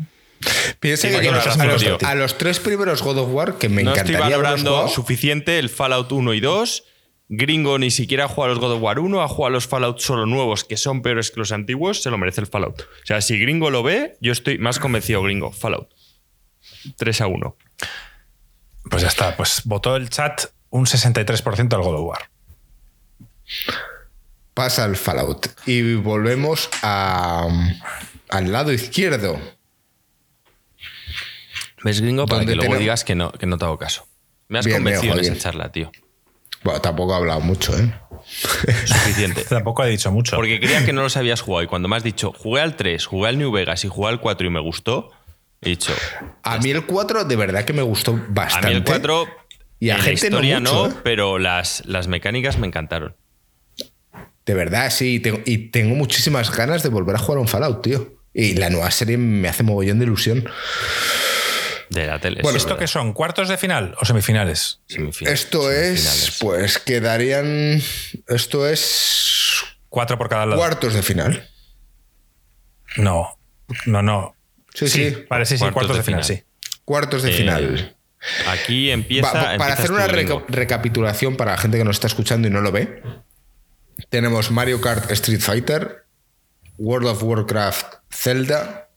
Piensa que a los, razón, a los- tío. a los tres primeros God of War, que me no estoy encantaría haberlos valorando suficiente el Fallout 1 y 2. Gringo ni siquiera ha jugado a los God of War 1, ha jugado a los Fallout solo nuevos, que son peores que los antiguos, se lo merece el Fallout. O sea, si Gringo lo ve, yo estoy más convencido, Gringo. Fallout. 3 a 1. Pues ya está. Pues votó el chat un 63% al God of War. pasa el Fallout. Y volvemos a, al lado izquierdo. ¿Ves, Gringo? Para ¿Dónde que luego tenemos? digas que no, que no te hago caso. Me has Bien, bien, convencido en esa charla, tío. Bueno, tampoco he hablado mucho, ¿eh? Suficiente. Tampoco he dicho mucho. Porque creía que no los habías jugado y cuando me has dicho, jugué al 3, jugué al New Vegas y jugué al 4 y me gustó, he dicho, A mí el 4 de verdad que me gustó a bastante. mí el 4, Y a en la gente no historia mucho, no, ¿eh? pero las, las mecánicas me encantaron. De verdad, sí. y tengo- y tengo muchísimas ganas de volver a jugar a un Fallout, tío. Y la nueva serie me hace mogollón de ilusión. De la tele. Bueno, sí, ¿Esto verdad. qué son? ¿Cuartos de final o semifinales? Semifinales, Esto es, pues quedarían. Esto es. Cuatro por cada lado. Cuartos de final. No, no, no. Sí, sí. Vale, sí, sí, Cuartos cuartos, de de final, final. sí. Cuartos de Eh, final. Aquí empieza. Va- para hacer tú, una reca- recapitulación para la gente que nos está escuchando y no lo ve, tenemos Mario Kart Street Fighter, World of Warcraft Zelda,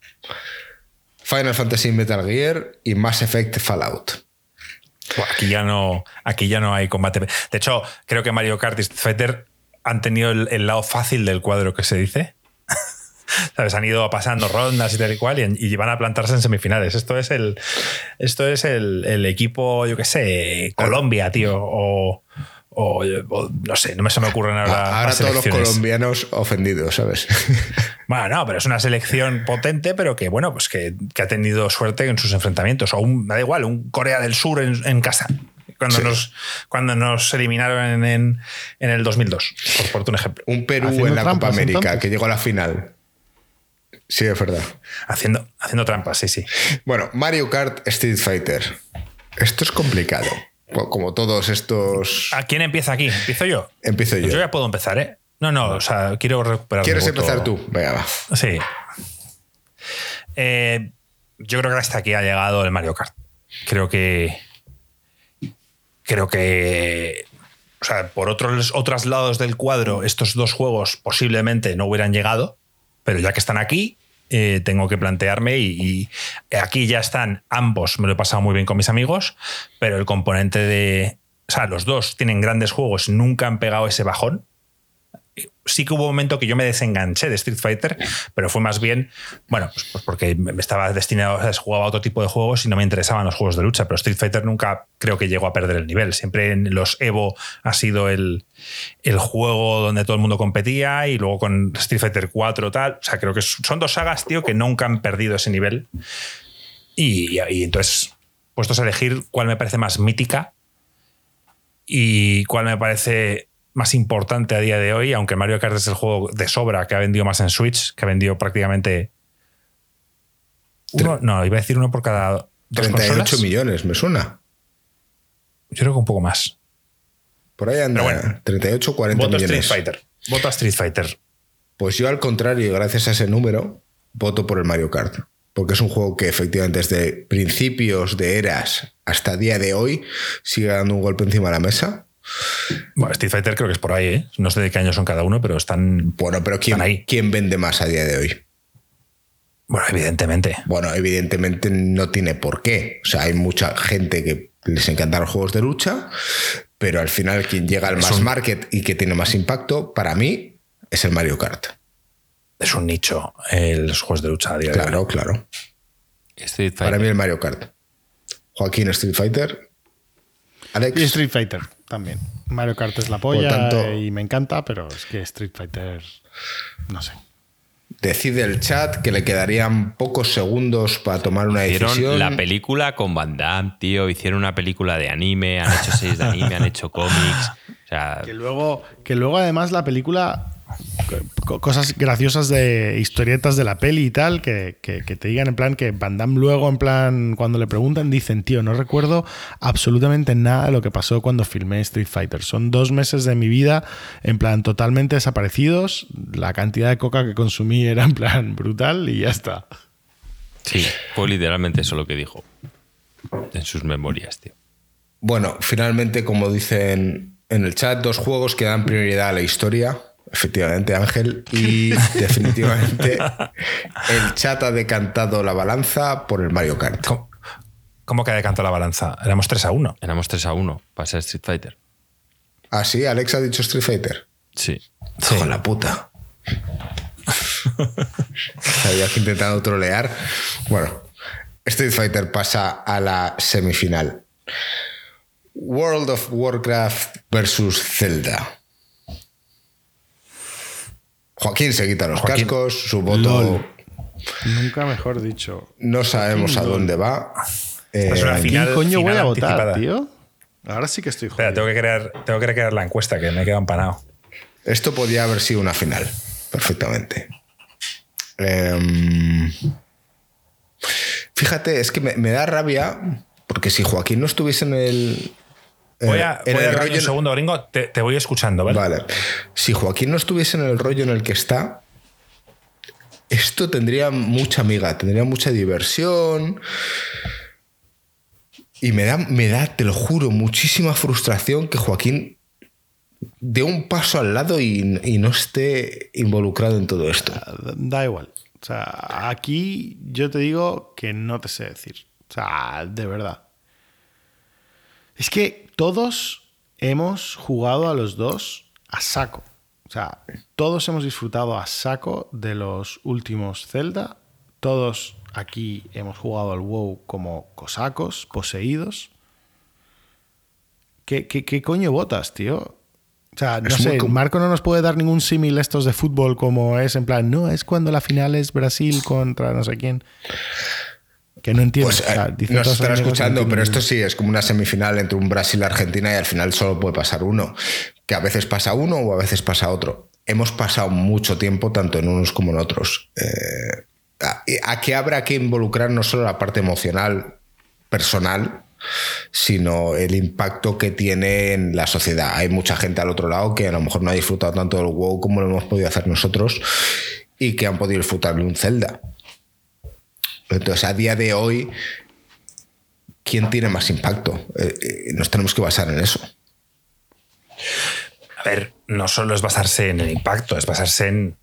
Final Fantasy Metal Gear y Mass Effect Fallout. Aquí ya no, aquí ya no hay combate. De hecho, creo que Mario Kart y Fighter han tenido el, el lado fácil del cuadro que se dice. ¿Sabes? Han ido pasando rondas y tal y cual y, y van a plantarse en semifinales. Esto es el, esto es el, el equipo, yo qué sé, Colombia, tío. O, o, o no sé, no me se me ocurren ahora. Ahora todos los colombianos ofendidos, ¿sabes? Bueno, no, pero es una selección potente, pero que, bueno, pues que, que ha tenido suerte en sus enfrentamientos. O un, me da igual, un Corea del Sur en, en casa. Cuando, Sí. nos, cuando nos eliminaron en, en, en el 2002, por ponerte un ejemplo. Un Perú Haciendo en la Copa América entonces. que llegó a la final. Sí, es verdad. Haciendo, haciendo trampas, sí, sí. Bueno, Mario Kart Street Fighter. Esto es complicado. Co- Como todos estos. ¿A quién empieza aquí? ¿Empiezo yo? Empiezo yo. Yo ya puedo empezar, ¿eh? No, no, o sea, quiero recuperar. ¿Quieres empezar tú? Venga, va. Sí. Eh, yo creo que hasta aquí ha llegado el Mario Kart. Creo que. Creo que. O sea, por otros, otros lados del cuadro, estos dos juegos posiblemente no hubieran llegado, pero ya que están aquí, eh, tengo que plantearme y, y aquí ya están ambos, me lo he pasado muy bien con mis amigos, pero el componente de... O sea, los dos tienen grandes juegos, nunca han pegado ese bajón, sí que hubo un momento que yo me desenganché de Street Fighter, pero fue más bien, bueno, pues, pues porque me estaba destinado, sea, jugaba a otro tipo de juegos y no me interesaban los juegos de lucha, pero Street Fighter nunca creo que llegó a perder el nivel. Siempre en los Evo ha sido el, el juego donde todo el mundo competía y luego con Street Fighter 4 tal, o sea, creo que son dos sagas, tío, que nunca han perdido ese nivel. Y, y entonces, puestos a elegir cuál me parece más mítica y cuál me parece más importante a día de hoy, aunque Mario Kart es el juego de sobra que ha vendido más en Switch, que ha vendido prácticamente uno, no, iba a decir uno por cada dos 38 consolas. millones, me suena. Yo creo que un poco más. Por ahí anda. Pero bueno. 38 40 Voto Street millones. Fighter. Voto a Street Fighter. Pues yo, al contrario, gracias a ese número, voto por el Mario Kart. Porque es un juego que efectivamente desde principios de eras hasta día de hoy sigue dando un golpe encima de la mesa. Bueno, Street Fighter creo que es por ahí, ¿eh? No sé de qué año son cada uno, pero están. Bueno, pero ¿quién, ahí. ¿quién vende más a día de hoy? Bueno, evidentemente. Bueno, evidentemente no tiene por qué. O sea, hay mucha gente que les encantan los juegos de lucha, pero al final quien llega al Es mass un- market y que tiene más impacto, para mí, es el Mario Kart. Es un nicho eh, los juegos de lucha a día de hoy. Claro, claro. Street Para mí el Mario Kart. Joaquín Street Fighter. Alex. Y Street Fighter también. Mario Kart es la polla tanto- y me encanta, pero es que Street Fighter, no sé. Decide el chat que le quedarían pocos segundos para tomar una Hicieron decisión. la película con Van Damme, tío. Hicieron una película de anime, han hecho seis de anime, han hecho cómics. O sea, Que luego, que luego además la película, cosas graciosas de historietas de la peli y tal, que, que- que te digan en plan que Van Damme luego en plan, cuando le preguntan, dicen, tío, no recuerdo absolutamente nada de lo que pasó cuando filmé Street Fighter. Son dos meses de mi vida en plan totalmente desaparecidos. La cantidad de coca que consumí era en plan brutal y ya está. sí, fue literalmente eso lo que dijo en sus memorias, tío. Bueno, finalmente, como dicen en el chat, dos juegos que dan prioridad a la historia. Efectivamente, Ángel. Y definitivamente el chat ha decantado la balanza por el Mario Kart. ¿Cómo, cómo que ha decantado la balanza? Éramos 3 a 1. Éramos 3 a 1 para ser Street Fighter. Ah, sí, Alex ha dicho Street Fighter. Sí. Con la puta. Había que intentando trolear. Bueno, Street Fighter pasa a la semifinal. World of Warcraft versus Zelda. Joaquín se quita los Joaquín. cascos, su voto LOL. Nunca mejor dicho. no sabemos a dónde va. Esta es una Eh, final- ¿Quién coño voy final a votar, anticipada. tío? Ahora sí que estoy jodido. Espera, tengo que, crear, tengo que crear la encuesta, que me he quedado empanado. Esto podía haber sido una final, perfectamente. Em, fíjate, es que me, me da rabia, porque si Joaquín no estuviese en el. En- Voy a, en voy el rollo. un segundo, gringo. Te, te voy escuchando, ¿vale? Vale. Si Joaquín no estuviese en el rollo en el que está, esto tendría mucha amiga, tendría mucha diversión. Y me da, me da, te lo juro, muchísima frustración que Joaquín dé un paso al lado y, y no esté involucrado en todo esto. Da igual. O sea, aquí yo te digo que no te sé decir. O sea, de verdad. Es que todos hemos jugado a los dos a saco. O sea, todos hemos disfrutado a saco de los últimos Zelda. Todos aquí hemos jugado al WoW como cosacos, poseídos. ¿Qué, qué, qué coño votas, tío? O sea, no Es sé, Marco no nos puede dar ningún símil estos de fútbol como es en plan, no, es cuando la final es Brasil contra no sé quién. Que no entiendo. Pues o sea, eh, estará escuchando, pero esto sí es como una semifinal entre un Brasil y Argentina y al final solo puede pasar uno. Que a veces pasa uno o a veces pasa otro. Hemos pasado mucho tiempo tanto en unos como en otros. Eh, a- aquí habrá que involucrar no solo la parte emocional, personal, sino el impacto que tiene en la sociedad. Hay mucha gente al otro lado que a lo mejor no ha disfrutado tanto del WoW como lo hemos podido hacer nosotros y que han podido disfrutar de un Zelda. Entonces, a día de hoy, ¿quién tiene más impacto? Eh, eh, nos tenemos que basar en eso. A ver, no solo es basarse en el impacto, es basarse en,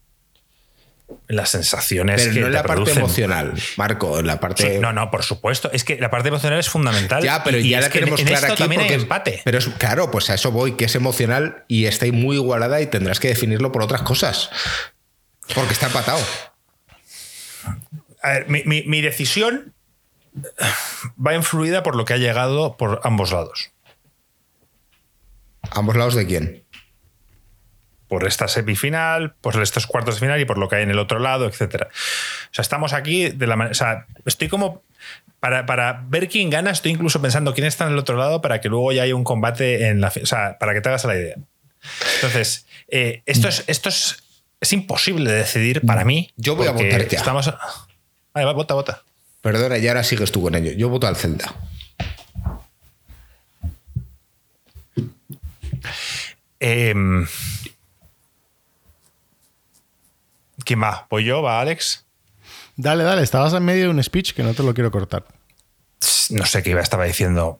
las sensaciones Pero que no en la parte emocional, Marco, en la parte... Sí, no, no, por supuesto. Es que la parte emocional es fundamental. Ya, pero y- ya la tenemos en clara aquí también porque hay es- empate. Pero es, claro, pues a eso voy, que es emocional y está ahí muy igualada y tendrás que definirlo por otras cosas. Porque está empatado. A ver, mi, mi- mi decisión va influida por lo que ha llegado por ambos lados. ¿Ambos lados de quién? Por esta semifinal, por estos cuartos de final y por lo que hay en el otro lado, etc. O sea, estamos aquí de la manera. O sea, estoy como. Para, para ver quién gana, estoy incluso pensando quién está en el otro lado para que luego ya haya un combate en la. O sea, para que te hagas la idea. Entonces, eh, esto, es, esto es, es imposible de decidir para mí. Yo voy a votar ya. Estamos. Vale, va, vota, vota. Perdona, y ahora sigues tú con ello. Yo voto al Zelda. Em, ¿Quién va? ¿Voy yo? ¿Va Alex? Dale, dale, estabas en medio de un speech que no te lo quiero cortar. No sé qué iba, estaba diciendo.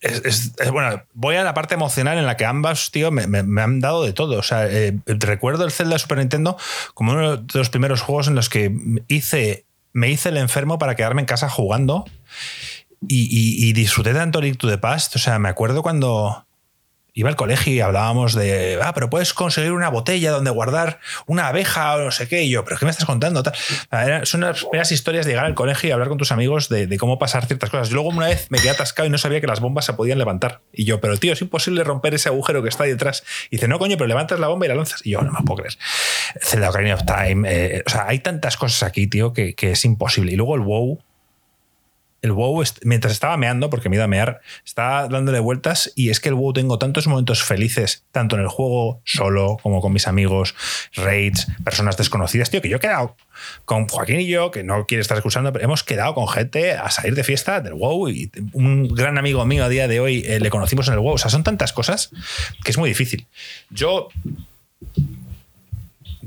Es, es- es- bueno, voy a la parte emocional en la que ambas, tío, me, me- me han dado de todo. O sea, eh, recuerdo el Zelda de Super Nintendo como uno de los primeros juegos en los que hice, me hice el enfermo para quedarme en casa jugando y, disfruté tanto Link to the Past. O sea, me acuerdo cuando iba al colegio y hablábamos de, ah, pero puedes conseguir una botella donde guardar una abeja o no sé qué. Y yo, ¿pero qué me estás contando? Son las primeras historias de llegar al colegio y hablar con tus amigos de, cómo pasar ciertas cosas. Yo luego una vez me quedé atascado y no sabía que las bombas se podían levantar. Y yo, pero tío, es imposible romper ese agujero que está ahí detrás. Y dice, no, coño, pero levantas la bomba y la lanzas. Y yo, no me puedo creer. Zelda Ocarina of Time. eh, o sea, hay tantas cosas aquí, tío, que, que es imposible. Y luego el WoW el WoW, mientras estaba meando, porque me iba a mear, estaba dándole vueltas y es que el WoW tengo tantos momentos felices, tanto en el juego solo como con mis amigos, raids, personas desconocidas, tío, que yo he quedado con Joaquín y yo, que no quiere estar escuchando, pero hemos quedado con gente a salir de fiesta del WoW y un gran amigo mío a día de hoy eh, le conocimos en el WoW. O sea, son tantas cosas que es muy difícil. Yo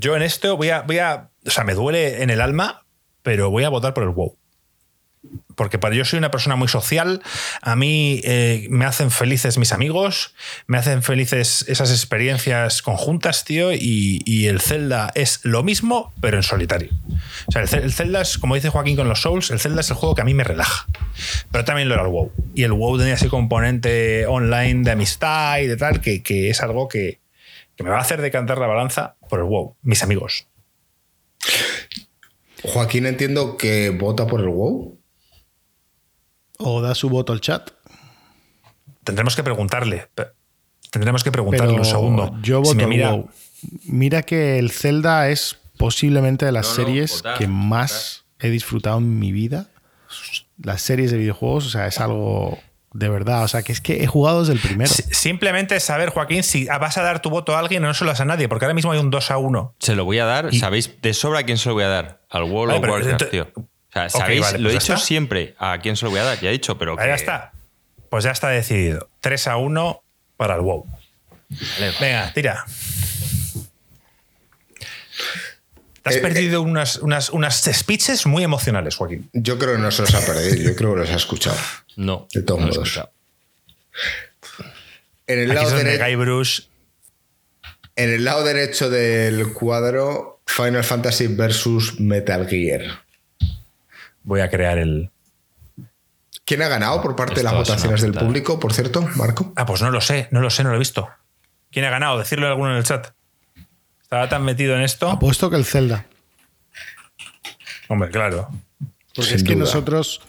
yo en esto voy a, voy a. O sea, me duele en el alma, pero voy a votar por el WoW. Porque para yo soy una persona muy social. A mí eh, me hacen felices mis amigos, me hacen felices esas experiencias conjuntas, tío. Y, y el Zelda es lo mismo, pero en solitario. O sea, el, el Zelda es, como dice Joaquín con los Souls, el Zelda es el juego que a mí me relaja. Pero también lo era el WoW. Y el WoW tenía ese componente online de amistad y de tal, que, que es algo que, que me va a hacer decantar la balanza por el WoW, mis amigos. Joaquín entiendo que vota por el WoW. O da su voto al chat. Tendremos que preguntarle. Tendremos que preguntarle Pero un segundo. yo Si voto me mira- WoW. Mira que el Zelda es posiblemente de las No, no, series votar, que más he disfrutado en mi vida. Las series de videojuegos, o sea, es algo de verdad. O sea, que es que he jugado desde el primero. Si- Simplemente saber, Joaquín, si vas a dar tu voto a alguien o no se lo das a nadie, porque ahora mismo hay un 2 a 1. Se lo voy a dar. Y- ¿Sabéis de sobra a quién se lo voy a dar? Al World Vale, of Warcraft, tío. O sea, Ok, ¿sabéis? vale, lo he pues ya dicho está. siempre a quién se lo voy a dar. Ya he dicho, pero Ahí que- ya está. Pues ya está decidido. 3 a 1 para el WoW. Vale. Venga, tira. Te has Eh, perdido unas, unas, unas speeches muy emocionales, Joaquín. Yo creo que no se los ha perdido, yo creo que los ha escuchado. No. De todos no he modos. En el, Aquí lado es donde dere- Guybrush en el lado derecho del cuadro, Final Fantasy versus Metal Gear. Voy a crear el. ¿Quién ha ganado por parte de las votaciones del público, por cierto, Marco? Ah, pues no lo sé, no lo sé, no lo he visto. ¿Quién ha ganado? Decirlo alguno en el chat. Estaba tan metido en esto. Apuesto que el Zelda. Hombre, claro. Porque Sin es que duda. nosotros,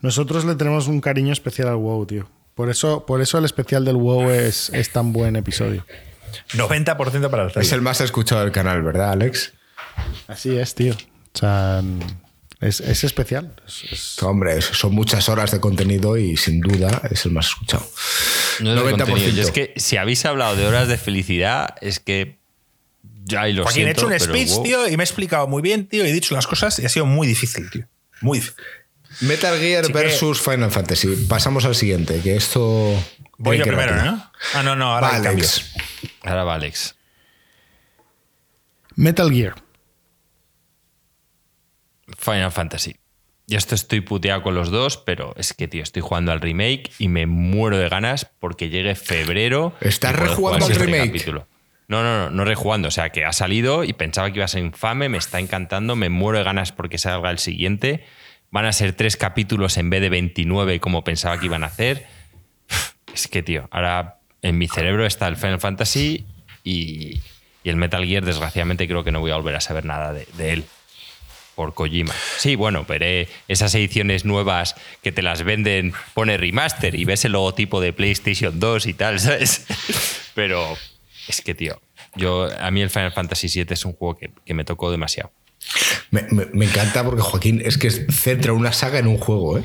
nosotros le tenemos un cariño especial al WoW, tío. Por eso, por eso el especial del WoW es, es tan buen episodio. 90% para el Zelda. Es el más escuchado del canal, ¿verdad, Alex? Así es, tío. O sea, es, es especial. Es- es- Hombre, son muchas horas de contenido y sin duda es el más escuchado. No es de 90%. contenido. Yo es que si habéis hablado de horas de felicidad, es que ya y lo Joaquín, he siento, hecho un speech, wow. tío, y me he explicado muy bien, tío, y he dicho las cosas y ha sido muy difícil, tío. Muy difícil. Metal Gear Así que- versus Final Fantasy. Pasamos al siguiente, que esto. Voy yo primero. ¿no? Ah, no, no, ahora. Alex. Ahora va Alex. Metal Gear. Final Fantasy. Yo esto estoy puteado con los dos, pero es que, tío, estoy jugando al remake y me muero de ganas porque llegue febrero. ¿Estás rejugando al ese remake? capítulo. No, no, no, no rejugando. O sea, que ha salido y pensaba que iba a ser infame, me está encantando, me muero de ganas porque salga el siguiente. Van a ser tres capítulos en vez de 29 como pensaba que iban a hacer. Es que, tío, ahora en mi cerebro está el Final Fantasy y, y el Metal Gear, desgraciadamente, creo que no voy a volver a saber nada de, de él por Kojima. Sí, bueno, veré esas ediciones nuevas que te las venden, pone remaster y ves el logotipo de PlayStation 2 y tal, ¿sabes? Pero es que, tío, yo, a mí el Final Fantasy VII es un juego que, que me tocó demasiado. Me, me- me encanta porque Joaquín es que centra una saga en un juego, ¿eh?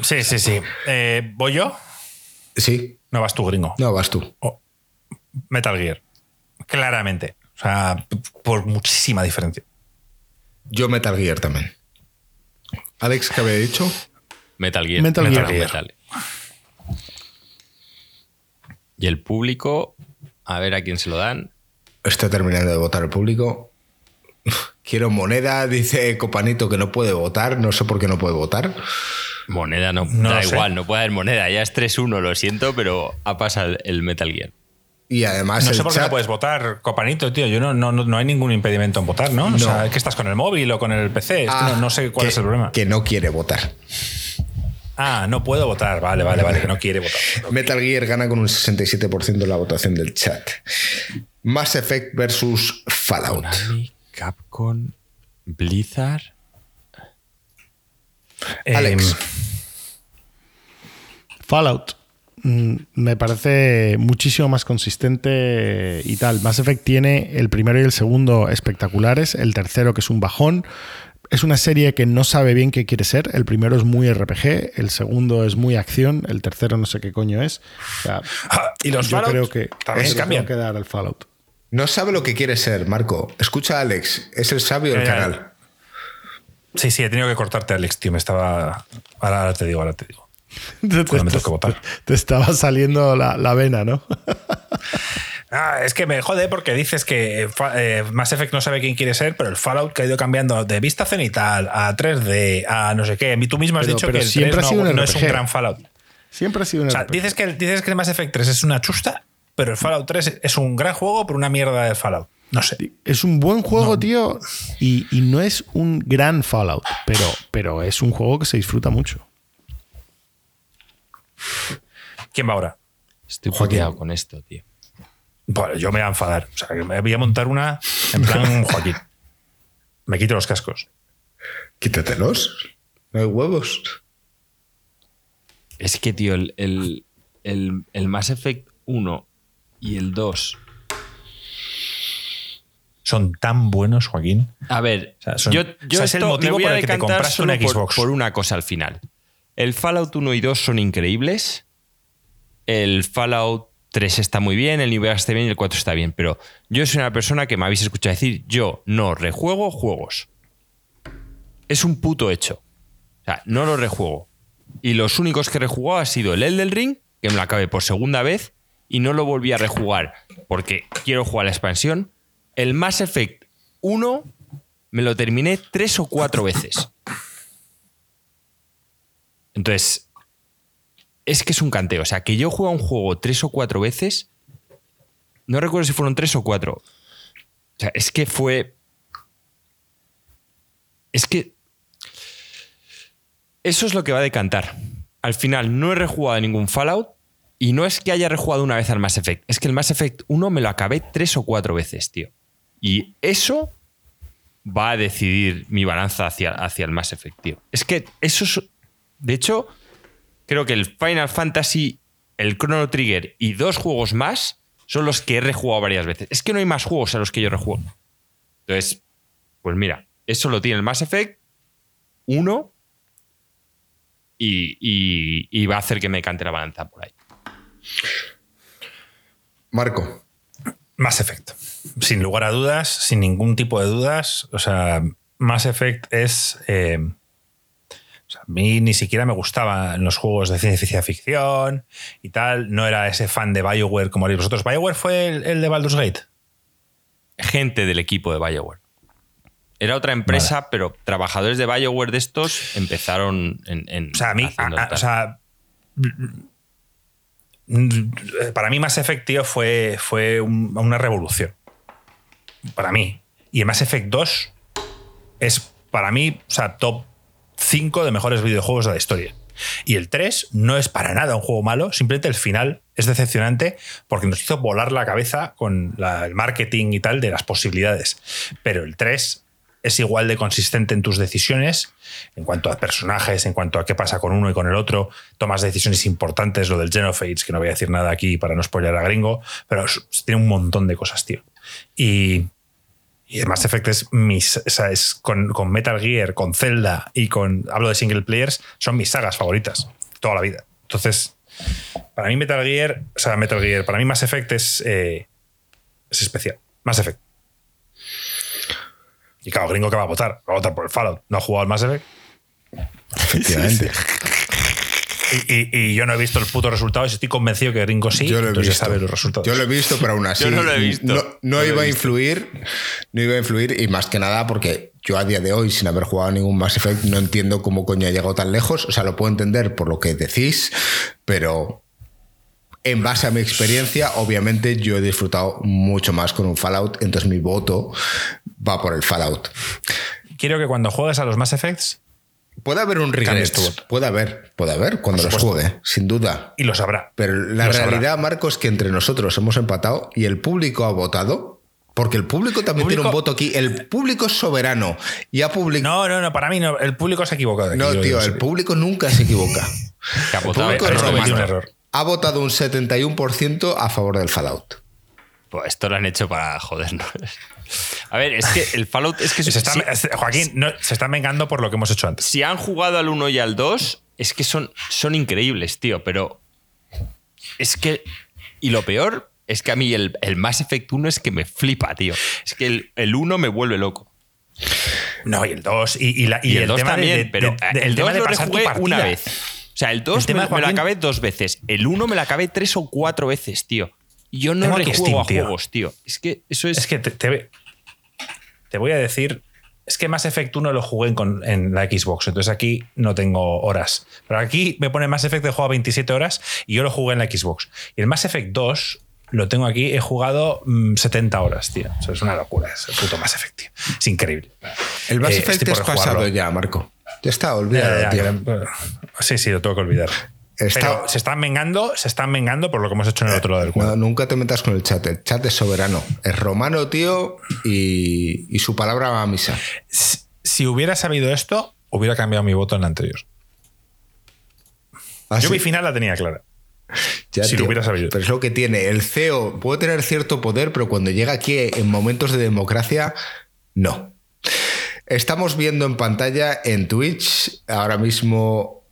Sí, sí, sí. Eh, ¿Voy yo? Sí. No vas tú, gringo. No, vas tú. Oh, Metal Gear. Claramente. O sea, por muchísima diferencia. Yo Metal Gear también. Alex, ¿qué había dicho? Metal Gear. Metal Gear. Metal. Y el público, a ver a quién se lo dan. Está terminando de votar el público. Quiero moneda, dice Copanito que no puede votar. No sé por qué no puede votar. Moneda no, No da sé. igual, no puede haber moneda. Ya es 3-1, lo siento, pero ha pasado el Metal Gear. Y además No sé por qué chat- no puedes votar, Copanito, tío. Yo no, no, no, no hay ningún impedimento en votar, ¿no? O sea, que estás con el móvil o con el PC. Es que Ah, no, no sé cuál que- es el problema. Que no quiere votar. Ah, no puedo votar. Vale, vale, vale, que no quiere votar. Metal Gear gana con un 67% en la votación del chat. Mass Effect versus Fallout. Konami, Capcom, Blizzard. Eh, Alex. Fallout. Mm, Me parece muchísimo más consistente y tal. Mass Effect tiene el primero y el segundo espectaculares, el tercero que es un bajón. Es una serie que no sabe bien qué quiere ser. El primero es muy RPG, el segundo es muy acción, el tercero no sé qué coño es. O sea, Ah, y los yo Fallout creo que también cambian. que dar al Fallout. No sabe lo que quiere ser, Marco. Escucha a Alex. Es el sabio del canal. Sí, sí, he tenido que cortarte, Alex, tío. Me estaba. Ahora, ahora te digo, ahora te digo. Te, Cuando me toque votar. te estaba saliendo la, la vena, ¿no? Ah, es que me jode porque dices que fa- eh, Mass Effect no sabe quién quiere ser, pero el Fallout que ha ido cambiando de vista cenital a 3D a no sé qué. Y tú mismo has Pero- dicho pero que el siempre 3 ha sido no, es un gran Fallout. Siempre ha sido un O sea, RPG. dices que, el- dices que Mass Effect 3 es una chusta, pero el Fallout 3 es un gran juego, pero una mierda de Fallout. No sé. Es un buen juego, tío, y, y no es un gran Fallout, pero, pero es un juego que se disfruta mucho. ¿Quién va ahora? Estoy puteado con esto, tío. Bueno, yo me voy a enfadar. O sea, que me voy a montar una en plan Joaquín. Me quito los cascos. Quítatelos. No hay huevos. Es que, tío, el, el, el, el Mass Effect 1 y el 2. Son tan buenos, Joaquín. A ver, O sea, son- yo, o yo sea, es el motivo por el que te compraste una por- Xbox. Por, una cosa al final. El Fallout 1 y 2 son increíbles. El Fallout 3 está muy bien, el Vegas está bien y el 4 está bien. Pero yo soy una persona que me habéis escuchado decir, yo no rejuego juegos. Es un puto hecho. O sea, no lo rejuego. Y los únicos que he rejugado ha sido el Elden Ring, que me lo acabé por segunda vez, y no lo volví a rejugar porque quiero jugar la expansión. El Mass Effect 1 me lo terminé tres o cuatro veces. Entonces, es que es un canteo. O sea, que yo juego un juego tres o cuatro veces, no recuerdo si fueron tres o cuatro. O sea, es que fue... Es que... Eso es lo que va a decantar. Al final, no he rejugado ningún Fallout y no es que haya rejugado una vez al Mass Effect. Es que el Mass Effect 1 me lo acabé tres o cuatro veces, tío. Y eso va a decidir mi balanza hacia, hacia el más efectivo. Es que eso es. De hecho, creo que el Final Fantasy, el Chrono Trigger y dos juegos más son los que he rejugado varias veces. Es que no hay más juegos a los que yo rejuego. Entonces, pues mira, eso lo tiene el Mass Effect 1 y, y- y va a hacer que me cante la balanza por ahí. Marco. Mass Effect. Sin lugar a dudas, sin ningún tipo de dudas. O sea, Mass Effect es. eh, sea, a mí ni siquiera me gustaban los juegos de ciencia ficción y tal. No era ese fan de Bioware como haréis vosotros. ¿Bioware fue el, el de Baldur's Gate? Gente del equipo de BioWare. Era otra empresa, pero trabajadores de BioWare de estos empezaron en. en O sea, a mí. a- a- o sea. Para mí, Mass Effect, tío, fue, fue un- una revolución. Para mí. Y el Mass Effect 2 es, para mí, o sea, top 5 de mejores videojuegos de la historia. Y el 3 no es para nada un juego malo, simplemente el final es decepcionante porque nos hizo volar la cabeza con el marketing y tal de las posibilidades. Pero el 3 es igual de consistente en tus decisiones, en cuanto a personajes, en cuanto a qué pasa con uno y con el otro, tomas decisiones importantes, lo del Genophage, que no voy a decir nada aquí para no spoiler a gringo, pero tiene un montón de cosas, tío. Y, y Mass Effect es mis. O sea, es con, con Metal Gear, con Zelda y con. Hablo de single players, son mis sagas favoritas. Toda la vida. Entonces, para mí Metal Gear. O sea, Metal Gear, para mí Mass Effect es. eh, es especial. Mass Effect. Y claro, gringo que va a votar. Va a votar por el Fallout. No ha jugado al Mass Effect. Efectivamente. Y, y- y yo no he visto el puto resultado y estoy convencido que gringo sí. Yo lo he visto. sabe los resultados. Yo lo he visto, pero aún así. Yo no lo he visto. No, iba a influir. No iba a influir. Y más que nada porque yo a día de hoy, sin haber jugado ningún Mass Effect, no entiendo cómo coño ha llegado tan lejos. O sea, lo puedo entender por lo que decís, pero. En base a mi experiencia, obviamente yo he disfrutado mucho más con un Fallout, entonces mi voto va por el Fallout. Quiero que cuando juegues a los Mass Effects, Puede haber un voto. Puede haber, puede haber cuando los juegue, sin duda. y lo sabrá. Pero la Lo sabrá. realidad, Marco, es que entre nosotros hemos empatado y el público ha votado. Porque el público también Público- tiene un voto aquí. El público es soberano y ha publicado. No, no, no, para mí no. El público se ha equivocado. aquí, No, tío, el público nunca se equivoca. Que ha votado público el más un error. Ha votado un 71% a favor del Fallout. Pues esto lo han hecho para jodernos. A ver, es que el Fallout es que Se está- si, Joaquín, no, se están vengando por lo que hemos hecho antes. si han jugado al 1 y al 2, es que son, son increíbles, tío. Pero es que. Y lo peor es que a mí el, el Mass Effect 1 es que me flipa, tío. Es que el, el 1 me vuelve loco. No, y el 2. Y, y la- y Y, el 2 tema de- también, de- pero de- de- el tema 2 de lo rejugué una vez. O sea, el 2 El tema me, de me lo Joaquín- acabé dos veces. El 1 me lo acabé tres o cuatro veces, tío. Yo no rejuego Steam, a tío. juegos, tío. Es que eso es. Es que te, te- te voy a decir. Es que Mass Effect 1 lo jugué en, con- en la Xbox, entonces aquí no tengo horas. Pero aquí me pone Mass Effect de juego 27 horas y yo lo jugué en la Xbox. Y el Mass Effect 2 lo tengo aquí, he jugado mm, 70 horas, tío. O sea, es una locura, es el puto Mass Effect, tío. Es increíble. El Mass Eh, Effect es pasado ya, Marco. Ya está, Ya, ya, tío. que- Sí, sí, lo tengo que olvidar. Está- Pero se están vengando, se están vengando por lo que hemos hecho en el otro lado del cuadro. No, nunca te metas con el chat. El chat es soberano. Es romano, tío, y, y su palabra va a misa. Si, si hubiera sabido esto, hubiera cambiado mi voto en la anterior. Así- Yo mi final la tenía clara. Ya, si lo hubiera sabido. Pero es lo que tiene. El CEO puede tener cierto poder, pero cuando llega aquí en momentos de democracia, no. Estamos viendo en pantalla en Twitch ahora mismo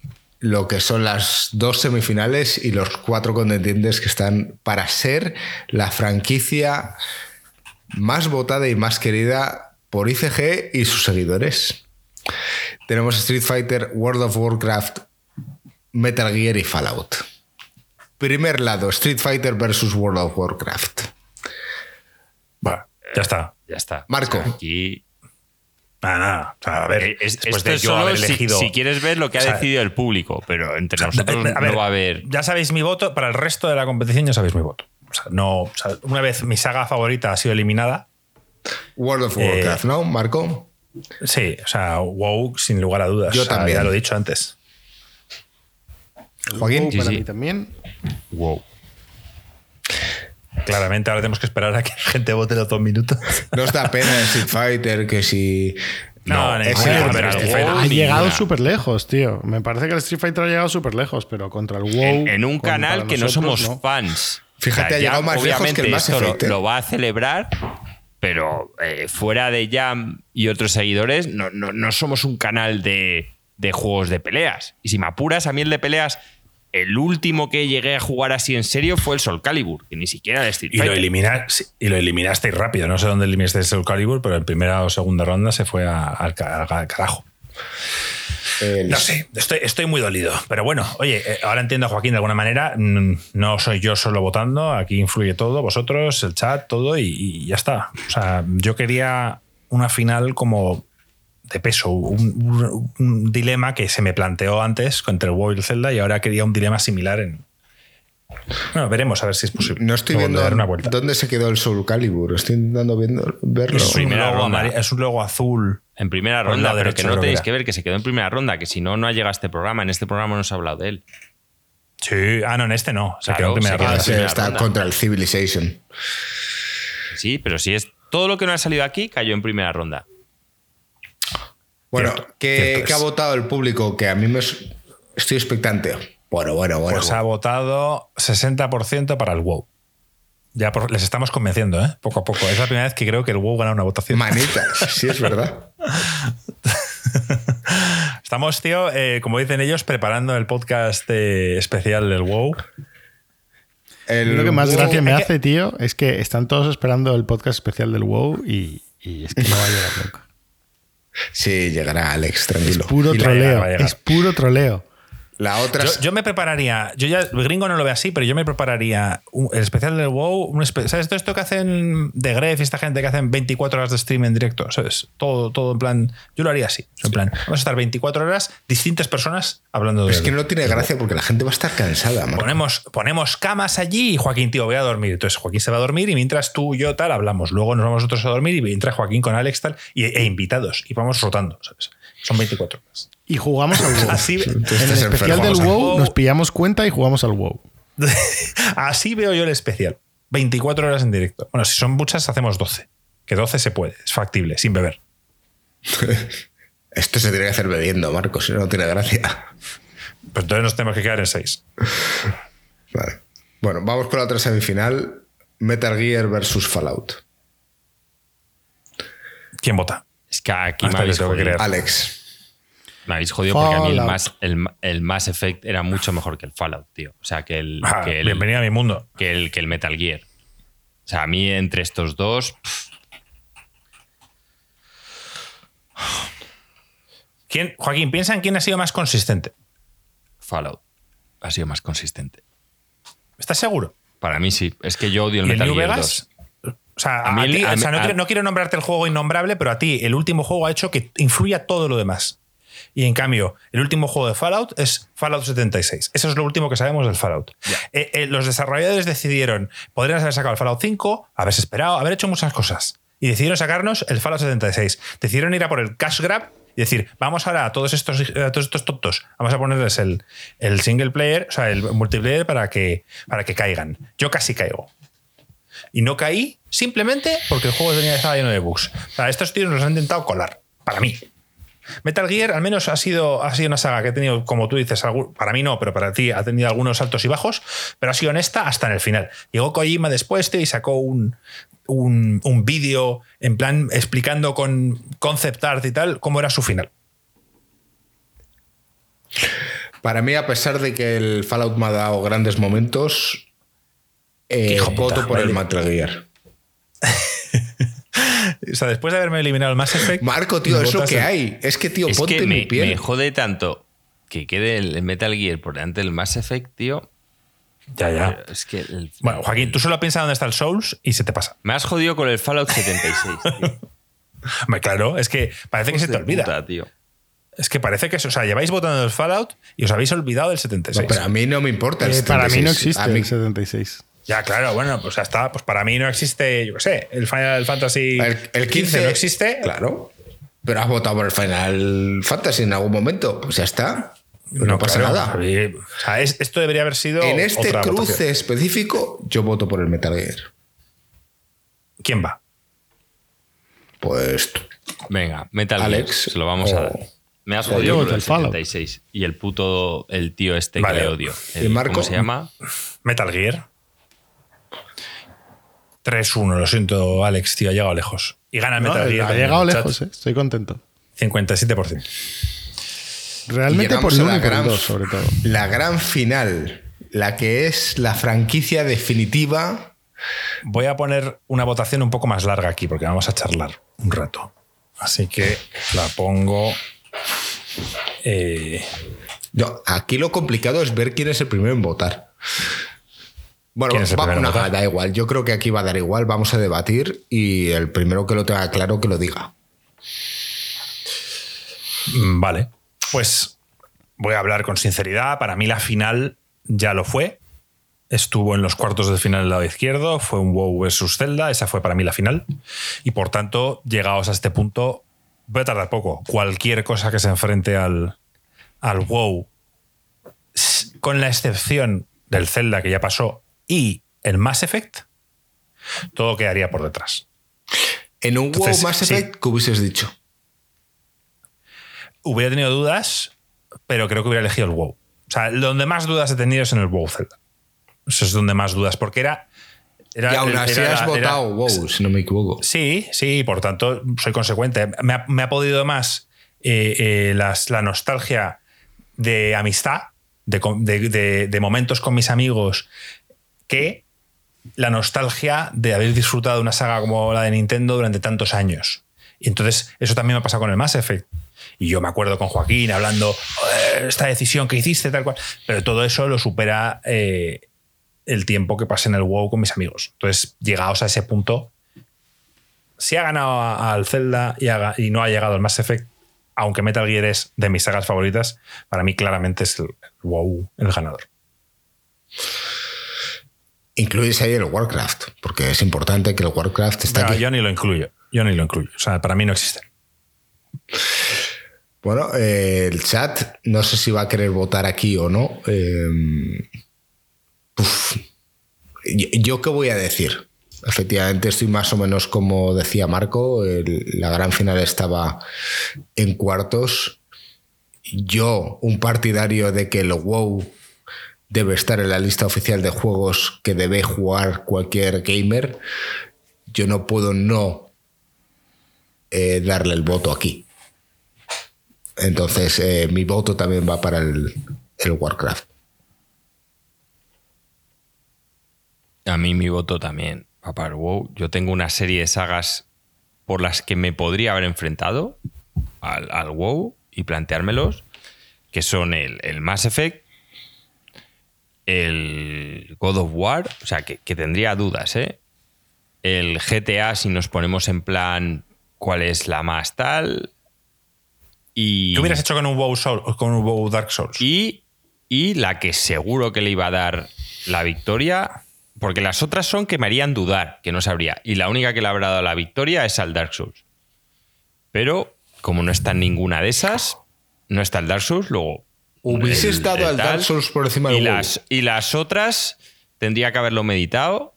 lo que son las dos semifinales y los cuatro contendientes que están para ser la franquicia más votada y más querida por ICG y sus seguidores. Tenemos Street Fighter, World of Warcraft, Metal Gear y Fallout. Primer lado, Street Fighter versus World of Warcraft. Bueno, ya está. Ya está. Marco. Aquí. Nada, nada. O sea, a ver, Eh, es- después esto de es yo solo haber si- elegido. si, quieres ver lo que ha o sea, decidido el público, pero entre nosotros a ver, no va a haber. Ya sabéis mi voto. Para el resto de la competición ya sabéis mi voto. O sea, no, o sea, una vez mi saga favorita ha sido eliminada, World of Eh, Warcraft, ¿no, Marco? sí, o sea, WoW sin lugar a dudas. Yo O sea, también. Ya lo he dicho antes. Joaquín. Para sí. mí también. Wow. Claramente ahora tenemos que esperar a que la gente vote los dos minutos. No os da pena el Street Fighter que si. No, el- pero el- Street el- Fighter- Ha llegado súper lejos, tío. Me parece que el Street Fighter ha llegado súper lejos, pero contra el WoW. en, en un canal que no somos no. fans. Fíjate, ha llegado más lejos que el Mass lo- Effect. Lo, va a celebrar, pero eh, fuera de Jam y otros seguidores, no, no- no somos un canal de, de juegos de peleas. Y si me apuras, a mí el de peleas, el último que llegué a jugar así en serio fue el Soul Calibur, que ni siquiera Street Y lo, Fighter. elimina- sí, y lo rápido. No sé dónde eliminaste el Soul Calibur, pero en primera o segunda ronda se fue a- al, ca- al carajo. el- No sé, estoy, estoy muy dolido. Pero bueno, oye, eh, ahora entiendo a Joaquín de alguna manera. mm, No soy yo solo votando, aquí influye todo, vosotros, el chat, todo, y, y ya está. O sea, yo quería una final como de peso, un, un- un dilema que se me planteó antes entre el WoW y el Zelda, y ahora quería un dilema similar en. Bueno, veremos a ver si es posible. No estoy Luego viendo dar una vuelta. dónde se quedó el Soul Calibur. Estoy intentando viendo- verlo. Es un, Primera logo es un logo azul. En primera ronda, pero que no tenéis que ver que se quedó en primera ronda, que si no, no ha llegado a este programa. En este programa no se ha hablado de él. Sí, ah, no, en este no. Se Claro, quedó en primera se Ah, ronda. primera está ronda. contra el Civilization. Sí, pero si es todo lo que no ha salido aquí, cayó en primera ronda. Bueno, ¿qué, ha votado el público? Que a mí me es- estoy expectante. Bueno, bueno, bueno. Pues ha votado 60% para el WoW. Ya por- les estamos convenciendo, ¿eh? Poco a poco. Es la primera vez que creo que el WoW gana una votación. Manita, sí es verdad. Estamos, tío, eh, como dicen ellos, preparando el podcast eh, especial del WoW. El Lo que más WoW- gracia me hace, tío, es que están todos esperando el podcast especial del WoW y, y es que no va a llegar nunca. Sí, llegará Alex, tranquilo. Puro Y la troleo, es puro troleo. La otra Yo, me prepararía, yo ya, el gringo no lo ve así, pero yo me prepararía un- el especial del WoW. un espe- ¿Sabes todo esto que hacen de Gref y esta gente que hacen 24 horas de stream en directo? ¿Sabes? Todo, todo en plan. Yo lo haría así. En plan, vamos a estar 24 horas, distintas personas hablando de. es que no tiene gracia porque la gente va a estar cansada, Marco. Ponemos, ponemos camas allí y Joaquín, tío, voy a dormir. Entonces Joaquín se va a dormir y mientras tú y yo tal hablamos. Luego nos vamos nosotros a dormir y entra Joaquín con Alex tal y, e invitados y vamos rotando, ¿sabes? Son 24 horas. Y jugamos al WoW. Así, en el especial del WoW WoW. nos pillamos cuenta y jugamos al WoW. así veo yo el especial. 24 horas en directo. Bueno, si son muchas, hacemos 12. Que 12 se puede, es factible, sin beber. Esto se tiene que hacer bebiendo, Marco, si no, no tiene gracia. Pues entonces nos tenemos que quedar en 6. Vale. Bueno, vamos con la otra semifinal. Metal Gear versus Fallout. ¿Quién vota? Es que aquí Hasta me habéis jodido. creer. Alex. Me habéis jodido porque a mí el. Mass, el, el Mass Effect era mucho mejor que el Fallout, tío. O sea, que el, Ah, que el, bienvenido a mi mundo. que el, que el Metal Gear. O sea, a mí entre estos dos, pff, ¿Quién, Joaquín, piensa en quién ha sido más consistente. Fallout ha sido más consistente. ¿Estás seguro? Para mí sí. Es que yo odio el ¿Y el Metal New Gear Vegas? 2. O sea, A mí ti- a o sea, no, quiero, no quiero nombrarte el juego innombrable, pero a ti el último juego ha hecho que influya todo lo demás. Y en cambio, el último juego de Fallout es Fallout 76. Eso es lo último que sabemos del Fallout. Eh, eh, los desarrolladores decidieron, podrían haber sacado el Fallout 5, haberse esperado, haber hecho muchas cosas. Y decidieron sacarnos el Fallout 76. Decidieron ir a por el cash grab y decir, vamos ahora a todos estos, a todos estos tontos, vamos a ponerles el, el single player, o sea, el multiplayer para que, para que caigan. Yo casi caigo. Y no caí simplemente porque el juego tenía, estaba lleno de bugs. Estos tíos nos han intentado colar. Para mí. Metal Gear al menos ha sido, ha sido una saga que ha tenido, como tú dices, para mí no, pero para ti ha tenido algunos altos y bajos, pero ha sido honesta hasta en el final. Llegó Kojima después y sacó un, un, un vídeo en plan explicando con concept art y tal cómo era su final. Para mí, a pesar de que el Fallout me ha dado grandes momentos, eh, hijo puta, voto por el. Metal Gear. O sea, después de haberme eliminado el Mass Effect. Marco, tío, me es lo votas que el- hay. Es que, tío, Es ponte que en mi me, piel. me jode tanto que quede el Metal Gear por delante del Mass Effect, tío. Ya, ya. Es que el- Bueno, Joaquín, tú solo piensas dónde está el Souls y se te pasa. me has jodido con el Fallout 76, tío. Hombre, claro, es que parece que se te olvida. puta, tío. Es que parece que, o sea, lleváis votando el Fallout y os habéis olvidado del No, 76. pero a mí no me importa. el Eh, para mí no 76. existe A mí- el 76. Ya, claro, bueno, pues ya está. Pues para mí no existe, yo qué sé, el Final Fantasy el, el 15 no existe. Claro. Pero has votado por el Final Fantasy en algún momento. Pues ya está. No, pasa claro. nada. O sea, es- esto debería haber sido. En este otra cruce votación. específico, yo voto por el Metal Gear. ¿Quién va? Pues tú. Venga, Metal Alex, Gear, se lo vamos a dar. Me has jodido el el Fallout. 76 y el puto, el tío este Vale. que le odio. ¿Y El- Marco? ¿Cómo se llama? Metal Gear. 3-1, lo siento, Alex, tío, ha llegado lejos. Y gana el No, Metal Gear. ha llegado chat. lejos, ¿eh? estoy contento. 57%. Realmente por el a 1 la gran- 2, sobre todo. La gran final, la que es la franquicia definitiva. Voy a poner una votación un poco más larga aquí porque vamos a charlar un rato. Así que la pongo. eh, No, aquí lo complicado es ver quién es el primero en votar. Bueno, da igual. Yo creo que aquí va a dar igual. Vamos a debatir y el primero que lo tenga claro que lo diga. mm, vale. Pues voy a hablar con sinceridad. Para mí la final ya lo fue. Estuvo en los cuartos de final del lado izquierdo. Fue un WoW versus Zelda. Esa fue para mí la final. Y por tanto, llegados a este punto, voy a tardar poco. Cualquier cosa que se enfrente al, al WoW, con la excepción del Zelda que ya pasó y el Mass Effect, todo quedaría por detrás. En un Entonces, WoW Mass sí. Effect, ¿qué hubieses dicho? Hubiera tenido dudas, pero creo que hubiera elegido el WoW. O sea, donde más dudas he tenido es en el WoW Zelda. Eso es donde más dudas, porque era. era y aún así era- has era- votado WoW, si no me equivoco. Sí, sí, por tanto soy consecuente. Me ha, me ha podido más eh, eh, las- la nostalgia de amistad, de, com- de- de- de momentos con mis amigos, que la nostalgia de haber disfrutado de una saga como la de Nintendo durante tantos años. Y entonces eso también me ha pasado con el Mass Effect. Y yo me acuerdo con Joaquín hablando, "Joder, esta decisión que hiciste, tal cual. Pero todo eso lo supera eh, el tiempo que pasé en el WoW con mis amigos. Entonces, llegados a ese punto, si ha ganado al Zelda y, no ha llegado al Mass Effect, aunque Metal Gear es de mis sagas favoritas, para mí claramente es el WoW el ganador. Incluís ahí el Warcraft, porque es importante que el Warcraft esté No, aquí. yo ni lo incluyo. Yo ni lo incluyo. O sea, para mí no existe. Bueno, eh, el chat, no sé si va a querer votar aquí o no. Eh, uf. Yo- ¿Yo qué voy a decir? Efectivamente, estoy más o menos como decía Marco. el- la gran final estaba en cuartos. Yo, un partidario de que el WoW debe estar en la lista oficial de juegos que debe jugar cualquier gamer. Yo no puedo no eh, darle el voto aquí. Entonces, eh, mi voto también va para el, Warcraft. A mí mi voto también va para el WoW. Yo tengo una serie de sagas por las que me podría haber enfrentado al, WoW y planteármelos, que son el Mass Effect, el God of War, o sea, que, que tendría dudas, ¿eh? El GTA, si nos ponemos en plan cuál es la más tal. Y, ¿Qué hubieras hecho con un WoW, Soul- con un WoW Dark Souls? y, y la que seguro que le iba a dar la victoria, porque las otras son que me harían dudar, que no sabría. Y la única que le habrá dado la victoria es al Dark Souls. Pero como no está en ninguna de esas, no está el Dark Souls, luego... ¿Hubieses el- dado el al Dark Souls por encima y del las, y las otras tendría que haberlo meditado.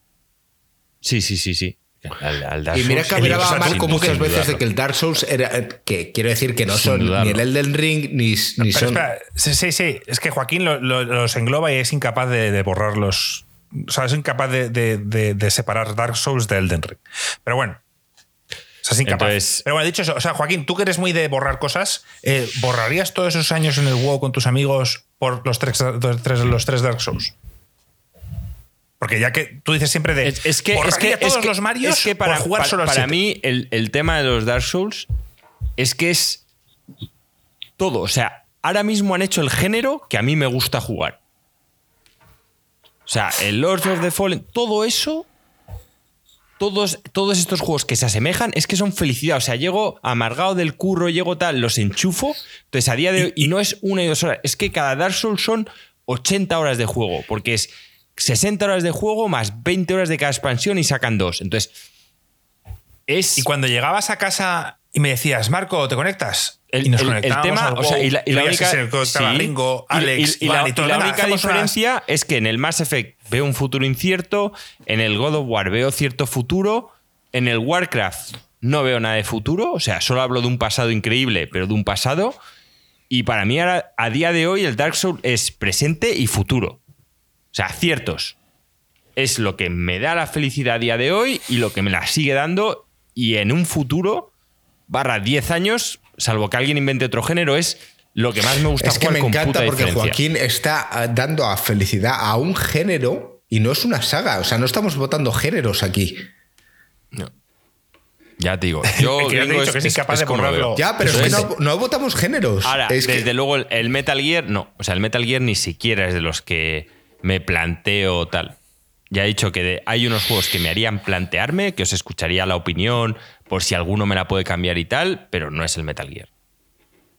Sí, sí, sí, sí. Al, al Dark Y mira Souls, que hablaba Marco muchas veces de que el Dark Souls era. eh, que quiero decir que no Sin son dudarlo. ni el Elden Ring ni, ni Pero son. espera, sí, sí, sí. Es que Joaquín lo- lo- los engloba y es incapaz de, de borrarlos. O sea, es incapaz de, de- de- de separar Dark Souls de Elden Ring. Pero bueno. O sea, es incapaz. Entonces- Pero bueno, dicho eso, o sea, Joaquín, tú que eres muy de borrar cosas, eh, ¿borrarías todos esos años en el WoW con tus amigos por los tres, los tres, los tres Dark Souls? Porque ya que tú dices siempre de. Es, es que, es ¿borraría que, todos es que- los Marios es que para, jugar para- solo para mí el, el tema de los Dark Souls es que es todo. O sea, ahora mismo han hecho el género que a mí me gusta jugar. O sea, el Lords of the Fallen, todo eso, todos, todos estos juegos que se asemejan, es que son felicidad. O sea, llego amargado del curro, llego tal, los enchufo. Entonces, a día de hoy, y no es una y dos horas, es que cada Dark Souls son 80 horas de juego, porque es 60 horas de juego más 20 horas de cada expansión y sacan dos. Entonces, es. Y cuando llegabas a casa y me decías, Marco, ¿te conectas? El, y nos el- el conectábamos tema, al o sea, y la, y única, se conectaba sí. Ringo, Y- Alex, y, la, todo. única unas- diferencia es que en el Mass Effect veo un futuro incierto, en el God of War veo cierto futuro, en el Warcraft no veo nada de futuro, o sea, solo hablo de un pasado increíble, pero de un pasado. Y para mí ahora, a día de hoy el Dark Souls es presente y futuro. O sea, ciertos. Es lo que me da la felicidad a día de hoy y lo que me la sigue dando. Y en un futuro, barra 10 años, salvo que alguien invente otro género, es lo que más me gusta Es que jugar me encanta porque diferencia. Joaquín está ah, dando a felicidad a un género y no es una saga. O sea, no estamos votando géneros aquí. Ya te digo, yo que dicho que es incapaz de borrarlo. Ya, pero es que no, no votamos géneros. Ahora, es que- desde luego, el, el Metal Gear, no. O sea, el Metal Gear ni siquiera es de los que me planteo tal. Ya he dicho que de- hay unos juegos que me harían plantearme, que os escucharía la opinión por si alguno me la puede cambiar y tal, pero no es el Metal Gear.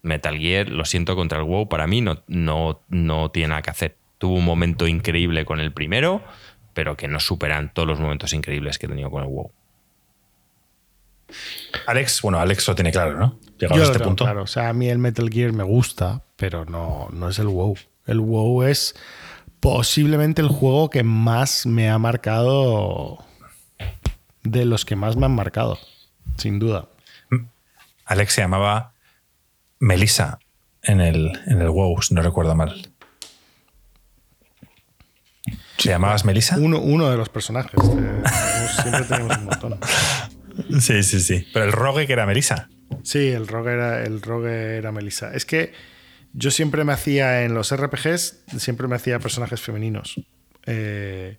Metal Gear, lo siento contra el WoW, para mí no, no, no tiene nada que hacer. Tuvo un momento increíble con el primero, pero que no superan todos los momentos increíbles que he tenido con el WoW. Alex, bueno, Alex lo tiene claro, ¿no? Llegado Yo a lo este tengo punto. claro. O sea, a mí el Metal Gear me gusta, pero no, no es el WoW. El WoW es posiblemente el juego que más me ha marcado de los que más me han marcado, sin duda. Alex se llamaba Melissa en el, en el WoW, si no recuerdo mal. ¿Se llamabas Melissa? Uno, uno de los personajes. eh, siempre tenemos un montón. Sí, sí, sí. Pero el rogue que era Melissa. Sí, el rogue era, el rogue era Melissa. Es que yo siempre me hacía en los RPGs, siempre me hacía personajes femeninos. Eh,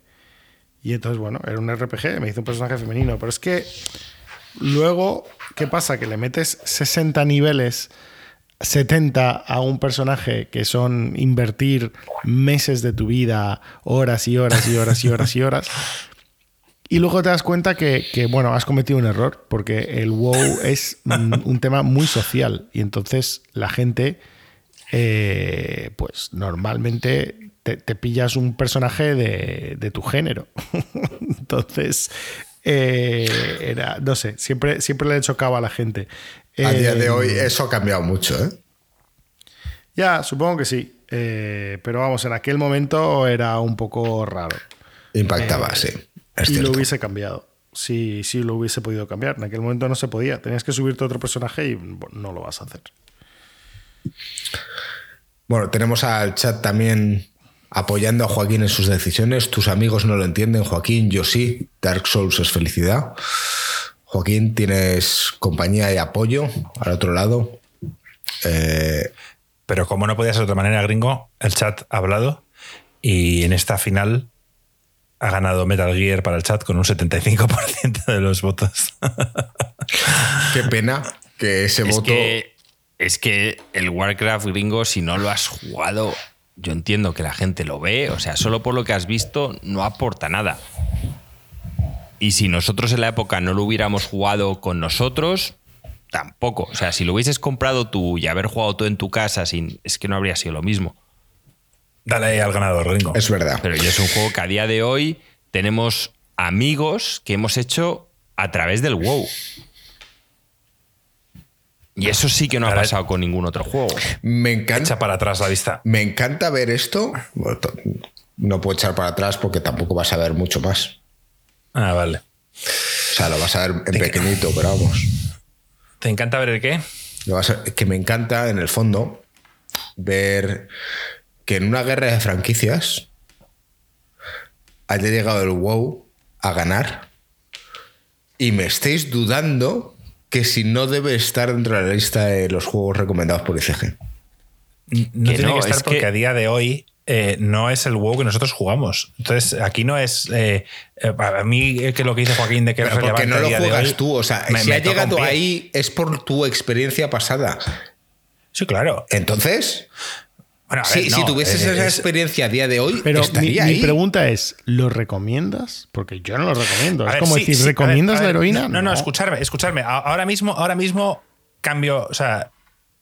y entonces, bueno, era un RPG, me hizo un personaje femenino. Pero es que luego, ¿qué pasa? Que le metes 60 niveles, 70 a un personaje que son invertir meses de tu vida, horas y horas y horas y horas y horas. Y luego te das cuenta que, bueno, has cometido un error, porque el WoW es un tema muy social. Y entonces la gente, eh, pues normalmente te, pillas un personaje de tu género. entonces, eh, era, no sé, siempre, siempre le he chocado a la gente. a día de Eh, hoy eso ha cambiado mucho, ¿eh? Ya, supongo que sí. Eh, pero vamos, en aquel momento era un poco raro. Impactaba, sí. Es y lo hubiese cambiado. Sí, sí lo hubiese podido cambiar. En aquel momento no se podía. Tenías que subirte otro personaje y bueno, no lo vas a hacer. Bueno, tenemos al chat también apoyando a Joaquín en sus decisiones. Tus amigos no lo entienden, Joaquín, yo sí. Dark Souls es felicidad. Joaquín, tienes compañía y apoyo al otro lado. Eh, Pero como no podía ser de otra manera, gringo, el chat ha hablado y en esta final ha ganado Metal Gear para el chat con un 75% de los votos. qué pena que ese Es voto. que, es que el Warcraft gringo, si no lo has jugado, yo entiendo que la gente lo ve, o sea, solo por lo que has visto no aporta nada. Y si nosotros en la época no lo hubiéramos jugado con nosotros, tampoco. O sea, si lo hubieses comprado tú y haber jugado tú en tu casa, sin, es que no habría sido lo mismo. Dale ahí al ganador, gringo. Es verdad. Pero es un juego que a día de hoy tenemos amigos que hemos hecho a través del WoW. Y eso sí que no ha pasado con ningún otro juego. Me encanta. Echa para atrás la vista. Me encanta ver esto. No puedo echar para atrás porque tampoco vas a ver mucho más. Ah, vale. O sea, lo vas a ver en pequeñito, pero vamos. ¿Te encanta ver el qué? Lo vas a- que me encanta, en el fondo, ver que en una guerra de franquicias haya llegado el WoW a ganar y me estéis dudando que si no debe estar dentro de la lista de los juegos recomendados por ICG. No Que tiene no, que estar es porque que- a día de hoy eh, no es el WoW que nosotros jugamos. Entonces, aquí no es. eh, eh, a mí, eh, que lo que dice Joaquín de que es porque no lo juegas hoy, tú, o sea, me- si me ha llegado ahí es por tu experiencia pasada. Sí, claro. Entonces, Bueno, a si, ver, si no, tuvieses eh, esa es- experiencia a día de hoy, Pero mi, estaría mi ahí. pregunta es, ¿lo recomiendas? Porque yo no lo recomiendo. A Es ver, como sí, decir, sí, a ver, ¿recomiendas a la heroína? No, no, escucharme, escucharme. Ahora mismo, ahora mismo cambio, o sea,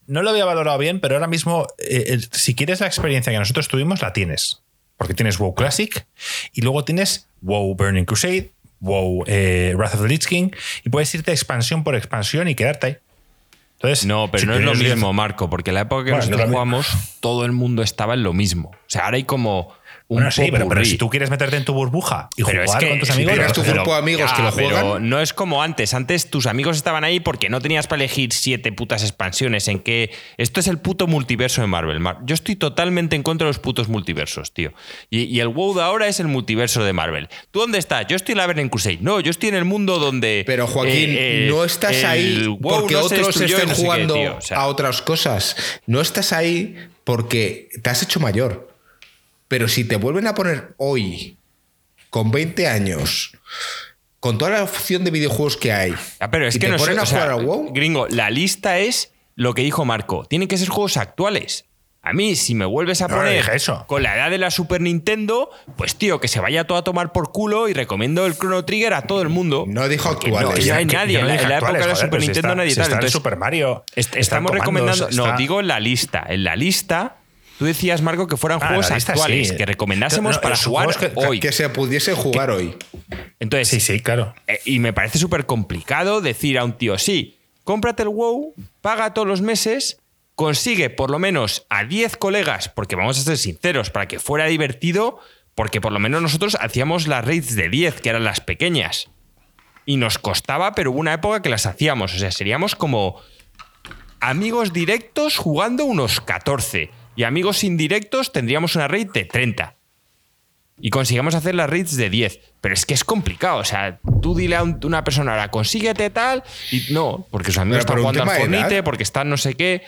no lo había valorado bien, pero ahora mismo, eh, si quieres la experiencia que nosotros tuvimos, la tienes. Porque tienes WoW Classic y luego tienes WoW Burning Crusade, WoW eh, Wrath of the Lich King y puedes irte expansión por expansión y quedarte ahí. Entonces, No, pero si no es lo mismo, Marco, porque en la época que Bueno, nosotros jugamos, todo el mundo estaba en lo mismo. O sea, ahora hay como Bueno, sí, pero, pero si tú quieres meterte en tu burbuja y Pero jugar es que con tus si amigos, tienes tu hacer. grupo de amigos que lo pero juegan. no es como antes. Antes tus amigos estaban ahí porque no tenías para elegir siete putas expansiones. En que esto es el puto multiverso de Marvel. Mar- Yo estoy totalmente en contra de los putos multiversos, tío. Y, y el WoW de ahora es el multiverso de Marvel. ¿Tú dónde estás? Yo estoy en la Burning Crusade. No, yo estoy en el mundo donde. Pero Joaquín, eh, eh, no estás ahí WoW porque no otros estén no sé qué, jugando tío. O sea, a otras cosas. No estás ahí porque te has hecho mayor. Pero si te vuelven a poner hoy, con 20 años, con toda la opción de videojuegos que hay, Ah, pero es y que te no sé, ponen a o sea, jugar al WoW, Gringo, la lista es lo que dijo Marco. Tienen que ser juegos actuales. A mí, si me vuelves a No, poner eso. con la edad de la Super Nintendo, pues tío, que se vaya todo a tomar por culo y recomiendo el Chrono Trigger a todo el mundo. No dijo Porque no, actuales. ya hay nadie. no en la, dije en la época actuales, de la Super Nintendo está- nadie si tal. está el Entonces, Super Mario. est- está estamos Comandos, recomendando. No, está- digo en la lista. En la lista, tú decías, Marco, que fueran Ah, juegos actuales, sí. que recomendásemos No, para jugar que- hoy. que se pudiese jugar hoy. Entonces, Sí, sí, claro. Eh, y me parece súper complicado decir a un tío, sí, cómprate el WoW, paga todos los meses, consigue por lo menos a 10 colegas, porque vamos a ser sinceros, para que fuera divertido, porque por lo menos nosotros hacíamos las raids de 10, que eran las pequeñas. Y nos costaba, pero hubo una época que las hacíamos. O sea, seríamos como amigos directos jugando unos 14. Y amigos indirectos tendríamos una raid de 30 y consigamos hacer las raids de 10. Pero es que es complicado. O sea, tú dile a un- una persona ahora, consíguete tal, y no, porque sus amigos están jugando al Fornite, porque están no sé qué.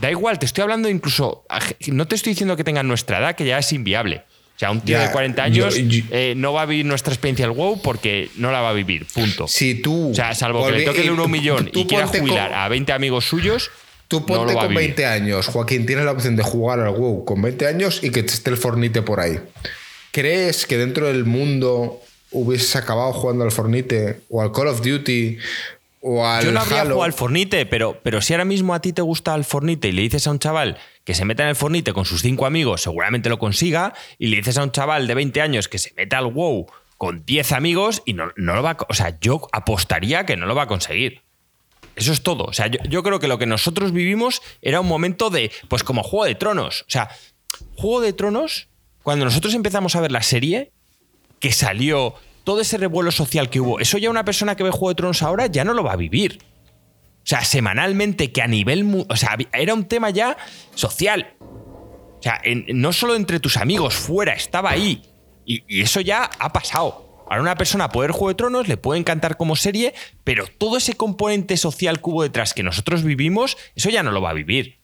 Da igual, te estoy hablando incluso. No te estoy diciendo que tengan nuestra edad, que ya es inviable. O sea, un tío Ya, de 40 años yo- yo- eh, no va a vivir nuestra experiencia del WoW porque no la va a vivir. Punto. Si tú. o sea, salvo que le toque el uno un millón y quiera con- jubilar a 20 amigos suyos, Tú ponte con vivir. 20 años, Joaquín, tienes la opción de jugar al WoW con 20 años y que te esté el Fornite por ahí. ¿Crees que dentro del mundo hubieses acabado jugando al Fornite o al Call of Duty o al Yo no habría Halo? jugado al Fornite, pero, pero si ahora mismo a ti te gusta el Fornite y le dices a un chaval que se meta en el Fornite con sus cinco amigos, seguramente lo consiga, y le dices a un chaval de 20 años que se meta al WoW con 10 amigos y no, no lo va a... O sea, yo apostaría que no lo va a conseguir. Eso es todo. O sea, yo, creo que lo que nosotros vivimos era un momento de, pues como Juego de Tronos. O sea, Juego de Tronos, cuando nosotros empezamos a ver la serie, que salió todo ese revuelo social que hubo, eso ya una persona que ve Juego de Tronos ahora ya no lo va a vivir. O sea, semanalmente, que a nivel. O sea, era un tema ya social. O sea, no solo entre tus amigos, fuera, estaba ahí. Y eso ya ha pasado. Ahora una persona puede ver Juego de Tronos, le puede encantar como serie, pero todo ese componente social que hubo detrás que nosotros vivimos, eso ya no lo va a vivir.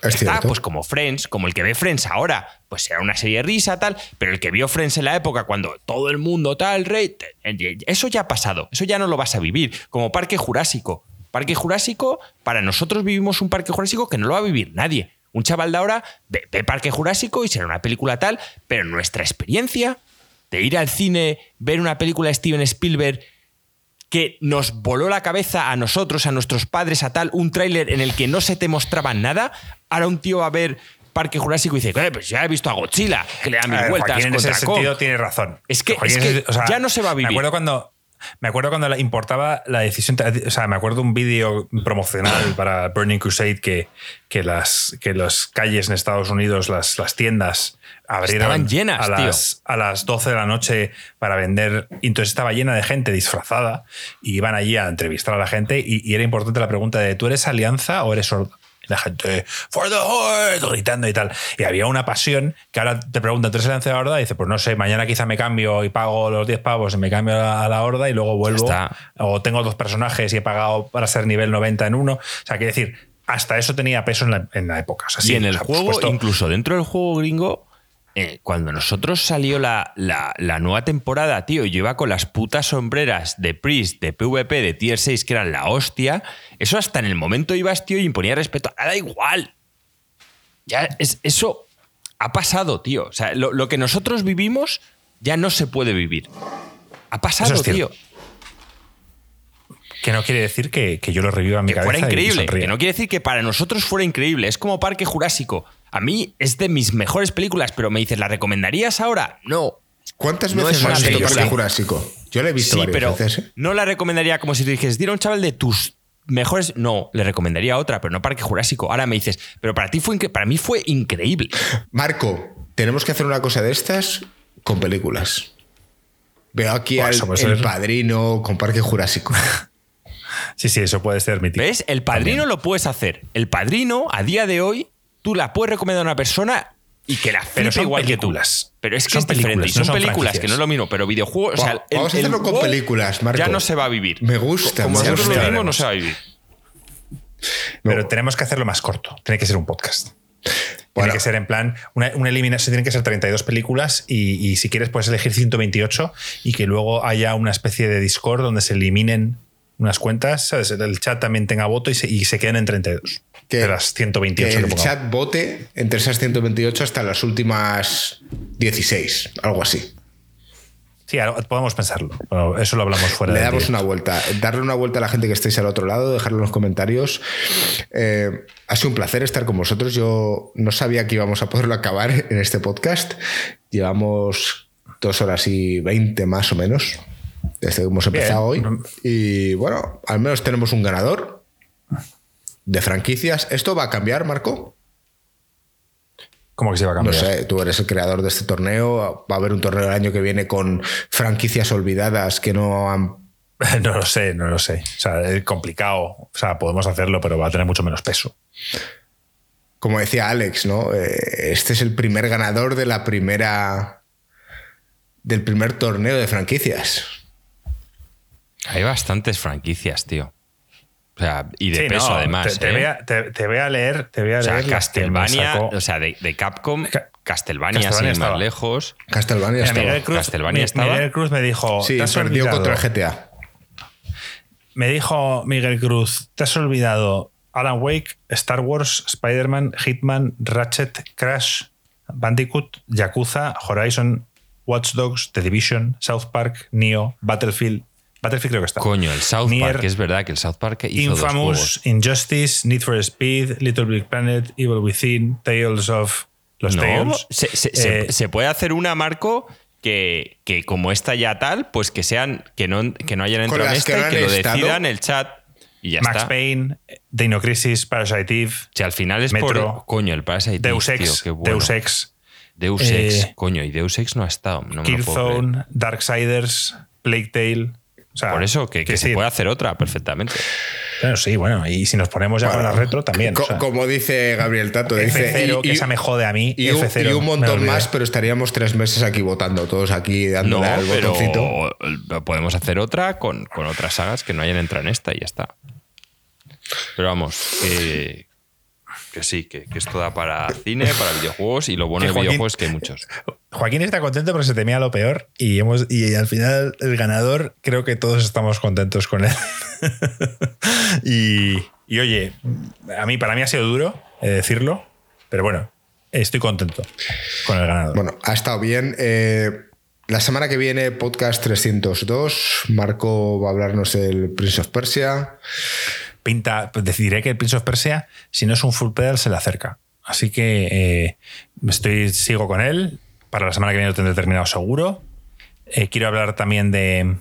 Es Está, pues como Friends, como el que ve Friends ahora, pues será una serie de risa, tal, pero el que vio Friends en la época cuando todo el mundo tal, rey, eso ya ha pasado, eso ya no lo vas a vivir, como Parque Jurásico. Parque Jurásico, para nosotros vivimos un Parque Jurásico que no lo va a vivir nadie. Un chaval de ahora ve, ve Parque Jurásico y será una película tal, pero nuestra experiencia de ir al cine, ver una película de Steven Spielberg que nos voló la cabeza a nosotros, a nuestros padres, a tal, un tráiler en el que no se te mostraba nada, ahora un tío va a ver Parque Jurásico y dice, "Eh, pues ya he visto a Godzilla, que le da mil A ver, vueltas Joaquín en ese contra Kong". sentido tiene razón. Es que- Joaquín es en que ese- o sea, ya no se va a vivir. Me acuerdo cuando. Me acuerdo cuando la- importaba la decisión. O sea, me acuerdo un vídeo promocional para Burning Crusade que, que, las, que las calles en Estados Unidos, las, las tiendas, abrieron Estaban llenas, a, tío. las, a las 12 de la noche para vender. Y entonces estaba llena de gente disfrazada y iban allí a entrevistar a la gente. Y, y era importante la pregunta de: ¿tú eres alianza o eres sordo? La gente, for the horde, gritando y tal. Y había una pasión que ahora te preguntan, ¿tú eres de la horda? Y dice, pues no sé, mañana quizá me cambio y pago los 10 pavos y me cambio a la horda y luego vuelvo. O tengo dos personajes y he pagado para ser nivel 90 en uno. O sea, quiere decir, hasta eso tenía peso en la, en la época. O sea, y sí, en o el sea, juego, supuesto, incluso dentro del juego gringo, eh, cuando nosotros salió la, la- la nueva temporada, tío, yo iba con las putas sombreras de Priest, de PvP, de Tier 6, que eran la hostia, eso hasta en el momento ibas, tío, y imponía respeto. Ahora da igual. Ya es, eso ha pasado, tío. O sea, lo, lo que nosotros vivimos ya no se puede vivir. Ha pasado, es tío. Que no quiere decir que, que yo lo reviva en mi que cabeza. fuera increíble. Que no quiere decir que para nosotros fuera increíble. Es como Parque Jurásico. A mí es de mis mejores películas, pero me dices, ¿la recomendarías ahora? No. ¿Cuántas No veces has visto película. Parque Jurásico? Yo la he visto Sí, varias pero veces. ¿eh? no la recomendaría como si tú dijeras, dile a un chaval de tus mejores. No, le recomendaría otra, pero no Parque Jurásico. Ahora me dices, pero para ti fue para mí fue increíble. Marco, tenemos que hacer una cosa de estas con películas. Veo aquí al El ser. Padrino con Parque Jurásico. Sí, sí, eso puede ser mítico. ¿Ves? El padrino lo puedes hacer. El padrino, a día de hoy, tú la puedes recomendar a una persona y que la Pero igual películas. que tú. Pero es que Son es diferente. películas, no son películas, franquicias. que no es lo mismo, pero videojuegos. o sea, Va- el- vamos a el hacerlo con películas, Marco. Ya no se va a vivir. Me gusta, Como me nosotros gusta. lo vivimos, no se va a vivir. Pero No. tenemos que hacerlo más corto. Tiene que ser un podcast. Tiene que ser en plan, una, una eliminación, tienen que ser 32 películas y, y si quieres puedes elegir 128 y que luego haya una especie de Discord donde se eliminen unas cuentas, ¿sabes? el chat también tenga voto y se, y se queden en 32 Que- de las 128 Que que, el chat vote entre esas 128 hasta las últimas 16, algo así. Sí, podemos pensarlo. pero eso lo hablamos fuera Le damos una vuelta. Darle una vuelta a la gente que estéis al otro lado, dejarlo en los comentarios. Eh, ha sido un placer estar con vosotros. Yo no sabía que íbamos a poderlo acabar en este podcast. Llevamos dos horas y veinte más o menos desde que hemos empezado Bien. hoy. Y bueno, al menos tenemos un ganador de franquicias. ¿Esto va a cambiar, Marco? ¿Cómo que se va a No cambiar? sé, tú eres el creador de este torneo. Va a haber un torneo el año que viene con franquicias olvidadas que no han No lo sé, no lo sé. O sea, es complicado. O sea, podemos hacerlo, pero va a tener mucho menos peso. como decía Alex, ¿no? Eh, Este es el primer ganador de la primera. del primer torneo de franquicias. Hay bastantes franquicias, tío. O sea, y de Sí, peso no, además. Te, te ¿eh? voy a, te- te voy a leer, te voy a o sea, leer Castlevania, o sea, de, de Capcom, Ca- Castlevania, Castlevania sin estaba. más lejos. Castlevania estaba. Miguel Cruz, Castlevania Mi- estaba. Miguel Cruz me dijo. Sí, "Te has perdió olvidado". contra el GTA. Me dijo Miguel Cruz, te has olvidado Alan Wake, Star Wars, Spider-Man, Hitman, Ratchet, Crash, Bandicoot, Yakuza, Horizon, Watch Dogs, The Division, South Park, Neo, Battlefield. Battlefield creo que está. Coño, el South Nier, Park, es verdad que el South Park hizo dos Infamous, juegos. Injustice, Need for Speed, Little Big Planet, Evil Within, Tales of los No, Tales. se, se- Eh, se puede hacer una, Marco, que, que como esta ya tal, pues que sean que no, que no hayan entrado en que esta y que han lo estado. decidan el chat y ya Max está. Payne, Dino Crisis, Parasite Eve, Si al final es Metro, por. Coño, el Parasite Deus Eve, Ex, qué bueno. Deus Ex, Deus eh, Ex, coño, y Deus Ex no ha estado. No. Killzone, Darksiders, Plague Tale. O sea, Por eso, que, que que se sí. puede hacer otra perfectamente. Claro, sí, bueno, y si nos ponemos ya con la retro también. Co- o sea, como dice Gabriel Tato, dice. F0, y- que y- esa me jode a mí. Y un, F0, y un no me montón más, pero estaríamos tres meses aquí votando, todos aquí No, dándole al pero botoncito. podemos hacer otra con, con otras sagas que no hayan entrado en esta y ya está. Pero vamos, que, que sí, que, que esto da para cine, para videojuegos y lo bueno de videojuegos es que hay muchos. Joaquín está contento porque se temía lo peor y, hemos, y al final el ganador creo que todos estamos contentos con él. y, y oye, a mí, para mí ha sido duro eh, decirlo, pero bueno, estoy contento con el ganador. Bueno, ha estado bien. Eh, la semana que viene, podcast 302. Marco va a hablarnos del Prince of Persia. Pinta, pues decidiré que el Prince of Persia, si no es un full pedal, se le acerca. Así que eh, estoy, sigo con él. Para la semana que viene lo tendré terminado seguro. Eh, quiero hablar también de.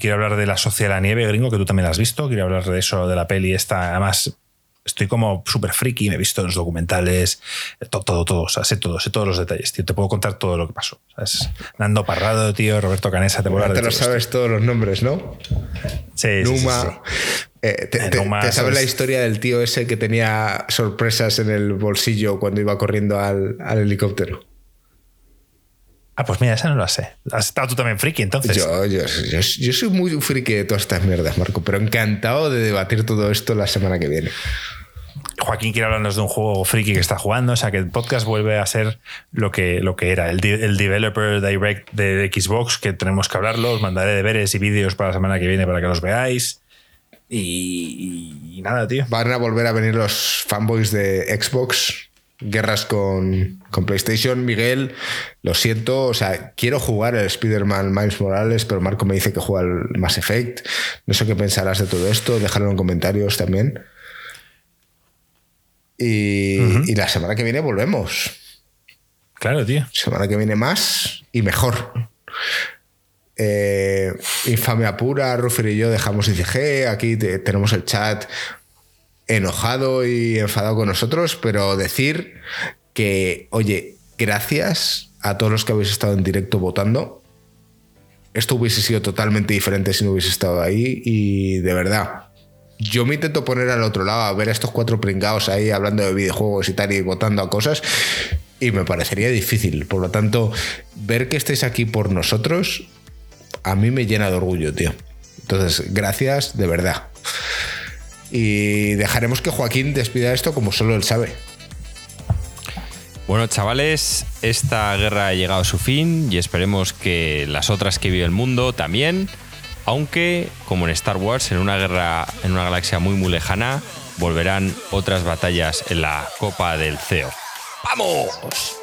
Quiero hablar de la Sociedad de la Nieve, gringo, que tú también la has visto. Quiero hablar de eso, de la peli esta. Además, estoy como súper friki, me he visto los documentales, todo, todo, todo, o sea, sé todo, sé todos los detalles, tío. Te puedo contar todo lo que pasó. ¿sabes? Nando Parrado, tío, Roberto Canesa, te puedo te lo sabes todos los nombres, ¿no? Sí, sí, sí, Numa. sí. Eh, te, Eh, te- Numa, te sabes la historia del tío ese que tenía sorpresas en el bolsillo cuando iba corriendo al, al helicóptero? Ah, pues mira, esa no la sé. Has estado tú también friki, entonces. Yo, yo, yo, yo soy muy friki de todas estas mierdas, Marco, pero encantado de debatir todo esto la semana que viene. Joaquín quiere hablarnos de un juego friki que está jugando, o sea que el podcast vuelve a ser lo que, lo que era, el, Developer Direct de Xbox, que tenemos que hablarlo, os mandaré deberes y vídeos para la semana que viene para que los veáis. Y, y nada, tío. Van a volver a venir los fanboys de Xbox, guerras con, con PlayStation. Miguel, lo siento, o sea, quiero jugar el Spider-Man Miles Morales, pero Marco me dice que juega el Mass Effect. No sé qué pensarás de todo esto, déjalo en comentarios también. Y, y la semana que viene volvemos. Claro, tío. Semana que viene más y mejor. eh, infamia pura, Ruffer y yo dejamos ICG, aquí tenemos el chat enojado y enfadado con nosotros, pero decir que, oye, gracias a todos los que habéis estado en directo votando. Esto hubiese sido totalmente diferente si no hubiese estado ahí y de verdad, yo me intento poner al otro lado a ver a estos cuatro pringados ahí hablando de videojuegos y tal y votando a cosas y me parecería difícil. Por lo tanto, ver que estéis aquí por nosotros a mí me llena de orgullo, tío. Entonces, gracias de verdad. Y dejaremos que Joaquín despida esto como solo él sabe. Bueno, chavales, esta guerra ha llegado a su fin y esperemos que las otras que vive el mundo también. Aunque, como en Star Wars, en una guerra en una galaxia muy muy lejana, volverán otras batallas en la Copa del CEO. ¡Vamos!